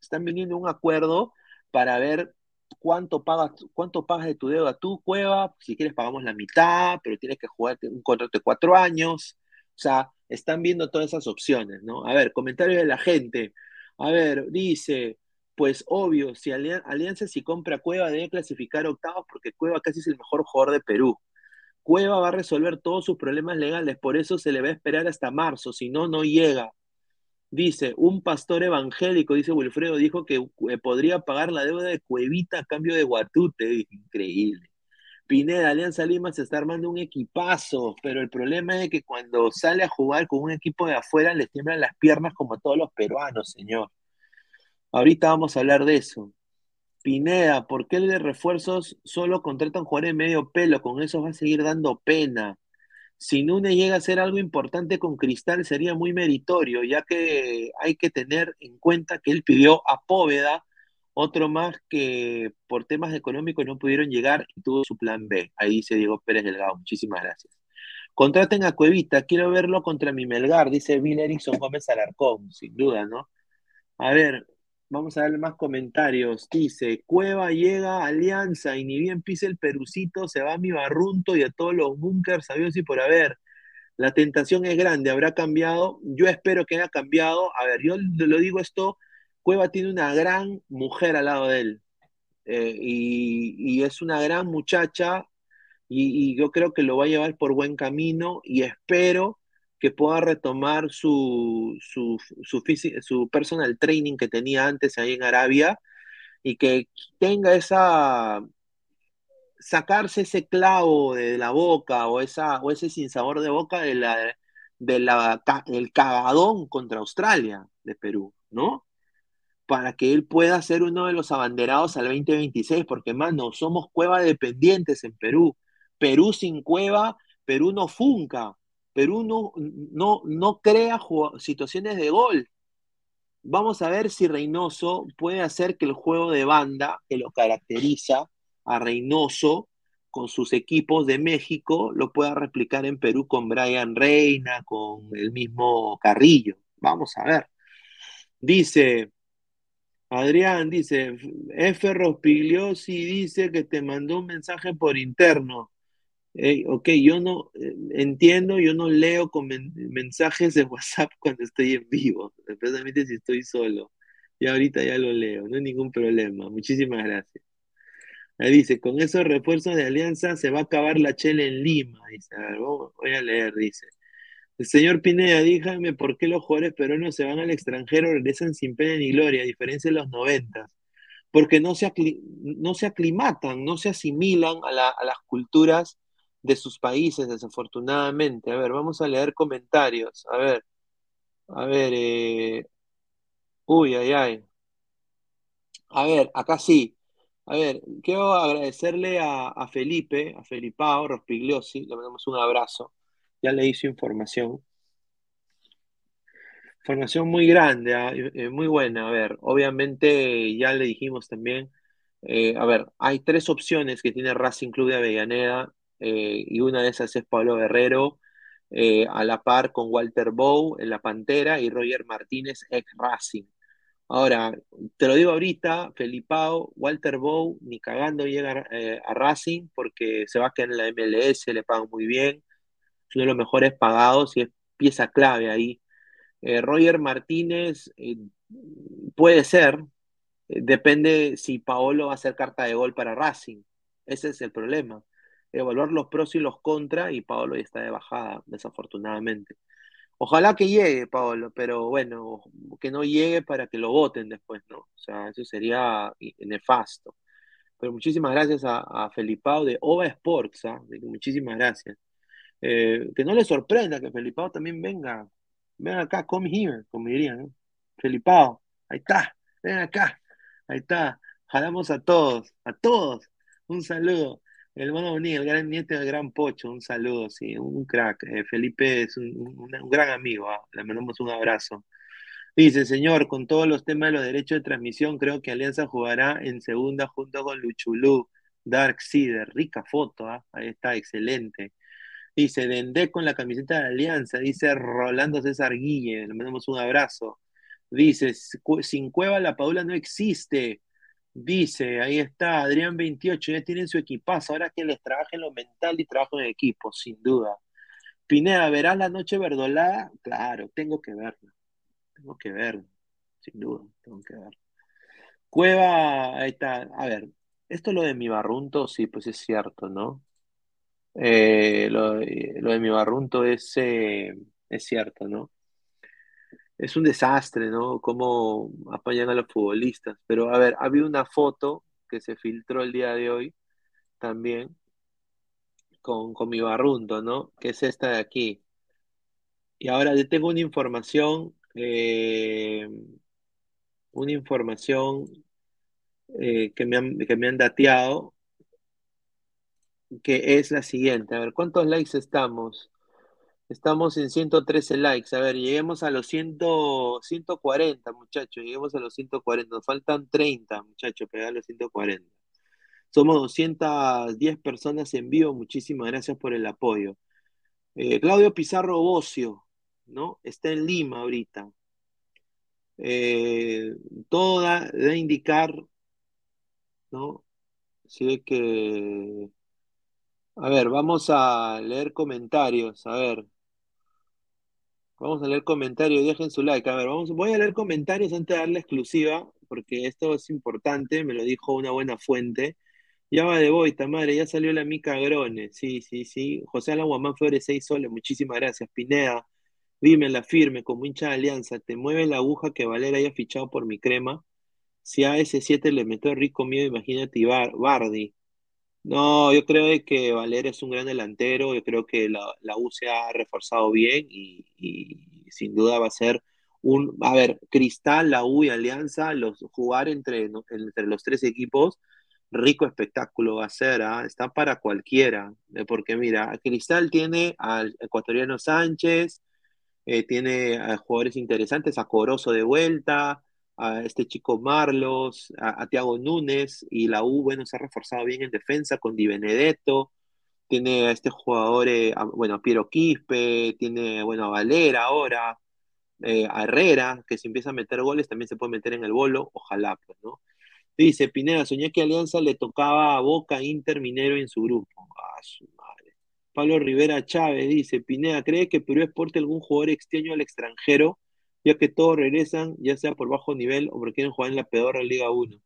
Están viniendo a un acuerdo para ver cuánto pagas, cuánto pagas de tu deuda tú, Cueva. Si quieres, pagamos la mitad, pero tienes que jugar un contrato de cuatro años. O sea, están viendo todas esas opciones, ¿no? A ver, comentarios de la gente. A ver, dice, pues obvio, si Alianza si compra Cueva debe clasificar octavos porque Cueva casi es el mejor jugador de Perú. Cueva va a resolver todos sus problemas legales, por eso se le va a esperar hasta marzo, si no, no llega. Dice, un pastor evangélico, dice Wilfredo, dijo que eh, podría pagar la deuda de Cuevita a cambio de Guatute. Increíble. Pineda, Alianza Lima se está armando un equipazo, pero el problema es que cuando sale a jugar con un equipo de afuera le tiemblan las piernas como todos los peruanos, señor. Ahorita vamos a hablar de eso. Pineda, ¿por qué el de refuerzos solo contratan jugadores medio pelo? Con eso va a seguir dando pena. Si Núñez llega a hacer algo importante con Cristal sería muy meritorio, ya que hay que tener en cuenta que él pidió a Póveda, otro más que por temas económicos no pudieron llegar y tuvo su plan B. Ahí dice Diego Pérez Delgado, muchísimas gracias. Contraten a Cuevita, quiero verlo contra mi Melgar, dice Bill Erickson Gómez Alarcón, sin duda, ¿no? A ver, vamos a darle más comentarios. Dice, Cueva llega a Alianza y ni bien pise el perucito, se va a mi barrunto y a todos los bunkers, sabios y por haber. La tentación es grande, habrá cambiado. Yo espero que haya cambiado. A ver, yo lo digo esto, Cueva tiene una gran mujer al lado de él. eh, y, es una gran muchacha y yo creo que lo va a llevar por buen camino y espero que pueda retomar su, su, su, personal training que tenía antes ahí en Arabia y que tenga esa, sacarse ese clavo de la boca o, esa, o ese sinsabor de boca de la, de la, del cagadón contra Australia de Perú, ¿no? Para que él pueda ser uno de los abanderados al 2026, porque, mano, somos cueva dependientes en Perú. Perú sin cueva, Perú no funca, Perú no, no, no crea situaciones de gol. Vamos a ver si Reynoso puede hacer que el juego de banda que lo caracteriza a Reynoso con sus equipos de México lo pueda replicar en Perú con Brian Reina, con el mismo Carrillo. Vamos a ver. Dice Adrián, dice F. Rospigliosi dice que te mandó un mensaje por interno. Ey, ok, yo no eh, entiendo, yo no leo con men- mensajes de *laughs* WhatsApp cuando estoy en vivo, especialmente si estoy solo. Y ahorita ya lo leo, no hay ningún problema. Muchísimas gracias. Ahí dice, con esos refuerzos de alianza se va a acabar la chela en Lima. Dice, a ver, voy a leer, dice. El señor Pineda, dígame por qué los jugadores peruanos se van al extranjero, regresan sin pena ni gloria, a diferencia de los noventas. Porque no se, no se aclimatan, no se asimilan a, la- a las culturas de sus países, desafortunadamente. A ver, vamos a leer comentarios. A ver, a ver, eh, uy, ay, ay. A ver, acá sí. A ver, quiero agradecerle a, a Felipe, a Felipao Rospigliosi, le mandamos un abrazo. Ya le hizo información. Información muy grande, ah, eh, muy buena. A ver, obviamente ya le dijimos también, eh, a ver, hay tres opciones que tiene Racing Club de Avellaneda eh, y una de esas es Pablo Guerrero, eh, a la par con Walter Bow en la Pantera y Roger Martínez, ex Racing. Ahora, te lo digo ahorita, Felipao, Walter Bow, ni cagando llega eh, a Racing porque se va a quedar en la MLS, le pagan muy bien, es uno de los mejores pagados y es pieza clave ahí. Roger Martínez puede ser, depende si Paolo va a hacer carta de gol para Racing. Ese es el problema. Evaluar los pros y los contras y Paolo ya está de bajada, desafortunadamente. Ojalá que llegue, Paolo, pero bueno, que no llegue para que lo voten después, ¿no? O sea, eso sería nefasto. Pero muchísimas gracias a, a Felipao de Ova Sports, ¿ah? Muchísimas gracias. Eh, que no le sorprenda que Felipao también venga. Ven acá, come here, como dirían, ¿no? Felipao, ahí está, ven acá, ahí está. Jalamos a todos, a todos. Un saludo. El hermano Bonilla, el gran nieto del gran Pocho, un saludo, sí, un crack. Eh, Felipe es un, gran amigo, ah, Le mandamos un abrazo. Dice, señor, con todos los temas de los derechos de transmisión, creo que Alianza jugará en segunda junto con Luchulú, Dark Seeder. Rica foto, ah, Ahí está, excelente. Dice, Dendé con la camiseta de Alianza. Dice Rolando César Guille. Le mandamos un abrazo. Dice, "Cu- sin Cueva la Paula no existe. Dice, ahí está, Adrián 28, ya tienen su equipazo. Ahora que les trabajen lo mental y trabajo en equipo, sin duda. Pineda, ¿verás la noche verdolada? Claro, tengo que verla. Tengo que verla, sin duda, tengo que verla. Cueva, ahí está. A ver, esto lo de mi barrunto, sí, pues es cierto, ¿no? Eh, lo, de- lo de mi barrunto es, eh, es cierto, ¿no? Es un desastre, ¿no? Cómo apañan a los futbolistas. Pero, a ver, había una foto que se filtró el día de hoy también con, con mi barrunto, ¿no? Que es esta de aquí. Y ahora yo tengo una información, eh, una información eh, que me que me han dateado, que es la siguiente. A ver, ¿cuántos likes estamos? Estamos en 113 likes. A ver, lleguemos a los 100, 140, muchachos. Lleguemos a los 140. Nos faltan 30, muchachos, pegar a los 140. Somos 210 personas en vivo. Muchísimas gracias por el apoyo. Eh, Claudio Pizarro Bocio, ¿no? Está en Lima ahorita. Eh, todo da, da a indicar, ¿no? Sí que... A ver, vamos a leer comentarios. A ver. Vamos a leer comentarios, dejen su like. A ver, vamos, voy a leer comentarios antes de dar la exclusiva, porque esto es importante, me lo dijo una buena fuente. Ya va de boita, madre, ya salió la Mica Grone. Sí, sí, sí. José Alan Guamán Flores, 6 soles, muchísimas gracias. Pineda, dime la firme, como hincha de alianza, ¿te mueve la aguja que Valera haya fichado por mi crema? Si a ese 7 le metió rico miedo, imagínate Ibar- Bardi. No, yo creo que Valera es un gran delantero, yo creo que la, U se ha reforzado bien y, sin duda va a ser un, a ver, Cristal, la U y Alianza, los jugar entre, entre los tres equipos, rico espectáculo va a ser, ¿ah? Está para cualquiera, eh, porque mira, Cristal tiene al ecuatoriano Sánchez, eh, tiene a jugadores interesantes, a Corozo de vuelta, a este chico Marlos, a, a Thiago Núñez, y la U, bueno, se ha reforzado bien en defensa con Di Benedetto, tiene a este jugador, eh, a- bueno, a Piero Quispe, tiene, bueno, a Valera ahora, eh, a Herrera, que si empieza a meter goles también se puede meter en el bolo, ojalá, pues, ¿no? Dice Pineda, soñé que Alianza le tocaba a Boca, Inter, Minero en su grupo. Ah, su madre. Pablo Rivera Chávez dice, Pineda, ¿cree que Perú exporte algún jugador extraño al extranjero, ya que todos regresan, ya sea por bajo nivel o porque quieren jugar en la peor Liga 1?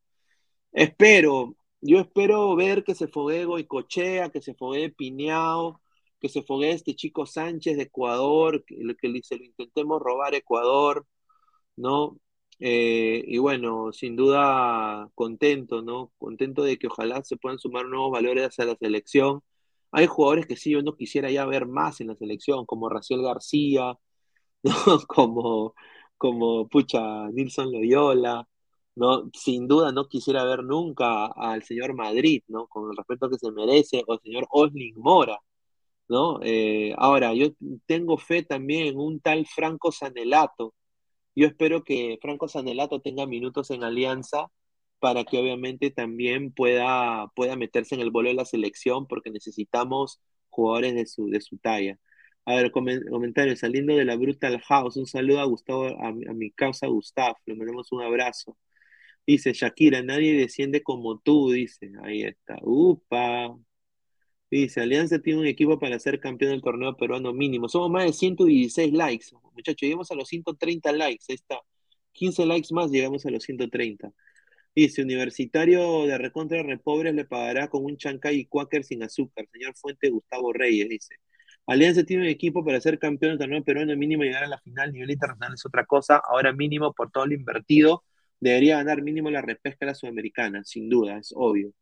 Espero, yo espero ver que se foguee Goicochea, que se foguee Piñao, que se foguee este chico Sánchez de Ecuador, que, que se lo intentemos robar Ecuador, ¿no? Eh, y bueno, sin duda contento, ¿no? Contento de que ojalá se puedan sumar nuevos valores a la selección. Hay jugadores que sí, yo no quisiera ya ver más en la selección, como Raciel García, *laughs* Como, como, pucha, Nilson Loyola, ¿no? Sin duda no quisiera ver nunca al señor Madrid, ¿no? Con el respeto que se merece, o al señor Osling Mora, ¿no? Eh, ahora, yo tengo fe también en un tal Franco Sanelato. Yo espero que Franco Sanelato tenga minutos en Alianza para que obviamente también pueda, pueda meterse en el bolo de la selección porque necesitamos jugadores de su, de su talla. A ver, comen- comentarios, saliendo de la Brutal House, un saludo a Gustavo, a mi causa Gustavo, le mandamos un abrazo. Dice Shakira, nadie desciende como tú, dice. Ahí está. Upa. Dice, Alianza tiene un equipo para ser campeón del torneo peruano mínimo. Somos más de 116 likes. Muchachos, llegamos a los 130 likes. Ahí está. 15 likes más, llegamos a los 130. Dice, Universitario de Recontra Repobres le pagará con un chancay y cuáquer sin azúcar. Señor Fuente Gustavo Reyes, dice. Alianza tiene un equipo para ser campeón del torneo peruano mínimo llegar a la final. Nivel internacional es otra cosa. Ahora mínimo, por todo lo invertido, debería ganar mínimo la repesca a la sudamericana, sin duda, es obvio.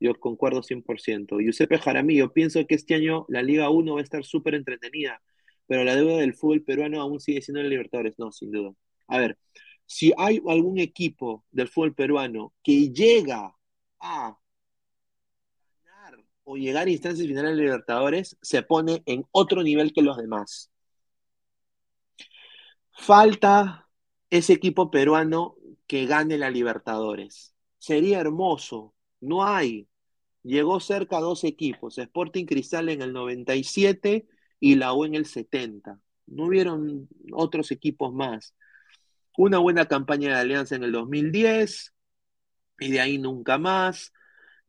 Yo concuerdo 100%. Giuseppe Jaramillo, pienso que este año la Liga 1 va a estar súper entretenida, pero la deuda del fútbol peruano aún sigue siendo la Libertadores. No, sin duda. A ver, si hay algún equipo del fútbol peruano que llega a o llegar a instancias finales de Libertadores, se pone en otro nivel que los demás. Falta ese equipo peruano que gane la Libertadores. Sería hermoso. No hay. Llegó cerca a dos equipos, Sporting Cristal en el 97 y la U en el 70. No hubieron otros equipos más. Una buena campaña de alianza en el 2010 y de ahí nunca más.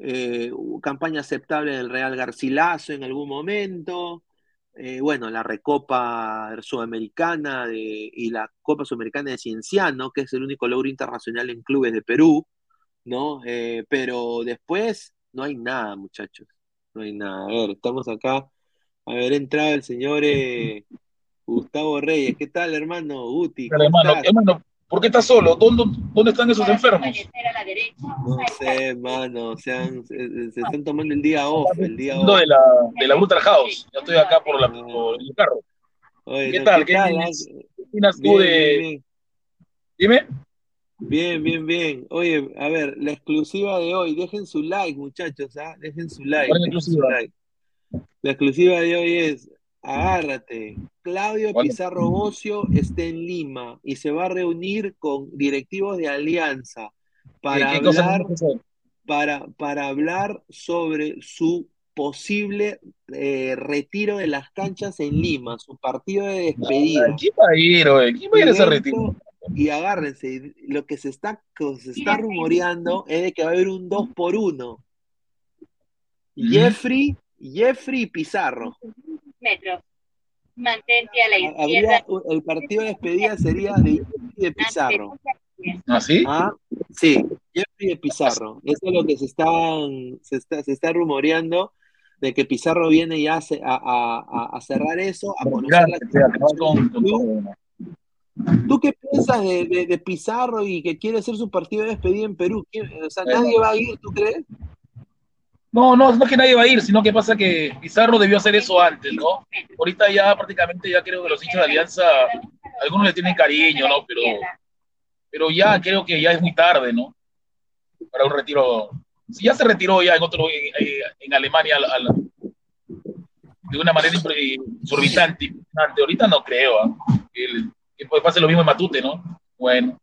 Eh, campaña aceptable del Real Garcilaso en algún momento. Eh, bueno, la Recopa Sudamericana de, y la Copa Sudamericana de Cienciano, que es el único logro internacional en clubes de Perú, ¿no? Eh, pero después no hay nada, muchachos. No hay nada. A ver, estamos acá. A ver, entrado el señor eh, Gustavo Reyes. ¿Qué tal, hermano? Guti, hermano, ¿por qué estás solo? ¿Dónde, dónde están esos enfermos? No sé, hermano. Se, han- se, se están tomando el día off, el día off. de la, de la Brutal House. Yo estoy acá por, la, por el carro. Oye, ¿Qué no, tal? ¿qué ¿Qué tal? qué opinas tú Bien, de...? bien. Dime. Bien, bien, bien. Oye, a ver, la exclusiva de hoy, dejen su like, muchachos, ¿ah? Dejen su like, ¿Cuál es la dejen su exclusiva? like. La exclusiva de hoy es, agárrate. Claudio. Pizarro Bocio está en Lima y se va a reunir con directivos de Alianza para ¿Qué cosa hablar, para, para hablar sobre su posible eh, retiro de las canchas en Lima, su partido de despedida. ¿Quién va a ir, oye? ¿Quién va a ir a ese retiro? Y agárrense, lo que se está, que se está rumoreando es de que va a haber un 2 por 1 Jeffrey, Jeffrey y Pizarro. Metros. Mantente a la izquierda. Habría, el partido de despedida sería de Jeffrey y de Pizarro. ¿Ah, sí? Ah, sí, Jeffrey de Pizarro. Eso es lo que se están, se está, se está rumoreando de que Pizarro viene ya a, a- a- a cerrar eso, a conocer la. ¿Tú qué piensas de, de- de Pizarro y que quiere hacer su partido de despedida en Perú? ¿Quién- O sea, nadie va a ir, ¿tú crees? No, no, no es que nadie va a ir, sino que pasa que Pizarro debió hacer eso antes, ¿no? Ahorita ya prácticamente ya creo que los hinchas de Alianza, algunos le tienen cariño, ¿no? Pero, pero ya creo que ya es muy tarde, ¿no? Para un retiro. Si ya se retiró ya en otro, en, Alemania de una manera exorbitante. Ahorita no creo, ¿ah? que, pase lo mismo en Matute, ¿no? Bueno.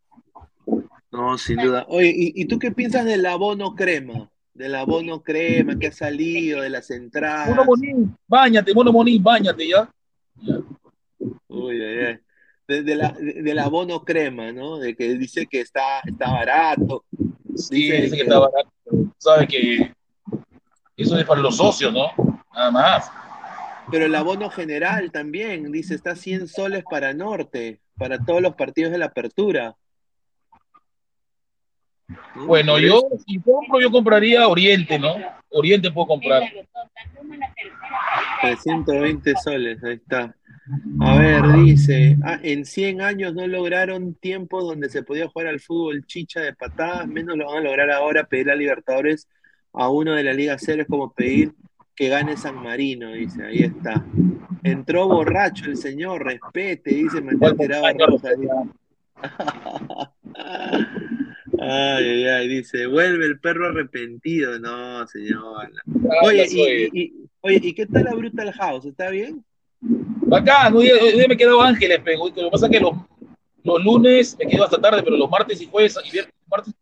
No, sin duda. Oye, ¿y, y tú qué piensas del abono crema? Del abono crema que ha salido, de las entradas. Mono Monín, bañate, Mono Monín, bañate ya. Uy, ay, ay. De, de la, de- del abono crema, ¿no? De que dice que está, está barato. Sí, dice que está barato. Sabe que eso es para los socios, ¿no? Nada más. Pero el abono general también, dice, está 100 soles para Norte, para todos los partidos de la apertura. Bueno, por yo, si compro, yo compraría Oriente, ¿no? Oriente puedo comprar. 320 soles, ahí está. A ver, dice, ah, en 100 años no lograron tiempos donde se podía jugar al fútbol chicha de patadas, menos lo van a lograr ahora, pedir a Libertadores a uno de la Liga Cero es como pedir que gane San Marino, dice, ahí está. Entró borracho el señor, respete, dice Tirado Rojas. *laughs* Ay, ay, ay, dice, vuelve el perro arrepentido. No, señor. *laughs* Oye, y, y- y- oye, ¿y qué tal la Brutal House? ¿Está bien? Bacán, hoy, me quedo Ángeles, pero lo que pasa es que los, los lunes me quedo hasta tarde, pero los martes y jueves, y viernes, martes,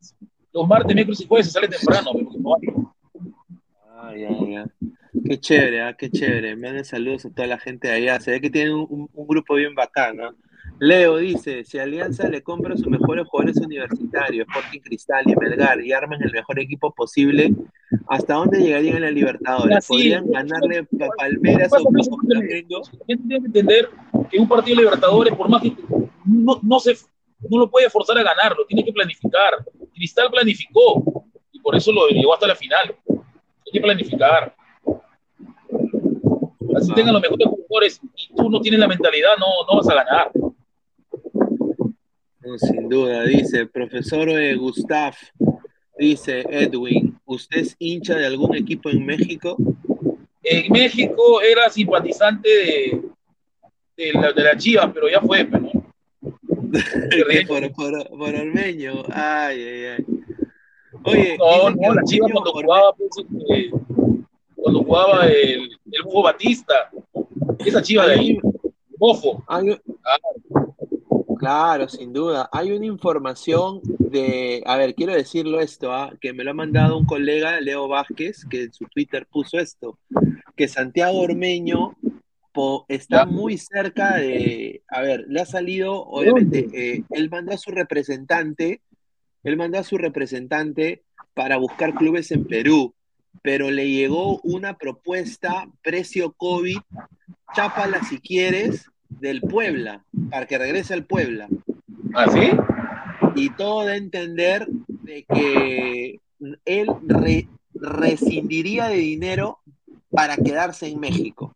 los martes, miércoles y jueves se sale temprano, pero. Ay, ay, ay. Qué chévere, ah, qué chévere. Me dan saludos a toda la gente de allá. Se ve que tienen un, un- un grupo bien bacán, ¿no? Leo dice, si Alianza le compra a sus mejores jugadores universitarios, Sporting Cristal y Melgar, y arman el mejor equipo posible, ¿hasta dónde llegarían la Libertadores? Sí. ¿Podrían ganarle a Palmeras o, Flamengo? Tiene que entender que un partido de Libertadores, por más que no, no, se, no lo puede forzar a ganarlo, tiene que planificar. Cristal planificó y por eso lo llegó hasta la final. Hay que planificar. Así tengan los mejores jugadores y tú no tienes la mentalidad, no, no vas a ganar. No, sin duda, dice, profesor eh, Gustav, dice Edwin, ¿usted es hincha de algún equipo en México? En México era simpatizante de, de, la, de la Chivas, pero ya fue, pero ¿no? *laughs* Por, por, por Ormeño, ay, ay, ay. Oye, No, la Chivas cuando jugaba, pues, este, cuando jugaba el, el Bufo Batista, esa Chiva de ahí, Bofo. Hay- Claro, sin duda. Hay una información de, a ver, quiero decirlo esto, ah, que me lo ha mandado un colega, Leo Vázquez, que en su Twitter puso esto, que Santiago Ormeño po- está muy cerca de, a ver, le ha salido, obviamente, eh, él mandó a su representante, él mandó a su representante para buscar clubes en Perú, pero le llegó una propuesta, precio COVID, chápala si quieres, del Puebla, para que regrese al Puebla. ¿Ah, sí? Y todo a entender de que él re- rescindiría de dinero para quedarse en México.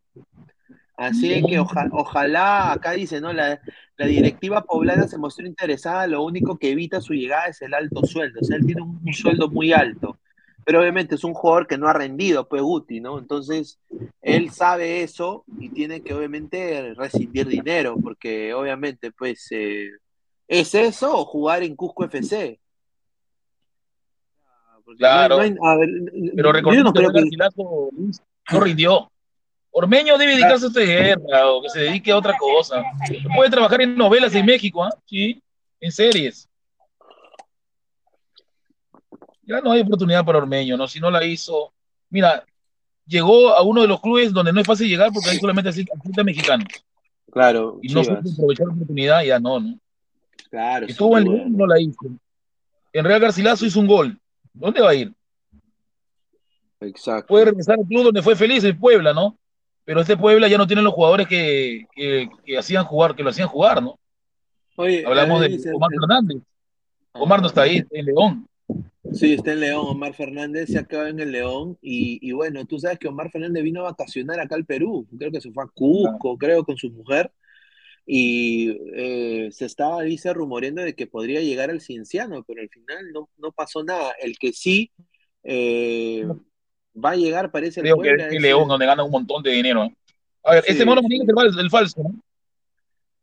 Así que oja- ojalá, acá dice, ¿no? La, la directiva poblana se mostró interesada, lo único que evita su llegada es el alto sueldo. O sea, él tiene un, un sueldo muy alto. Pero obviamente es un jugador que no ha rendido, pues Guti, ¿no? Entonces, él sabe eso y tiene que obviamente rescindir dinero, porque obviamente, pues, eh, ¿es eso o jugar en Cusco FC? Porque Claro. no hay- no hay- a ver, Pero recordemos no que que- no rindió. Ormeño debe dedicarse a esta guerra o que se dedique a otra cosa. Puede trabajar en novelas en México, ¿ah? Sí, en series. Ya no hay oportunidad para Ormeño, ¿no? Si no la hizo. Mira, llegó a uno de los clubes donde no es fácil llegar porque hay solamente atletas mexicanos. Claro, Y no supo aprovechar la oportunidad, ya no, ¿no? Claro, Estuvo en. León, no la hizo. En Real Garcilaso hizo un gol. ¿Dónde va a ir? Exacto. Puede regresar al club donde fue feliz, en Puebla, ¿no? Pero este Puebla ya no tiene los jugadores que, que, que hacían jugar, que lo hacían jugar, ¿no? Oye, Hablamos a de Omar Fernández. Omar no está ahí, está en León. Sí, está en León, Omar Fernández se ha quedado en el León y, y bueno, tú sabes que Omar Fernández vino a vacacionar acá al Perú, creo que se fue a Cusco, creo, con su mujer y eh, se estaba, dice, rumoreando de que podría llegar al Cienciano, pero al final no, no pasó nada. El que sí eh, va a llegar parece el Creo que Puebla, es es León, el- donde gana un montón de dinero. ¿no? A ver, Sí, este mono sí. es el, fal- el falso, ¿no?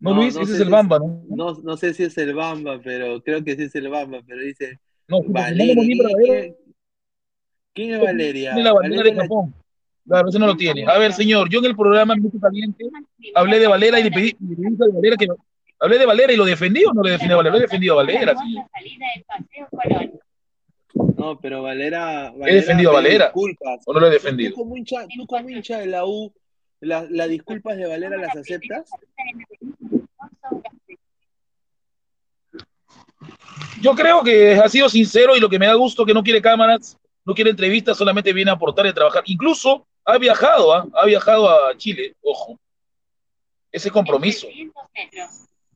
No, Luis, ese es el si Bamba, ¿no? No, no sé si es el Bamba, pero creo que sí es el Bamba, pero dice No, sí, Valeria. ¿Quién, quién- es Valeria? tiene la bandera Valeria de Japón. Claro, ese no lo tiene. A ver, señor, yo en el programa Minuto Caliente hablé de Valera y le pedí, le pedí a Valera que hablé de Valera y lo defendí o no le defendí a Valera, lo he defendido a Valera, señor. No, pero Valera, He defendido a Valera. disculpas. ¿O no lo he Tú- defendido? Tú como hincha, tú como hincha de la U, la- las disculpas de Valera las aceptas? Yo creo que ha sido sincero y lo que me da gusto que no quiere cámaras, no quiere entrevistas, solamente viene a aportar y a trabajar. Incluso ha viajado, ¿ah? ha viajado a Chile, ojo. Ese compromiso.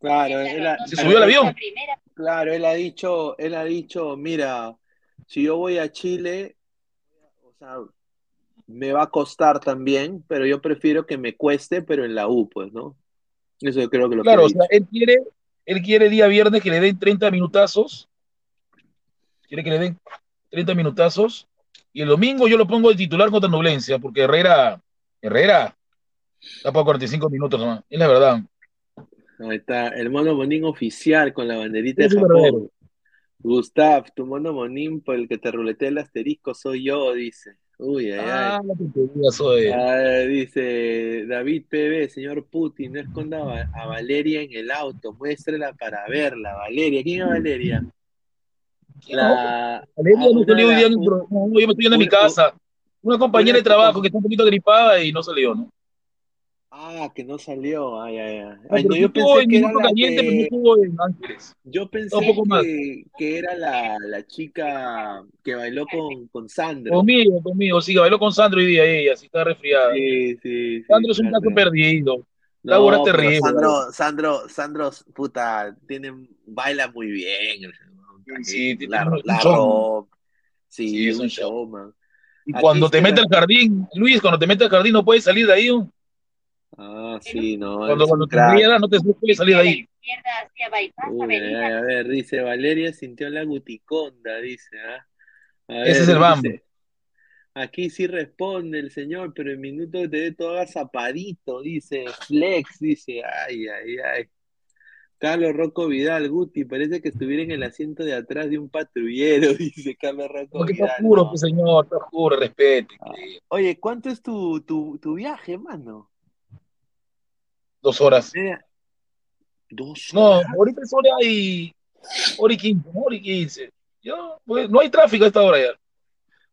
Claro, él ha- Se subió al avión. Claro, él ha dicho, él ha dicho, mira, si yo voy a Chile, o sea, me va a costar también, pero yo prefiero que me cueste, pero en la U, pues, ¿no? Eso yo creo que lo Claro, que o sea, él quiere, él quiere día viernes que le den 30 minutazos. Quiere que le den 30 minutazos. Y el domingo yo lo pongo de titular contra Nublencia, porque Herrera, Herrera, está para 45 minutos nomás. Es la verdad. Ahí está, el mono monín oficial con la banderita de Japón. Gustav, tu mono monín por el que te ruletea el asterisco soy yo, dice. Uy, ay, Ah, ay. tontería soy. Ah, dice David PB, señor Putin, no esconda a, Va- a Valeria en el auto, muéstrela para verla. Valeria, ¿quién es Valeria? La, Valeria ah, no salió de hoy día yo me estoy yendo a mi casa. Una compañera de una- trabajo que está un poquito gripada y no salió, ¿no? Ah, que no salió. Ay, ay, ay. Ay, no, sí yo pensé en que era la Caliente, pero no que... estuvo en Ángeles. Yo pensé Un poco más. que, que era la, la chica que bailó con, con Sandro. Conmigo, conmigo, sí, bailó con Sandro hoy día ella, sí está resfriada. Sí, sí, sí, Sandro es un caso perdido. No, Laura terrible. Sandro, Sandro, Sandro, puta, tiene, baila muy bien. Sí, tiene la, la rock. Sí, Sí, es un showman. Y Aquí cuando te mete al jardín, Luis, cuando te mete al jardín no puedes salir de ahí. ¿no? Ah, sí, no, Cuando, cuando te riega, no te puedes salir de ahí. Ay, a ver, dice Valeria sintió la guticonda, dice, ¿ah? A Ese es el Bambo. dice, Aquí sí responde el señor, pero en minuto te ve todo agazapadito, dice, flex, dice, ay, ay, ay. Carlos Rocco Vidal, Guti, parece que estuviera en el asiento de atrás de un patrullero, *laughs* dice Carlos Rocco Porque te Vidal. juro, no. pues, señor, te juro, respete. Oye, ¿cuánto es tu, tu, tu viaje, mano? Dos horas. Dos No, ahorita es hora y. hora y quince, ¿no? hora y quince. Ya, pues, no hay tráfico a esta hora ya.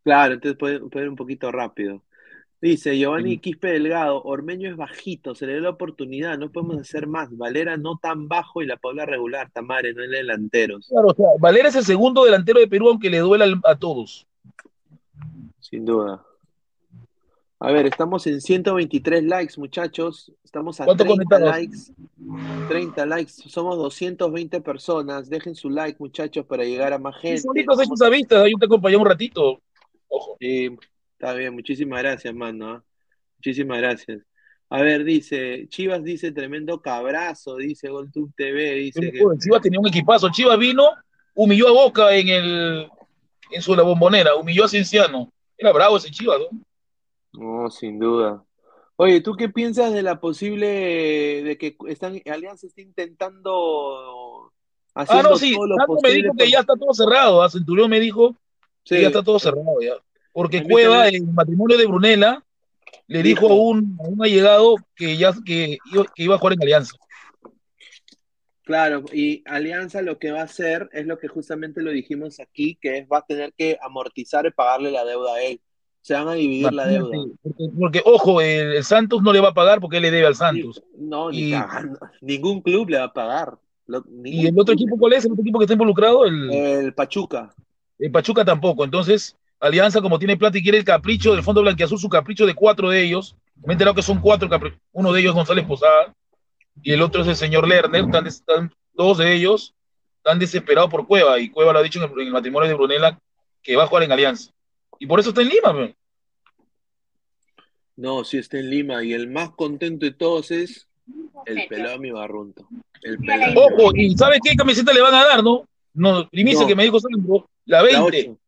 Claro, entonces puede, puede ir un poquito rápido. Dice Giovanni Quispe Delgado, Ormeño es bajito, se le dio la oportunidad, no podemos hacer más. Valera no tan bajo y la Paula regular, Tamare, no es delanteros. Claro, o sea, Valera es el segundo delantero de Perú, aunque le duela al- a todos. Sin duda. A ver, estamos en 123 likes, muchachos. Estamos a ¿Cuánto 30 conectados? likes. 30 likes. Somos 220 personas. Dejen su like, muchachos, para llegar a más gente. solitos hechos a vista, yo te acompañé un ratito. Ojo. Sí, está bien. Muchísimas gracias, mano. ¿ah? Muchísimas gracias. A ver, dice, Chivas dice tremendo cabrazo, dice GolTube TV, dice que... Chivas tenía un equipazo. Chivas vino, humilló a Boca en el en su la bombonera, humilló a Cienciano. Era bravo ese Chivas, ¿no? No, sin duda. Oye, ¿tú qué piensas de la posible de que están Alianza está intentando Ah, haciendo no, sí. todo lo me dijo que ya está todo cerrado. ¿ah? Centurión me dijo que ya está todo cerrado ya. Porque Cueva, en el matrimonio de Brunella, le dijo a un, a un allegado que ya que iba, que iba a jugar en Alianza. Claro, y Alianza lo que va a hacer es lo que justamente lo dijimos aquí, que es va a tener que amortizar y pagarle la deuda a él. Se van a dividir la deuda. Porque, porque, ojo, el, el Santos no le va a pagar porque él le debe al Santos. No, ni Y- cagando. *laughs* Ningún club le va a pagar. Lo- ¿Y el otro equipo cuál es? ¿El otro equipo que está involucrado? El, El Pachuca. el Pachuca tampoco. Entonces, Alianza, como tiene plata y quiere el capricho del Fondo Blanquiazul, su capricho de cuatro de ellos. Me he enterado que son cuatro Uno de ellos González Posada y el otro es el señor Lerner. Están, dos de ellos están desesperados por Cueva y Cueva lo ha dicho en el, en el matrimonio de Brunella que va a jugar en Alianza. Y por eso está en Lima. pe. No, sí está en Lima. Y el más contento de todos es el pelado mi barrunto. El pelado. Ojo, ¿y sabes qué camiseta le van a dar, no? No, primicia No. que me dijo Sandro, la La 20. ocho.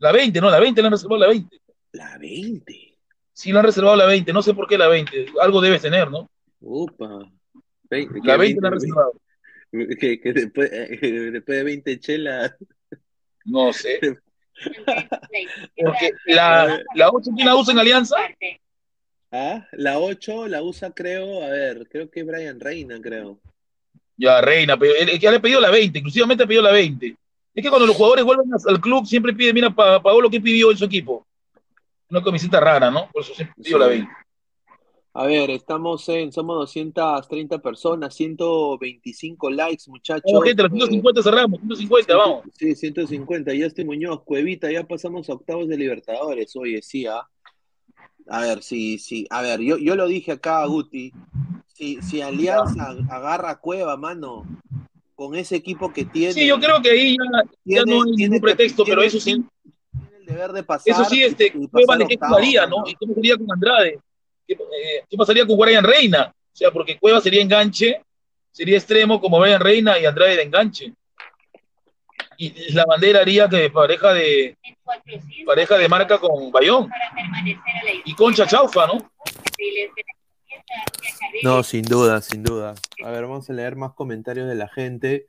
La 20, no, la 20 le han reservado la 20. La 20. Sí, le han reservado la 20, no sé por qué la 20. Algo debes tener, ¿no? Upa. Veinte, La que 20 la han reservado. Que, que después, *laughs* eh, después de 20 chelas. No sé. Porque la, la 8, ¿quién la usa en Alianza? Ah, la 8 la usa, creo, a ver, creo que Brian Reina, creo. Ya, Reina, pero él, él ya le ha pedido la 20, inclusivamente ha pedido la 20. Es que cuando los jugadores vuelven al club siempre piden, mira, pa, Paolo, ¿qué pidió en su equipo? Una camiseta rara, ¿no? Por eso siempre pidió Sí. la 20. A ver, estamos en, somos 230 personas, 125 likes, muchachos. Vamos, gente, los Eh, 150 cerramos, 150, vamos. Sí, 150. Ya estoy Muñoz, Cuevita, ya pasamos a octavos de Libertadores. Oye, sí, ¿ah? A ver, sí, sí. A ver, yo, yo lo dije acá a Guti. Si, si Alianza agarra a Cueva, mano, con ese equipo que tiene. Sí, yo creo que ahí ya, ya Tiene- no hay tiene ningún pretexto, que- pero tiene- eso sí, el deber de pasar. eso sí, este, Cueva de qué jugaría. ¿no? ¿Y cómo sería con Andrade? ¿Qué, eh, qué pasaría con Brian Reina? O sea, porque Cueva sería enganche, sería extremo como Brian Reina y Andrade de enganche. Y la bandera haría que pareja de pareja de marca con Bayón y Concha Chaufa, ¿no? No, sin duda, sin duda. A ver, vamos a leer más comentarios de la gente.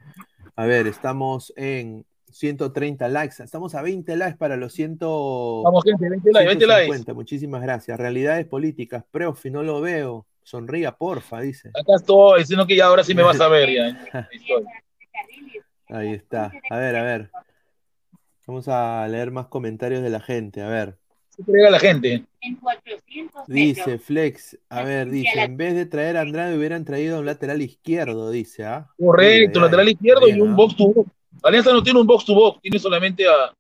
A ver, estamos en 130 likes. Estamos a 20 likes para los 100. Vamos, gente, 20 likes, 20 likes. 150. Muchísimas gracias. Realidades políticas. Profi, no lo veo. Sonría, porfa, dice. Acá estoy, sino que ya ahora sí me vas a ver ya. ¿eh? *laughs* Ahí está. A ver, a ver. Vamos a leer más comentarios de la gente. A ver. ¿Qué cree la gente? Dice Flex, a ver, dice, en vez de traer a Andrade hubieran traído a un lateral izquierdo, dice, ¿ah? Correcto, lateral izquierdo y un box to box. Alianza no tiene un box to box, tiene solamente a,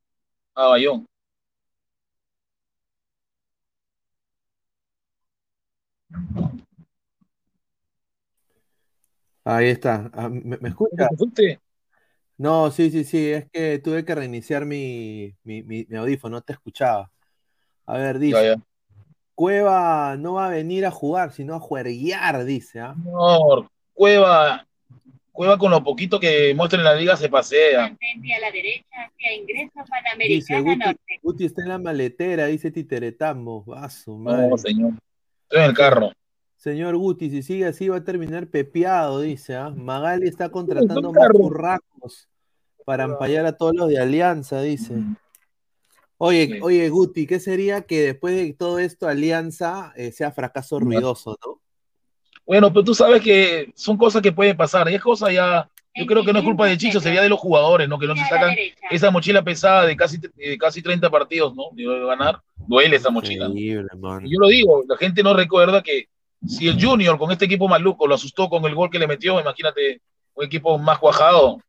a Bayón. Ahí está. Ah, ¿Me, me escucha? No, sí, sí, sí, es que tuve que reiniciar mi, mi, mi- mi audífono, no te escuchaba. A ver, dice, Ya, ya. Cueva no va a venir a jugar, sino a juerguear, dice. No, Cueva, Cueva con lo poquito que muestra en la liga se pasea. Mantente a la derecha hacia ingreso Dice, Panamericana Guti, Norte. Guti está en la maletera, dice Titeretambo. A su madre. No, señor. Estoy en el carro. Señor Guti, si sigue así va a terminar pepeado, dice, ¿ah? Magali está contratando más Carlos. curracos para ampallar a todos los de Alianza, dice. Oye, Sí. oye, Guti, ¿qué sería que después de todo esto Alianza eh, sea fracaso ruidoso, no? Bueno, pero tú sabes que son cosas que pueden pasar. Y es cosa ya, yo creo que no es culpa de Chicho, sería de los jugadores, ¿no? Que no se sacan esa mochila pesada de casi, de casi 30 partidos, ¿no? De ganar. Duele esa mochila. Y yo lo digo, la gente no recuerda que si el Junior con este equipo maluco lo asustó con el gol que le metió, imagínate un equipo más cuajado.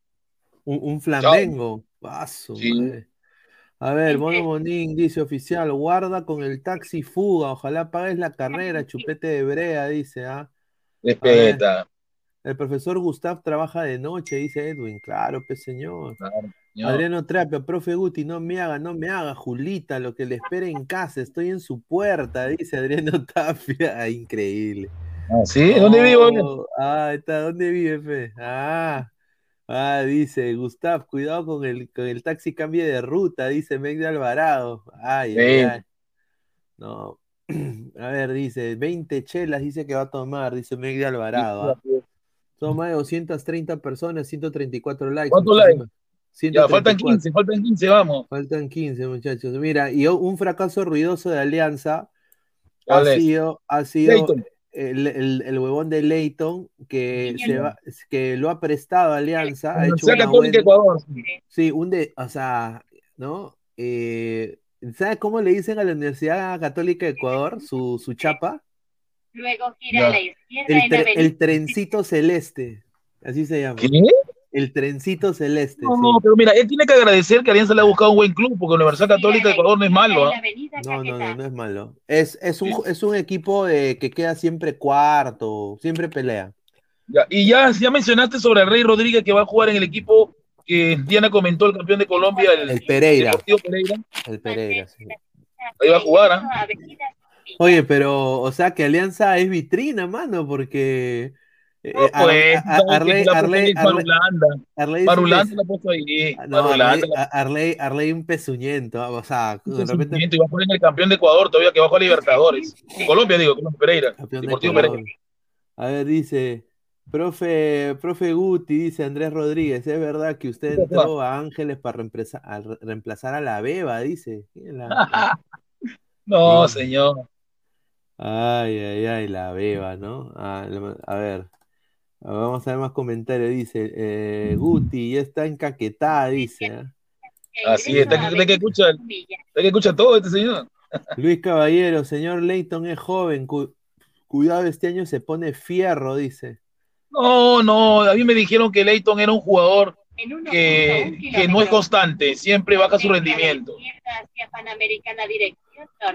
Un, un Flamengo. Su Sí. madre. A ver, Mono Monín dice oficial, guarda con el taxi fuga, ojalá pagues la carrera, chupete de brea, dice, ¿ah? Respeta. El profesor Gustav trabaja de noche, dice Edwin. Claro, pues señor. señor. Adriano Trapia, profe Guti, no me haga, no me haga, Julita, lo que le espera en casa, estoy en su puerta, *laughs* dice Adriano Tapia. *laughs* Ah, increíble. Ah, ¿sí? ¿Dónde vivo? Oh, Ah, está, ¿dónde vive, fe? Ah, ah, dice Gustav, cuidado con el, con el taxi cambie de ruta, dice Meg de Alvarado. Ay, ay, ay. No. *clears throat* A ver, dice, 20 chelas dice que va a tomar, dice Meg de Alvarado. ah. Son más de 230 personas, 134 likes. ¿Cuántos likes? Ya, faltan 134. 15, faltan 15, vamos. Faltan 15, muchachos. Mira, y un fracaso ruidoso de Alianza Ah, ¿Cuál ha sido, ha sido el, el, el huevón de Leighton que, se va, que lo ha prestado a Alianza. Ha hecho una buena- Ecuador. Sí, un de, o sea, ¿no? Eh, ¿Sabes cómo le dicen a la Universidad Católica de Ecuador su, su chapa? Luego gira Ya. a la izquierda El, tre- trencito celeste, así se llama. ¿Qué? El trencito celeste, No, sí. no, pero mira, él tiene que agradecer que Alianza le ha buscado un buen club, porque la Universidad Católica de Ecuador no es malo. ¿ah? No, no, no, no es malo. Es, es, un, es un equipo de, que queda siempre cuarto, siempre pelea. Ya, y ya, ya mencionaste sobre el Rey Rodríguez que va a jugar en el equipo que Diana comentó, el campeón de Colombia, el, El Pereira. Deportivo Pereira. El Pereira, sí. Ahí va a jugar, ¿ah? Oye, pero, o sea, que Alianza es vitrina, mano, porque. eh, No, Ar- pues, a- a- sabes que Arley, Arley, Marulanda. Un Marulanda pez- la puso ahí. no, Marulanda Arley, la a- Arley, Arley un pezuñento, o sea, de repente y va a poner el campeón de Ecuador todavía que bajó a Libertadores. Colombia, digo, Colombia Pereira. campeón de Deportivo Ecuador. Pereira. A ver, dice, profe, profe Guti, dice Andrés Rodríguez, es verdad que usted ¿Qué entró a Ángeles para reemplazar a, re- reemplazar a la Beba, dice. ¿Quién es la- *laughs* No, Sí. señor. Ay, ay, ay, la beba, ¿no? Ah, a ver, vamos a ver más comentarios. Dice, eh, Guti, ya está encaquetada, dice. ¿ah? Así es, está que, que escucha, que escucha todo este señor. *laughs* Luis Caballero, señor Leighton es joven, cu- cuidado, este año se pone fierro, dice. No, no, a mí me dijeron que Leighton era un jugador que, que no es constante, siempre baja su rendimiento.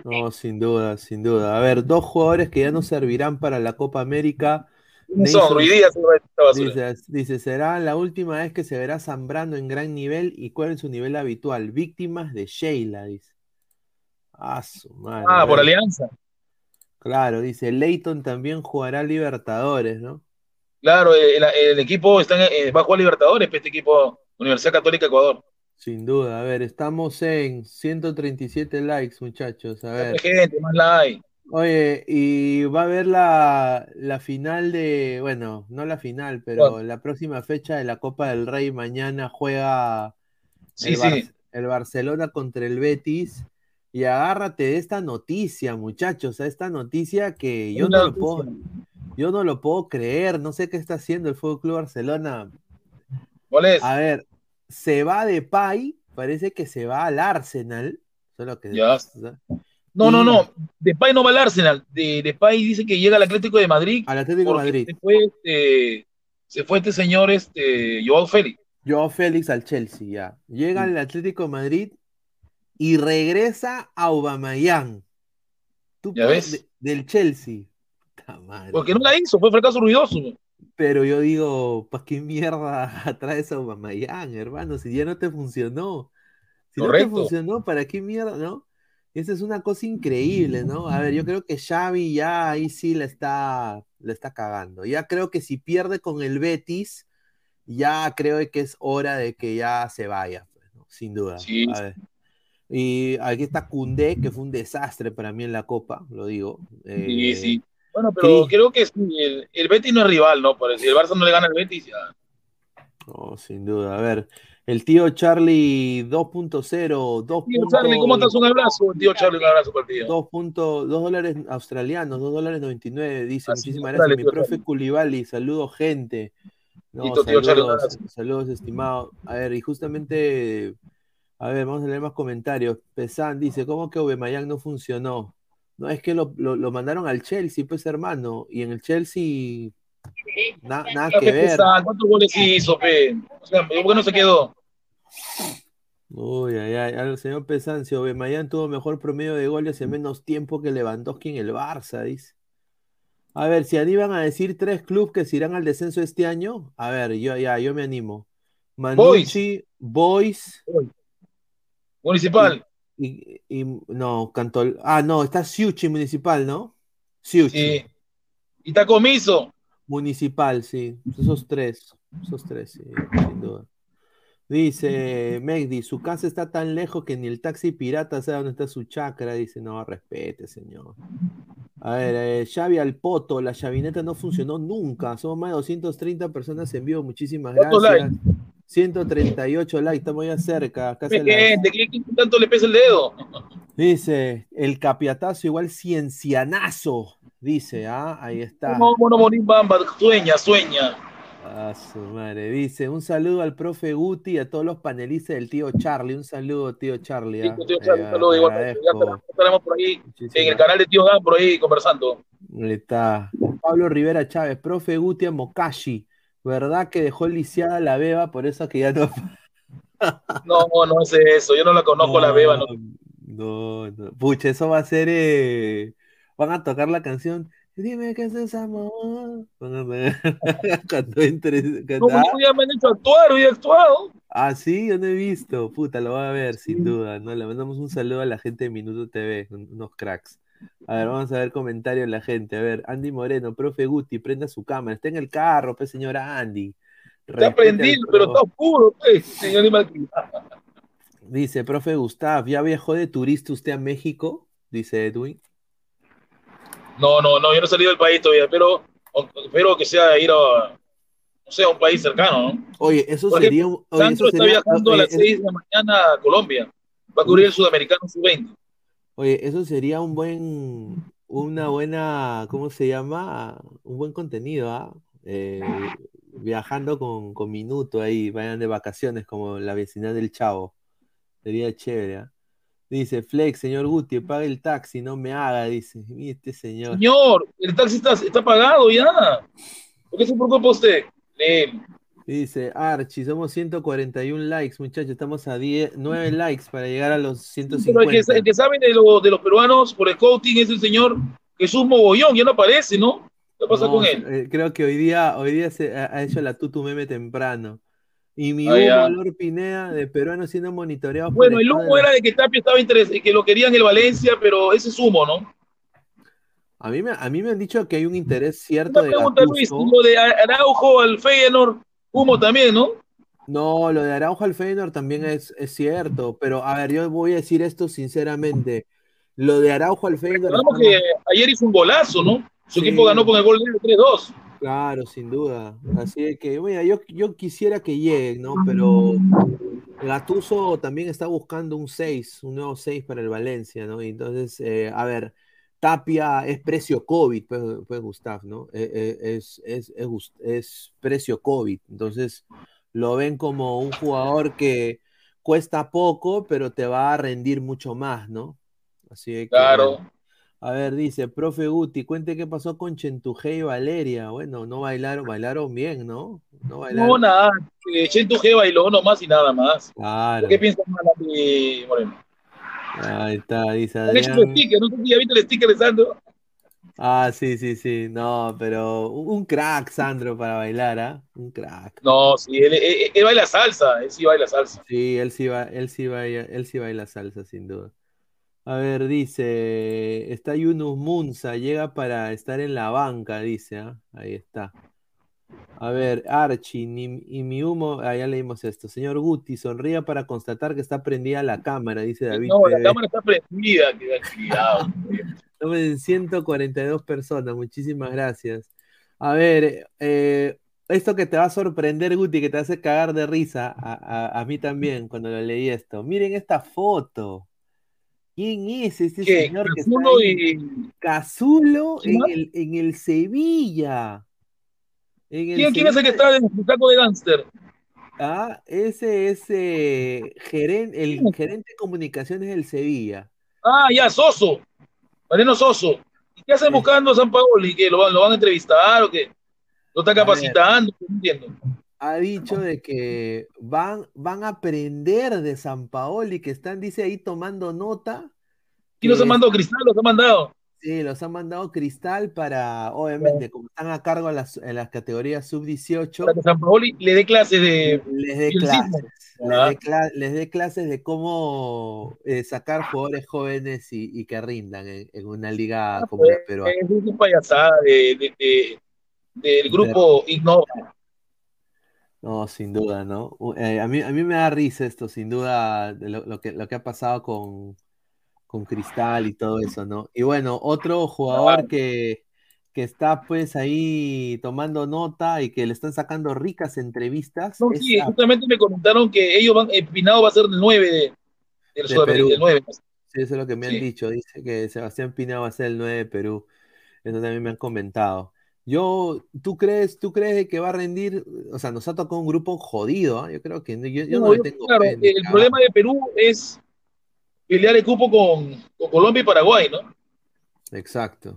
No, sin duda, sin duda. A ver, dos jugadores que ya no servirán para la Copa América. Dice, dice, será la última vez que se verá Zambrano en gran nivel y cuál es su nivel habitual. Víctimas de Sheila, dice. Ah, su madre. Ah, por. Alianza. Claro, dice, Leighton también jugará Libertadores, ¿no? Claro, el, el equipo está en, eh, va a jugar Libertadores, este equipo, Universidad Católica Ecuador. Sin duda. A ver, estamos en 137 likes, muchachos. A ver. Gente, más like. Oye, y va a haber la, la final de, bueno, no la final, pero la próxima fecha de la Copa del Rey. Mañana juega Sí, el, Bar- sí. el Barcelona contra el Betis. Y agárrate de esta noticia, muchachos, a esta noticia que yo Una no lo puedo, yo no lo puedo creer. No sé qué está haciendo el Fútbol Club Barcelona. ¿Cuál es? A ver, se va de Pai, parece que se va al Arsenal. Solo que Ya. No, no, no. Depay no va al Arsenal. De, Depay dice que llega al Atlético de Madrid. Al Atlético de Madrid. Se fue, este, se fue este señor, este, Joao Félix. Joao Félix al Chelsea, ya. Llega al Atlético de Madrid y regresa a Aubameyang. Tú ¿Ya ves? de- del Chelsea. *laughs* Puta madre. Porque no la hizo, fue fracaso ruidoso. Pero yo digo, ¿para qué mierda *laughs* traes a Aubameyang, hermano? Si ya no te funcionó. Si no Correcto. te funcionó, ¿para qué mierda, no? Esa es una cosa increíble, ¿no? A ver, yo creo que Xavi ya ahí sí le está, le está cagando. Ya creo que si pierde con el Betis, ya creo que es hora de que ya se vaya, pues, ¿no? Sin duda. Sí. A ver. Y aquí está Cundé, que fue un desastre para mí en la Copa, lo digo. Sí, Eh, sí. Bueno, pero creo que sí, el, el Betis no es rival, ¿no? Pero si el Barça no le gana al Betis, ya. No, sin duda. A ver, el tío Charlie 2.0, 2. Tío Charlie, ¿cómo estás? Un abrazo, tío Charlie, un abrazo para el tío. 2, punto- dos dólares australianos, 2 dólares 99, dice. Así Muchísimas gracias, dale, mi profe Charlie. Culibali. Saludos, gente. No, Listo, tío Charlie, un saludos, estimado. A ver, y justamente, a ver, vamos a leer más comentarios. Pesan dice, ¿cómo que Aubameyang no funcionó? No, es que lo, lo- lo mandaron al Chelsea, pues, hermano. Y en el Chelsea, na- nada que ver. ¿Cuántos goles hizo, pe? O sea, ¿por qué no se quedó? Uy, ay, ay, al señor Pesancio, Bemayán tuvo mejor promedio de goles en menos tiempo que Lewandowski en el Barça, dice. A ver, si animan a decir tres clubes que se irán al descenso este año, a ver, yo ya, yo me animo. Manucci, Boys, Municipal. Y, y- no, Cantol, ah, no, está Siuchi Municipal, ¿no? Siuchi. Sí. Y está comiso. Municipal, sí, esos tres, esos tres, sí, sin duda. Dice Megdi, su casa está tan lejos que ni el taxi pirata sabe dónde está su chacra. Dice, no, respete, señor. A ver, eh, Xavi al poto, la chavineta no funcionó nunca. Somos más de 230 personas en vivo, muchísimas ¿Cuántos gracias. 138 likes, estamos ya cerca. Casi las- gente, ¿qué, qué tanto le pesa el dedo? Dice, el capiatazo igual ciencianazo. Dice, ah, ahí está. No, mono morir bamba, sueña, sueña. A su madre. Dice, un saludo al profe Guti y a todos los panelistas del tío Charlie. Un saludo, tío Charlie. ah. Tío Charlie, un saludo, igual, ya estaremos por ahí en el canal de Tío Dan, por ahí conversando. Ahí está. Pablo Rivera Chávez, profe Guti a Mokashi. ¿Verdad que dejó lisiada la beba? Por eso que ya no. No, no es eso, yo no la conozco la beba. No. No, no. Pucha, eso va a ser. eh, Van a tocar la canción. Dime eso es amor. Van a- *laughs* Cuando entre. No, ah, ya me han hecho actuar, hoy he actuado. Ah, sí, yo no he visto. Puta, lo voy a ver, sin duda. ¿no? Le mandamos un saludo a la gente de Minuto TV, un- unos cracks. A ver, vamos a ver comentarios de la gente. A ver, Andy Moreno, profe Guti, prenda su cámara. Está en el carro, pues, señora Andy. Está prendido, pero está oscuro, pues, señor. Dice, profe Gustav, ¿ya viajó de turista usted a México? Dice Edwin. No, no, no, yo no he salido del país todavía, pero espero que sea ir a, no sé, a un país cercano, ¿no? Oye, eso Por sería ejemplo, un. oye, Sandro eso está sería- viajando a oye, las es- 6 de la mañana a Colombia. Va a cubrir el Sudamericano Sub-20. Oye, eso sería un buen, una buena, ¿cómo se llama? Un buen contenido, ¿ah? Eh, viajando con, con Minuto ahí, vayan de vacaciones como la vecindad del Chavo. Sería chévere, ¿ah? Dice, Flex, señor Guti, pague el taxi, no me haga, dice. Mira este señor. Señor, el taxi está, está pagado ya. ¿Por qué se preocupa usted? Lee. Dice, Archie, somos 141 likes, muchachos, estamos a 10, 9 likes para llegar a los Pero el que, 150. el que sabe de, lo- de los peruanos por el coaching es el señor Jesús Mogollón, ya no aparece, ¿no? ¿Qué pasa No, con él? eh, creo que hoy día, hoy día se ha, ha hecho la tutu meme temprano. Y mi Ah, Hugo ya. Lor Pineda de peruanos siendo monitoreados por Bueno, el humo era de que Tapia estaba interesado, que lo querían el Valencia, pero ese es humo, ¿no? A mí, me, a mí me han dicho que hay un interés cierto Una de pregunta, Luis, lo de Araujo al Feyenoord, humo también, ¿no? No, lo de Araujo al Feyenoord también es, es cierto, pero a ver, yo voy a decir esto sinceramente. Lo de Araujo al Feyenoord Recordamos que ayer hizo un golazo, ¿no? Su Sí. equipo ganó con el gol de 3-2. Claro, sin duda. Así que, mira, yo, yo quisiera que lleguen, ¿no? Pero Gattuso también está buscando un 6, un nuevo 6 para el Valencia, ¿no? Entonces, eh, a ver, Tapia es precio COVID, pues, pues Gustav, ¿no? Eh, eh, es, es, es, es precio COVID. Entonces, lo ven como un jugador que cuesta poco, pero te va a rendir mucho más, ¿no? Así que, Claro. A ver, dice, profe Guti, cuente qué pasó con Chentuje y Valeria. Bueno, no bailaron, bailaron bien, ¿no? No bailaron. No, nada. Chentu G bailó nomás y nada más. Claro. ¿Qué piensas mal Moreno? Ahí está, dice Adrián. sticker, no sé si ya viste el sticker de Sandro. Ah, sí, sí, sí. No, pero un crack, Sandro, para bailar, ¿ah? Un crack. No, sí, él, él- él baila salsa, él sí baila salsa. Sí, él sí va, él sí baila, él sí baila salsa, sin duda. A ver, dice, está Yunus Munza, llega para estar en la banca, dice, ¿ah? Ahí está. A ver, Archie, ni- y mi humo, ah, ya leímos esto. Señor Guti, sonría para constatar que está prendida la cámara, dice David No, la cámara está prendida, cuidado. Estamos en 142 personas, muchísimas gracias. A ver, eh, esto que te va a sorprender, Guti, que te hace cagar de risa, a, a- a mí también cuando lo leí esto. Miren esta foto. ¿Quién es ¿Qué? señor que está y- Cazulo en el Sevilla. ¿Quién, quién es el que está en el saco de gánster? Ah, ese es eh, geren- el gerente de comunicaciones del Sevilla. Ah, ya, Soso. Mariano Soso. ¿Y qué hacen buscando a San Paolo? ¿Y que lo, van- lo van a entrevistar o qué? ¿Lo está capacitando? No entiendo. ha dicho de que van, van a aprender de San Paoli, que están, dice ahí, tomando nota. ¿Quién los ha mandado? Cristal los ha mandado. Sí, los han mandado Cristal para, obviamente, como están a cargo en las, en las categorías sub-18, Para que San Paoli le dé clases de. les dé clases, les Ah. dé, cla- les dé clases de cómo eh, sacar jugadores jóvenes y, y que rindan en, en una liga como la peruana. Es una payasada de, de- de- del grupo Innova. No, sin duda, ¿no? Eh, a mí, a mí me da risa esto, sin duda, de lo, lo que, lo que ha pasado con, con Cristal y todo eso, ¿no? Y bueno, otro jugador que, que está pues ahí tomando nota y que le están sacando ricas entrevistas No, sí, a- justamente me comentaron que ellos van, eh, Pinado va a ser el 9 de, del De Sudamérica, el 9. Sí, eso es lo que me han Sí. dicho. Dice que Sebastián Pina va a ser el 9 de Perú. Eso también me han comentado. Yo, ¿tú crees, tú crees que va a rendir? O sea, nos ha tocado un grupo jodido, ¿ah? Yo creo que yo, yo no No, le yo- tengo claro, el problema de Perú es pelear el cupo con, con Colombia y Paraguay, ¿no? Exacto.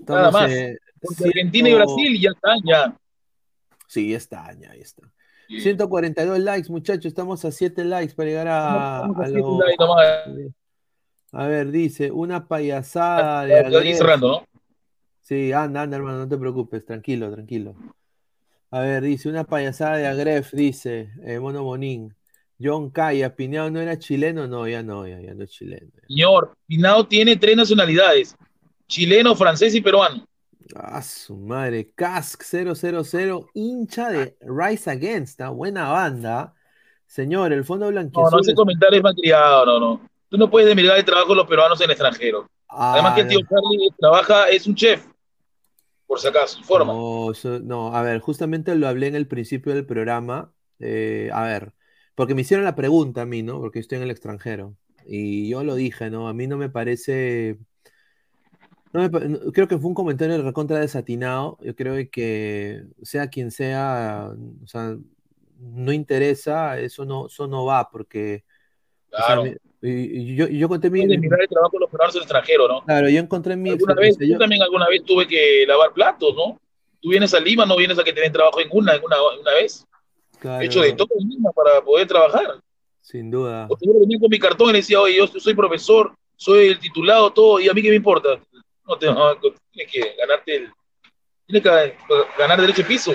Nada Estamos, más. eh, Argentina y Brasil ya están, ya. Sí, ya está, ya, ya está. 142 likes, muchachos. Estamos a 7 likes para llegar a, a a. A ver, dice, una payasada de Agref. cerrando, ¿no? Sí, anda, anda, hermano, no te preocupes, tranquilo, tranquilo. A ver, dice, una payasada de Agref, dice, eh, Mono Monín. John Caya, Pineado no era chileno, no, ya no, ya, ya no es chileno. Señor, Pinao tiene tres nacionalidades: chileno, francés y peruano. Ah, su madre, Cask 000, hincha de Rise Against, ¿ah? buena banda. Señor, el Fondo No, Blanquiazul. no, ese es- comentario es malcriado, no, no. Tú no puedes demirar el trabajo de los peruanos en el extranjero. Además que el tío Ah, Charlie trabaja, es un chef, por si acaso, informa. No, eso- no, a ver, justamente lo hablé en el principio del programa. eh, a ver, porque me hicieron la pregunta a mí, ¿no? Porque estoy en el extranjero. Y yo lo dije, ¿no? A mí no me parece. no me creo que fue un comentario recontra desatinado. Yo creo que sea quien sea, o sea, no interesa, eso no, eso no va, porque. o sea, Claro. y- y yo, yo conté mi. Puedes demirar el trabajo de los peruanos en el extranjero, ¿no? Claro, yo encontré mi Alguna vez, yo también alguna vez tuve que lavar platos, ¿no? Tú vienes a Lima, no vienes a que te den trabajo en una, en una, en una vez. Claro, He hecho de todo Lima para poder trabajar. sin duda. O yo venía con mi cartón y le decía, oye, yo soy profesor, soy el titulado, todo, y a mí qué me importa. No te, no, tienes que ganarte el, tienes que ganar derecho de piso.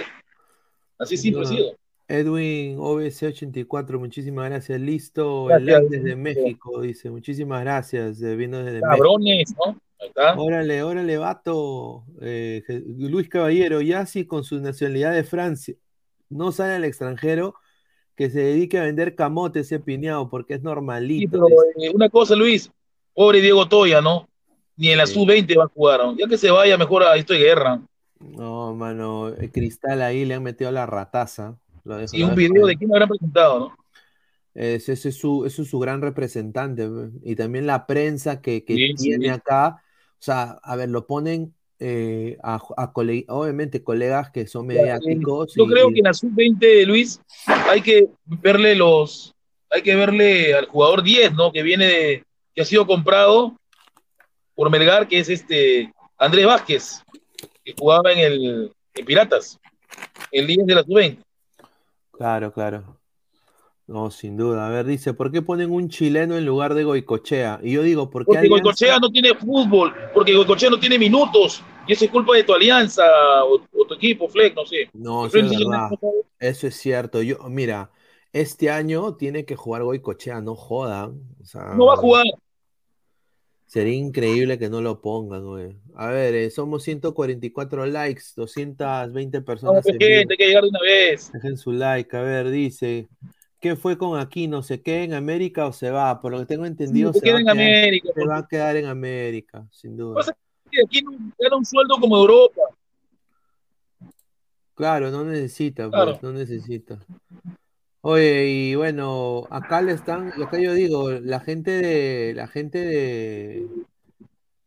Así simple ha sido. Edwin OBC84, muchísimas gracias. Listo, Gracias. desde México, dice. Muchísimas gracias. de- Vino desde México. Cabrones, ¿no? Ahí está. Órale, órale, vato. Eh, Luis Caballero, ya si con su nacionalidad de Francia no sale al extranjero, que se dedique a vender camote ese piñado, porque es Sí, normalito. pero dice. eh, una cosa, Luis, pobre Diego Toya, ¿no? Ni en la Sí. sub-20 va a jugar, ¿no? Ya que se vaya, mejor a esto de guerra. No, mano, el cristal ahí le han metido la rataza. Lo dejo- Sí, lo un video de quién habrán presentado, ¿no? Ese, ese es su, ese es su gran representante. Y también la prensa que, que Sí, sí. tiene acá. O sea, a ver, lo ponen eh, a, a cole- obviamente colegas que son mediáticos. Yo y- creo que en la sub-20, Luis, hay que verle los, hay que verle al jugador 10, ¿no? Que viene de, que ha sido comprado por Melgar, que es este Andrés Vázquez, que jugaba en el en Piratas, el 10 de la sub-20. Claro, claro. No, sin duda. A ver, dice, ¿por qué ponen un chileno en lugar de Goicochea? Y yo digo, ¿por qué Porque Alianza- Goicochea no tiene fútbol, porque Goicochea no tiene minutos, y eso es culpa de tu alianza o, o tu equipo, Fleck, no sé. No, eso es verdad. no, no, Eso es cierto. Yo, mira, este año tiene que jugar Goicochea, no jodan. O sea, no va a jugar. Sería increíble que no lo pongan, güey. A ver, eh, somos 144 likes, 220 No, personas en gente, hay que llegar de una vez. Dejen su like. A ver, dice, ¿qué fue con aquí? ¿No se queda en América o se va? Por lo que tengo entendido, se va, en a quedar, América, se porque- va a quedar en América, sin duda. Pasa que aquí no gana un sueldo como Europa. Claro, no necesita, pues, Claro. no necesita. Oye, y bueno, acá le están, y acá yo digo, la gente de, la gente de,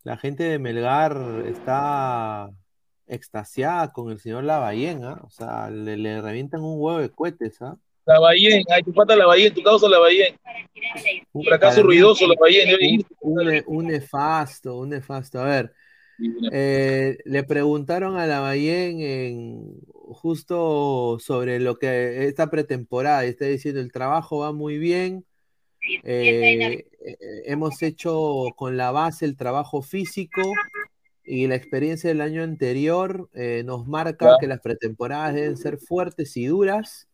la gente de Melgar está extasiada con el señor Lavallén, ¿ah? O sea, le, le revientan un huevo de cohetes, ¿ah? La Bahía, ay, tu pata la Bahía, tu causa la Bahía. Un fracaso Para mí, ruidoso la Bahía. Un, un ne- un nefasto, un nefasto. A ver, eh, le preguntaron a Lavallén en justo sobre lo que esta pretemporada, y está diciendo el trabajo va muy bien. eh, eh, hemos hecho con la base el trabajo físico y la experiencia del año anterior eh, nos marca que las pretemporadas deben ser fuertes y duras.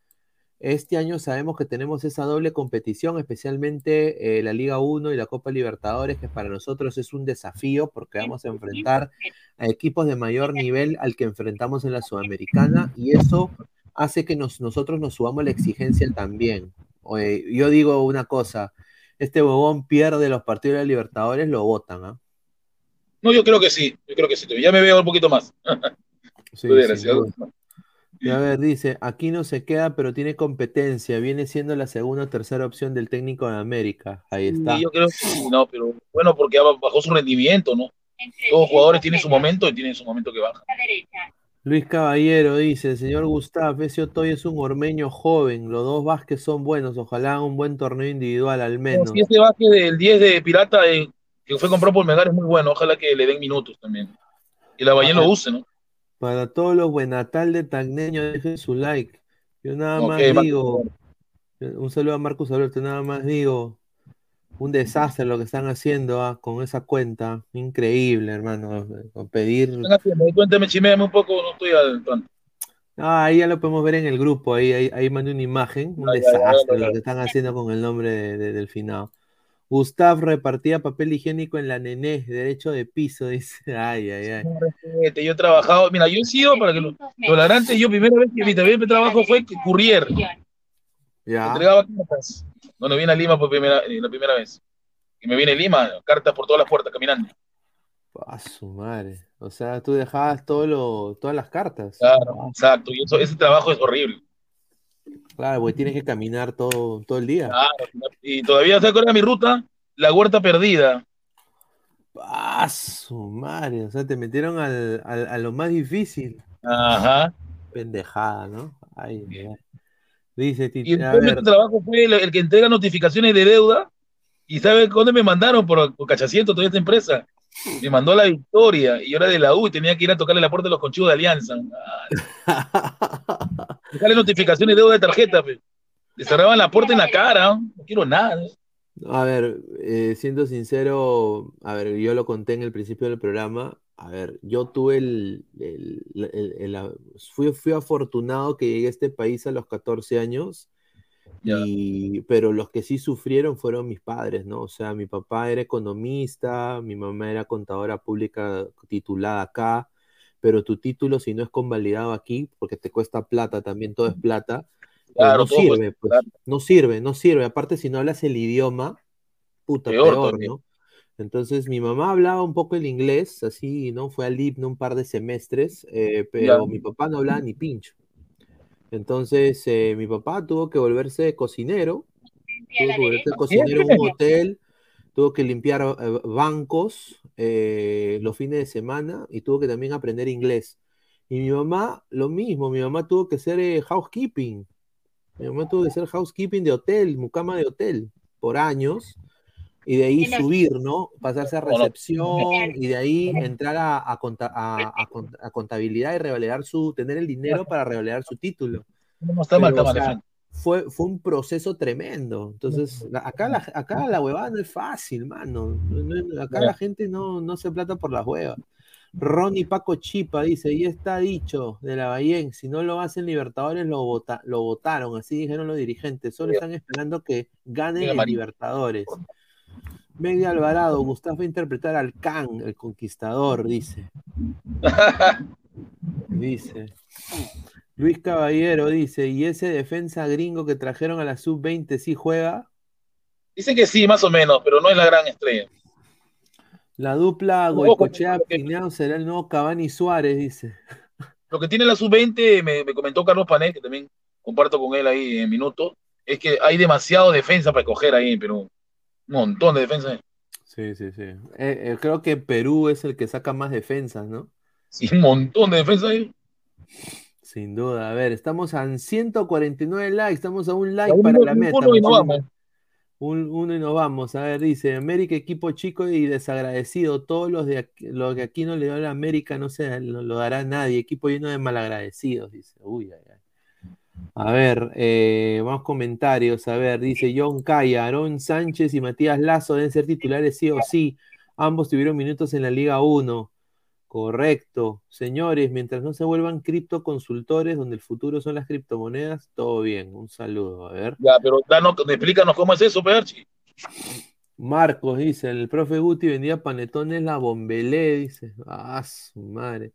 Este año sabemos que tenemos esa doble competición, especialmente eh, la Liga 1 y la Copa Libertadores, que para nosotros es un desafío porque vamos a enfrentar a equipos de mayor nivel al que enfrentamos en la Sudamericana y eso hace que nos- nosotros nos subamos la exigencia también. Yo digo una cosa, este bobón pierde los partidos de la Libertadores, lo votan, ¿ah? No, yo creo que sí, yo creo que sí. Ya me veo un poquito más. *laughs* Sí, duda. Y a ver, dice, aquí no se queda, pero tiene competencia. Viene siendo la segunda o tercera opción del técnico de América. Ahí está. Y yo creo que sí, no, pero bueno, porque bajó su rendimiento, ¿no? Todos los jugadores tienen su momento y tienen su momento que baja. Luis Caballero dice, señor Gustav, ese Otoy es un ormeño joven. Los dos Vázquez son buenos. Ojalá un buen torneo individual al menos. Si ese baje del 10 de Pirata eh, que fue comprado por Melgar es muy bueno, ojalá que le den minutos también. Y la Bayern lo use, ¿no? Para todos los buenatal de Tagneño, dejen su like. Yo nada más Marcos digo, un saludo a Marcos Alberto, nada más digo, un desastre lo que están haciendo ah, con esa cuenta. Increíble, hermano. Con pedir. Cuéntame, chiméame un poco, no estoy al tanto. Ah, ahí ya lo podemos ver en el grupo, ahí, ahí, ahí mandé una imagen, un desastre lo que están haciendo con el nombre de- de- del finado. Gustav repartía papel higiénico en la nené, derecho de piso, *laughs* dice. Ay, ay, ay. Yo he trabajado, mira, yo he sido para que lo, lo yo primera vez que mi primer trabajo fue courier, Ya. entregaba cartas. Cuando vine a Lima por primera, eh, la primera vez. Y me vine a Lima, cartas por todas las puertas caminando. A su madre. O sea, tú dejabas todo lo, todas las cartas. Claro, exacto. Y eso, ese trabajo es horrible. Claro, porque tienes que caminar todo, todo el día. Claro, y todavía se acuerda mi ruta, la huerta perdida. A su madre. O sea, te metieron al, al- a lo más difícil. Ajá. Pendejada, ¿no? Ay. Dice Y Titi, el a primer ver, trabajo fue el, el que entrega notificaciones de deuda. ¿Y sabe dónde me mandaron? Por, por Cachaciento, toda esta empresa. Me mandó a la Victoria y yo era de la U y tenía que ir a tocarle la puerta de los conchivos de Alianza. *laughs* Dejarle notificaciones de deuda de tarjeta. pe. Le cerraban la puerta en la cara. No quiero nada. A ver, eh, siendo sincero, a ver, yo lo conté en el principio del programa. A ver, yo tuve el, el- el- fui, fui afortunado que llegué a este país a los 14 años, y, pero los que sí sufrieron fueron mis padres, ¿no? O sea, mi papá era economista, mi mamá era contadora pública titulada acá, pero tu título, si no es convalidado aquí, porque te cuesta plata también, todo es plata, pues Claro, no sirve, pues, plata. no sirve, no sirve. Aparte, si no hablas el idioma, puta, Peor. ¿no? Entonces, mi mamá hablaba un poco el inglés, así, ¿no? Fue al IPN un par de semestres, eh, pero Ya. mi papá no hablaba ni pincho. Entonces, eh, mi papá tuvo que volverse cocinero, tuvo que volverse cocinero en un hotel, tuvo que limpiar eh, bancos eh, los fines de semana y tuvo que también aprender inglés. Y mi mamá, lo mismo, mi mamá tuvo que ser eh, housekeeping. Mi mamá tuvo que ser housekeeping de hotel, mucama de hotel, por años. Y de ahí subir, ¿no? Pasarse a recepción y de ahí entrar a, a conta- a- a cont- a contabilidad y revalidar su, tener el dinero para revalidar su título. Pero, o sea. Fue, fue un proceso tremendo. Entonces, acá la, acá la huevada no es fácil, mano. No- no- acá la gente no, no se plata por las huevas. Ronnie Paco Chipa dice, y está dicho de la Bahía, si no lo hacen Libertadores, lo, vota- lo votaron, así dijeron los dirigentes, solo están esperando que ganen Marín. Libertadores. Media Alvarado, Gustavo va a interpretar al Khan, el conquistador, dice. *laughs* Dice. Luis Caballero dice, ¿y ese defensa gringo que trajeron a la sub-20 sí juega? Dicen que sí, más o menos, pero no es la gran estrella. La dupla Goicochea Pineo será el nuevo Cavani Suárez, dice. Lo que tiene la sub-20, me, me comentó Carlos Panet, que también comparto con él ahí en minutos, es que hay demasiado defensa para escoger ahí en Perú. Un montón de defensa. Sí, sí, sí. Eh, eh, creo que Perú es el que saca más defensas, ¿no? Sí, un montón de defensa ahí. Sin duda. A ver, estamos a 149 likes, estamos a un like A un- para la meta. uno y vamos. Un- uno y nos vamos. A ver, dice, América equipo chico y desagradecido. Todos los de aquí, los que aquí no le dio la América no se lo, lo dará nadie. Equipo lleno de malagradecidos, dice. Uy, ay, ay. A ver, eh, vamos comentarios. A ver, dice John Calla, Aarón Sánchez y Matías Lazo deben ser titulares sí o sí. Ambos tuvieron minutos en la Liga 1. Correcto. Señores, mientras no se vuelvan criptoconsultores, donde el futuro son las criptomonedas, todo bien. Un saludo. A ver. Ya, pero danos, explícanos cómo es eso, Perchi. Marcos dice, el profe Guti vendía panetones la bombelé, dice. Ah, su madre.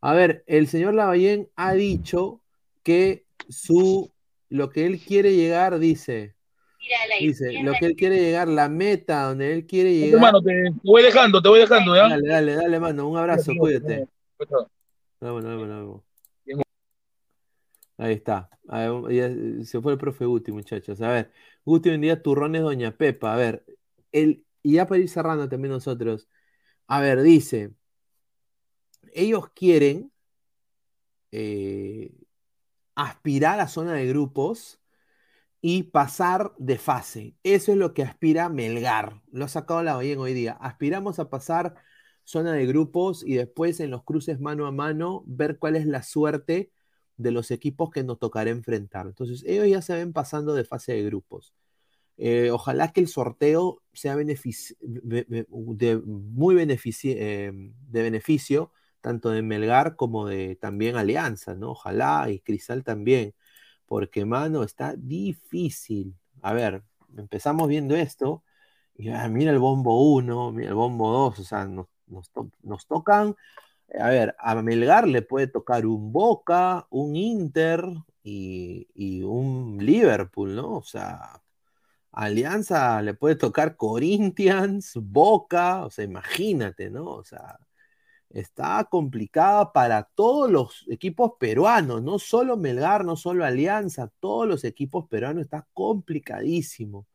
A ver, el señor Lavallén ha dicho que su lo que él quiere llegar, dice, dice, lo que él quiere llegar, la meta donde él quiere llegar. Hermano, te, te voy dejando, te voy dejando, ¿ya? Dale, dale, dale, mano, un abrazo, cuídate. Vámonos, vámonos, vámonos. Ahí está. A ver, ya se fue el profe Guti, muchachos. A ver, Guti vendía turrones Doña Pepa. A ver, el, y ya para ir cerrando también nosotros. A ver, dice, ellos quieren eh, aspirar a zona de grupos y pasar de fase. Eso es lo que aspira Melgar. Lo ha sacado la bien hoy día. Aspiramos a pasar zona de grupos y después en los cruces mano a mano ver cuál es la suerte de los equipos que nos tocará enfrentar. Entonces, ellos ya se ven pasando de fase de grupos. Eh, ojalá que el sorteo sea de muy benefici- eh, de beneficio tanto de Melgar como de también Alianza, ¿no? Ojalá y Cristal también, porque, mano, está difícil. A ver, empezamos viendo esto, y ah, mira el bombo 1, mira el bombo 2, o sea, nos, nos to- nos tocan, a ver, a Melgar le puede tocar un Boca, un Inter y, y un Liverpool, ¿no? O sea, Alianza le puede tocar Corinthians, Boca, o sea, imagínate, ¿no? O sea, está complicada para todos los equipos peruanos, no solo Melgar, no solo Alianza, todos los equipos peruanos está complicadísimo,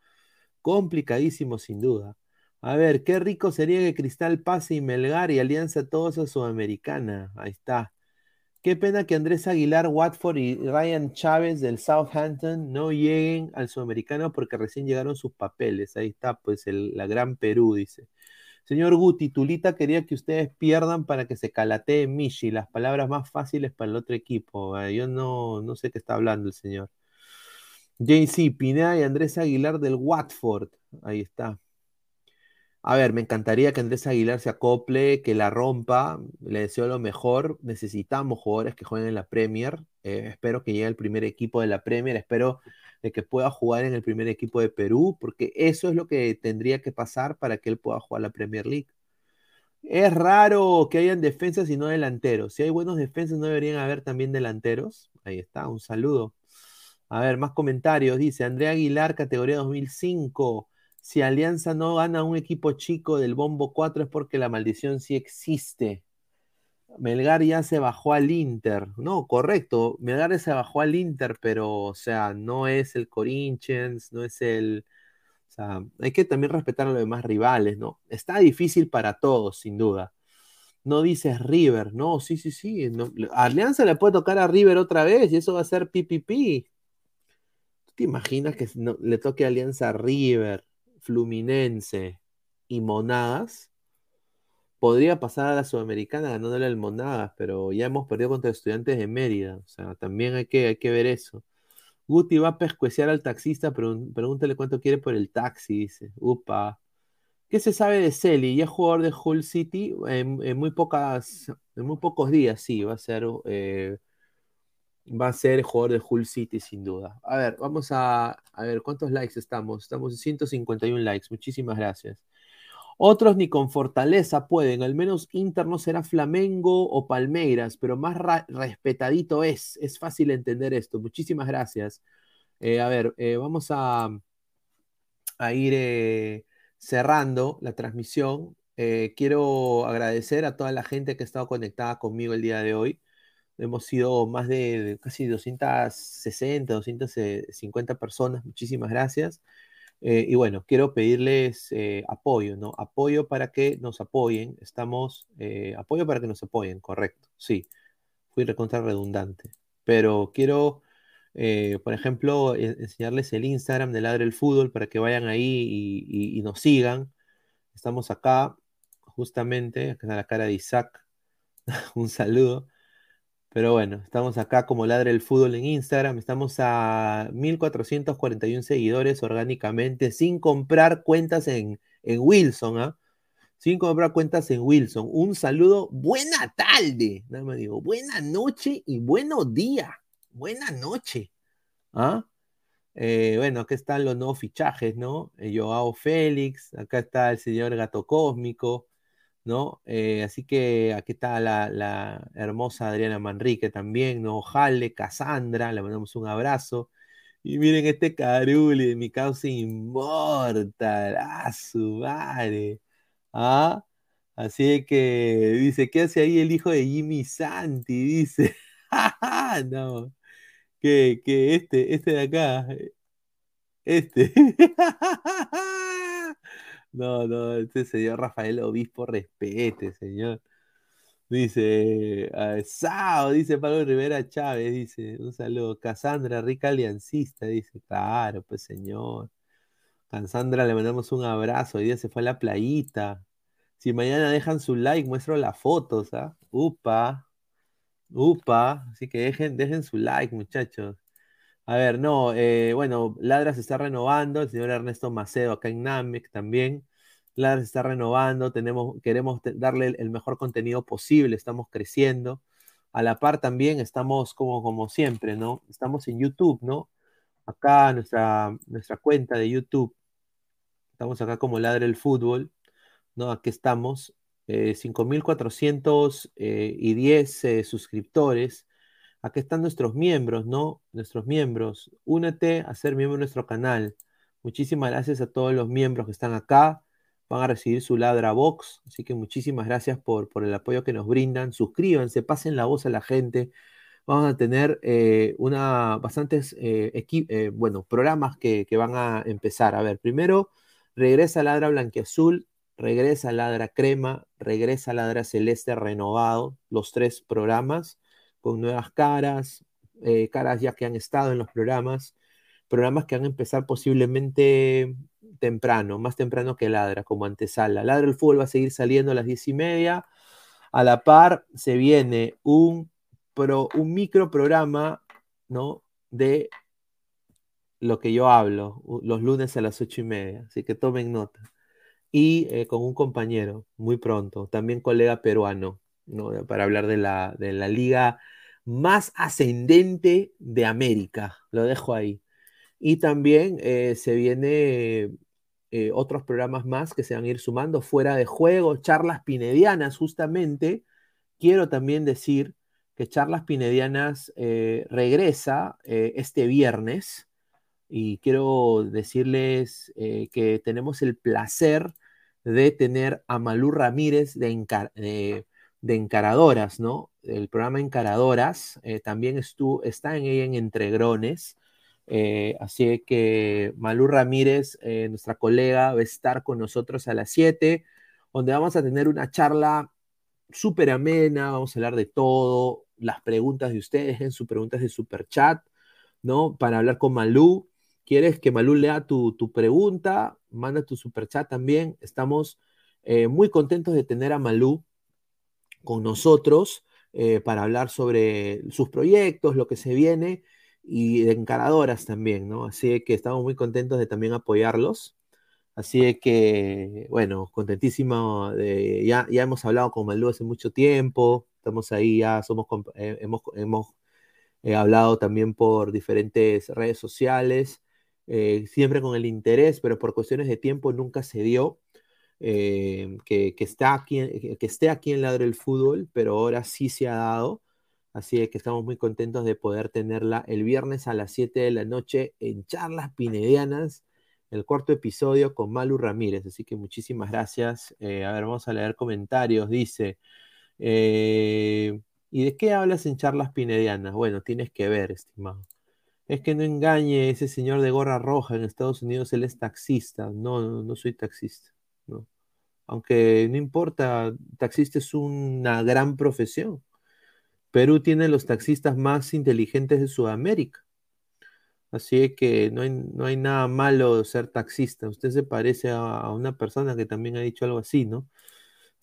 complicadísimo sin duda. A ver, qué rico sería que Cristal pase y Melgar y Alianza todos a Sudamericana. Ahí está. Qué pena que Andrés Aguilar, Watford y Ryan Chávez del Southampton no lleguen al Sudamericano porque recién llegaron sus papeles. Ahí está, pues el- la Gran Perú, dice. Señor Guti, Tulita quería que ustedes pierdan para que se calatee Michi, las palabras más fáciles para el otro equipo. Yo no, no sé qué está hablando el señor. JC, Pineda y Andrés Aguilar del Watford. Ahí está. A ver, me encantaría que Andrés Aguilar se acople, que la rompa. Le deseo lo mejor. Necesitamos jugadores que jueguen en la Premier. Eh, espero que llegue el primer equipo de la Premier. Espero de que pueda jugar en el primer equipo de Perú, porque eso es lo que tendría que pasar para que él pueda jugar la Premier League. Es raro que hayan defensas y no delanteros. Si hay buenos defensas, no deberían haber también delanteros. Ahí está, un saludo. A ver, más comentarios. Dice Andrea Aguilar, categoría 2005. Si Alianza no gana un equipo chico del Bombo 4 es porque la maldición sí existe. Melgar ya se bajó al Inter. No, correcto. Melgar se bajó al Inter, pero, o sea, no es el Corinthians, no es el. O sea, hay que también respetar a los demás rivales, ¿no? Está difícil para todos, sin duda. No dices River, no, sí, sí, sí. Alianza le puede tocar a River otra vez y eso va a ser pipipi. ¿Tú te imaginas que no- le toque Alianza a River, Fluminense y Monagas? Podría pasar a la Sudamericana ganándole al Monagas, pero ya hemos perdido contra estudiantes de Mérida. O sea, también hay que, hay que ver eso. Guti va a pescueciar al taxista, pregun- pregúntale cuánto quiere por el taxi, dice. Upa. ¿Qué se sabe de Celi? ¿Ya es jugador de Hull City? En, muy pocas, en muy pocos días, sí, va a ser, eh, va a ser jugador de Hull City, sin duda. A ver, vamos a, a ver cuántos likes estamos. Estamos en 151 likes. Muchísimas gracias. Otros ni con fortaleza pueden, al menos Inter no será Flamengo o Palmeiras, pero más respetadito es. Es fácil entender esto. Muchísimas gracias. Eh, a ver, eh, vamos a, ir eh, cerrando la transmisión. Quiero agradecer a toda la gente que ha estado conectada conmigo el día de hoy. Hemos sido más de casi 260, 250 personas. Muchísimas gracias. Eh, y bueno, quiero pedirles eh, apoyo, ¿no? Apoyo para que nos apoyen. Estamos, eh, apoyo para que nos apoyen, correcto. Sí, fui recontra redundante. Pero quiero, por ejemplo, enseñarles el Instagram de Ladre el Fútbol para que vayan ahí y, y- y nos sigan. Estamos acá, justamente, acá está la cara de Isaac. *laughs* Un saludo. Pero bueno, estamos acá como Ladre el Fútbol en Instagram. Estamos a 1441 seguidores orgánicamente, sin comprar cuentas en, en Wilson, ¿ah? Sin comprar cuentas en Wilson. Un saludo, buena tarde. Nada más digo, buena noche y buenos días. Buena noche. ¿Ah? Eh, bueno, acá están los nuevos fichajes, ¿no? Eh, Joao Félix, acá está el señor Gato Cósmico, ¿no? Eh, así que aquí está la, la hermosa Adriana Manrique también, ¿no? Jale, Cassandra, le mandamos un abrazo. Y miren este caruli mi causa inmortal, ¡ah, su madre! ¿Ah? Así que dice, ¿qué hace ahí el hijo de Jimmy Santi? Dice, *laughs* no. que, que este, este de acá, este. *laughs* No, no, este señor Rafael Obispo, respete, señor. Dice, ah, Sao, dice Pablo Rivera Chávez, dice, un saludo. Casandra, rica aliancista, dice, claro, pues señor. Cassandra, le mandamos un abrazo, hoy día se fue a la playita. Si mañana dejan su like, muestro las fotos, ¿ah? Upa, upa, así que dejen, dejen su like, muchachos. A ver, no, eh, bueno, Ladra se está renovando, el señor Ernesto Macedo acá en Namek también. Ladra se está renovando, tenemos, queremos darle el, mejor contenido posible, estamos creciendo. A la par también estamos como, como siempre, ¿no? Estamos en YouTube, ¿no? Acá nuestra, nuestra cuenta de YouTube. Estamos acá como Ladra el Fútbol, ¿no? Aquí estamos. eh, 5.410 eh, suscriptores. Aquí están nuestros miembros, ¿no? Nuestros miembros. Únete a ser miembro de nuestro canal. Muchísimas gracias a todos los miembros que están acá. Van a recibir su Ladra Box. Así que muchísimas gracias por, por el apoyo que nos brindan. Suscríbanse, pasen la voz a la gente. Vamos a tener eh, una, bastantes eh, eh, bueno, programas que, que van a empezar. A ver, primero, regresa Ladra Blanquiazul, regresa Ladra Crema, regresa Ladra Celeste renovado, los tres programas con nuevas caras, eh, caras ya que han estado en los programas, programas que van a empezar posiblemente temprano, más temprano que Ladra, como antesala. Ladra el fútbol va a seguir saliendo a las diez y media. A la par se viene un, micro programa. De lo que yo hablo, los lunes a las ocho y media. Así que tomen nota. Y eh, con un compañero, muy pronto, también colega peruano, ¿no? Para hablar de la, de la liga más ascendente de América. Lo dejo ahí. Y también eh, se viene eh, otros programas más que se van a ir sumando fuera de juego, charlas pinedianas, justamente. Quiero también decir que Charlas Pinedianas eh, regresa eh, este viernes y quiero decirles que tenemos el placer de tener a Malú Ramírez de, de- de Encaradoras, ¿no? El programa Encaradoras eh, también estuvo, está en ella en Entregrones. Eh, así que Malú Ramírez, eh, nuestra colega, va a estar con nosotros a las 7, donde vamos a tener una charla súper amena, vamos a hablar de todo, las preguntas de ustedes, en sus preguntas de super chat, ¿no? Para hablar con Malú. ¿Quieres que Malú lea tu, tu pregunta? Manda tu super chat también. Estamos muy contentos de tener a Malú con nosotros eh, para hablar sobre sus proyectos, lo que se viene y de encaradoras también, ¿no? Así que estamos muy contentos de también apoyarlos. Así que, bueno, contentísimo. De, ya, ya hemos hablado con Malú hace mucho tiempo. Estamos ahí, ya somos, eh, hemos, hemos eh, hablado también por diferentes redes sociales, eh, siempre con el interés, pero por cuestiones de tiempo nunca se dio. Eh, que, está aquí, que esté aquí en Ladre el Fútbol, pero ahora sí se ha dado. Así que estamos muy contentos de poder tenerla el viernes a las 7 de la noche en Charlas Pinedianas, el cuarto episodio con Malu Ramírez. Así que muchísimas gracias. Eh, a ver, vamos a leer comentarios. Dice, eh, ¿y de qué hablas en Charlas Pinedianas? Bueno, tienes que ver, estimado. Es que no engañe ese señor de gorra roja en Estados Unidos, él es taxista. No, no, no soy taxista. No. Aunque no importa, taxista es una gran profesión. Perú tiene los taxistas más inteligentes de Sudamérica. Así que no hay, no hay nada malo de ser taxista. Usted se parece a, una persona que también ha dicho algo así, ¿no?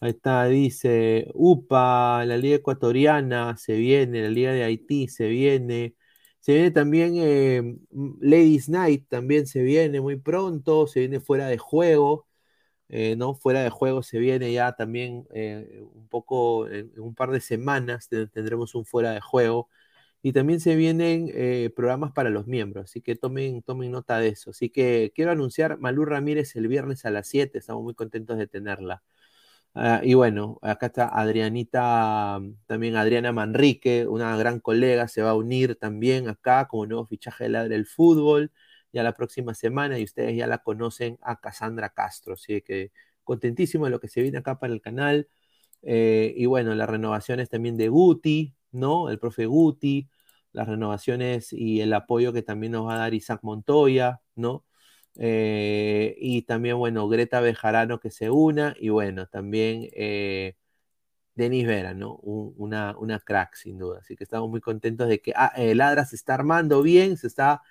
Ahí está, dice, UPA, la Liga Ecuatoriana se viene, la Liga de Haití se viene. Se viene también eh, Ladies Night, también se viene muy pronto, se viene fuera de juego. Eh, ¿no? Fuera de juego se viene ya también eh, un poco, en, un par de semanas te- tendremos un fuera de juego. Y también se vienen eh, programas para los miembros, así que tomen, tomen nota de eso. Así que quiero anunciar Malú Ramírez el viernes a las 7, estamos muy contentos de tenerla. Ah, y bueno, acá está Adrianita, también Adriana Manrique, una gran colega, se va a unir también acá como nuevo fichaje de del Fútbol ya la próxima semana y ustedes ya la conocen a Cassandra Castro, así que contentísimo de lo que se viene acá para el canal. Eh, y bueno, las renovaciones también de Guti, ¿no? El profe Guti, las renovaciones y el apoyo que también nos va a dar Isaac Montoya, ¿no? Eh, y también, bueno, Greta Bejarano que se una, y bueno, también eh, Denis Vera, ¿no? Un- una, una crack, sin duda. Así que estamos muy contentos de que ah, eh, se está armando bien, se está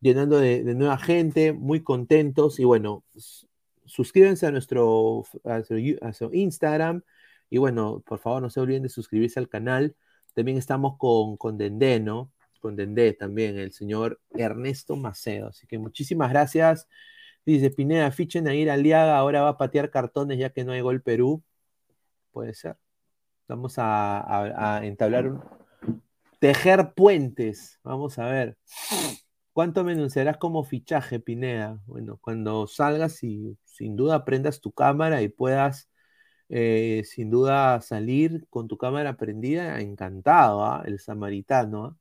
llenando de, nueva gente, muy contentos. Y bueno, suscríbanse a nuestro, a nuestro Instagram. Y bueno, por favor, no se olviden de suscribirse al canal. También estamos con, con Dendé, ¿no? Con Dendé también, el señor Ernesto Macedo. Así que muchísimas gracias. Dice Pineda, fichen a ir Aliaga, ahora va a patear cartones ya que no hay gol Perú. Puede ser. Vamos a entablar un. Tejer puentes. Vamos a ver. ¿Cuánto me anunciarás como fichaje, Pineda? Bueno, cuando salgas y sin duda aprendas tu cámara y puedas eh, sin duda salir con tu cámara prendida, encantado, ¿ah? El samaritano.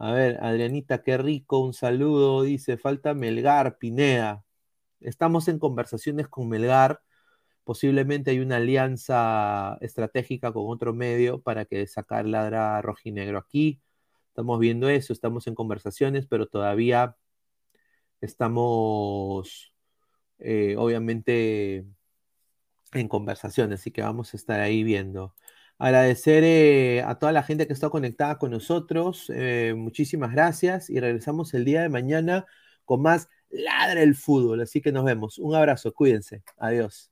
¿ah? A ver, Adrianita, qué rico, un saludo. Dice, falta Melgar, Pineda. Estamos en conversaciones con Melgar. Posiblemente hay una alianza estratégica con otro medio para que sacar ladra rojinegro aquí. Estamos viendo eso, estamos en conversaciones, pero todavía estamos, eh, obviamente, en conversaciones, así que vamos a estar ahí viendo. Agradecer eh, a toda la gente que está conectada con nosotros. eh, muchísimas gracias y regresamos el día de mañana con más Ladra el Fútbol. Así que nos vemos. Un abrazo, cuídense. Adiós.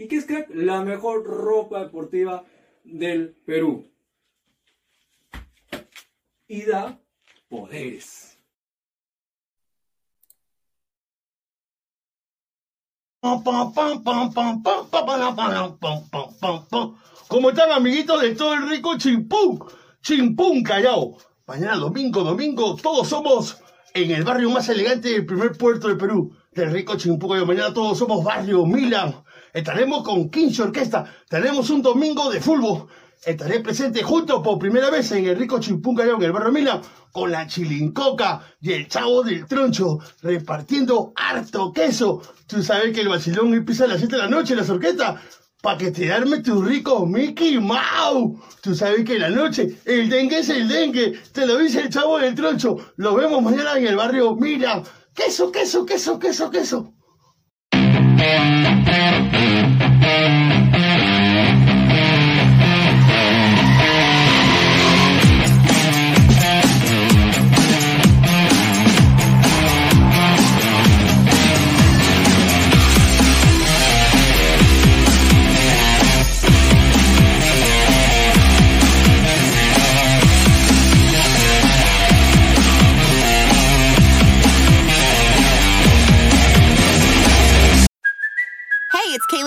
¿Y qué es crack? La mejor ropa deportiva del Perú. Y da poderes. ¿Cómo están amiguitos de todo el rico chimpún? Chimpún Callao. Mañana domingo, domingo, todos somos en el barrio más elegante del primer puerto de Perú, del rico Chimpún Callao. Mañana todos somos barrio Milan. Estaremos con 15 orquesta. Tenemos un domingo de fútbol. Estaré presente junto por primera vez en el rico Chimpún Callao, en el barrio Milan, con la chilincoca y el chavo del troncho, repartiendo harto queso. Tú sabes que el vacilón empieza a las 7 de la noche en las orquestas. Pa' que te arme tu rico Mickey Mouse. Tú sabes que en la noche el dengue es el dengue. Te lo dice el chavo del troncho. Lo vemos mañana en el barrio Milan. Queso, queso, queso, queso, queso.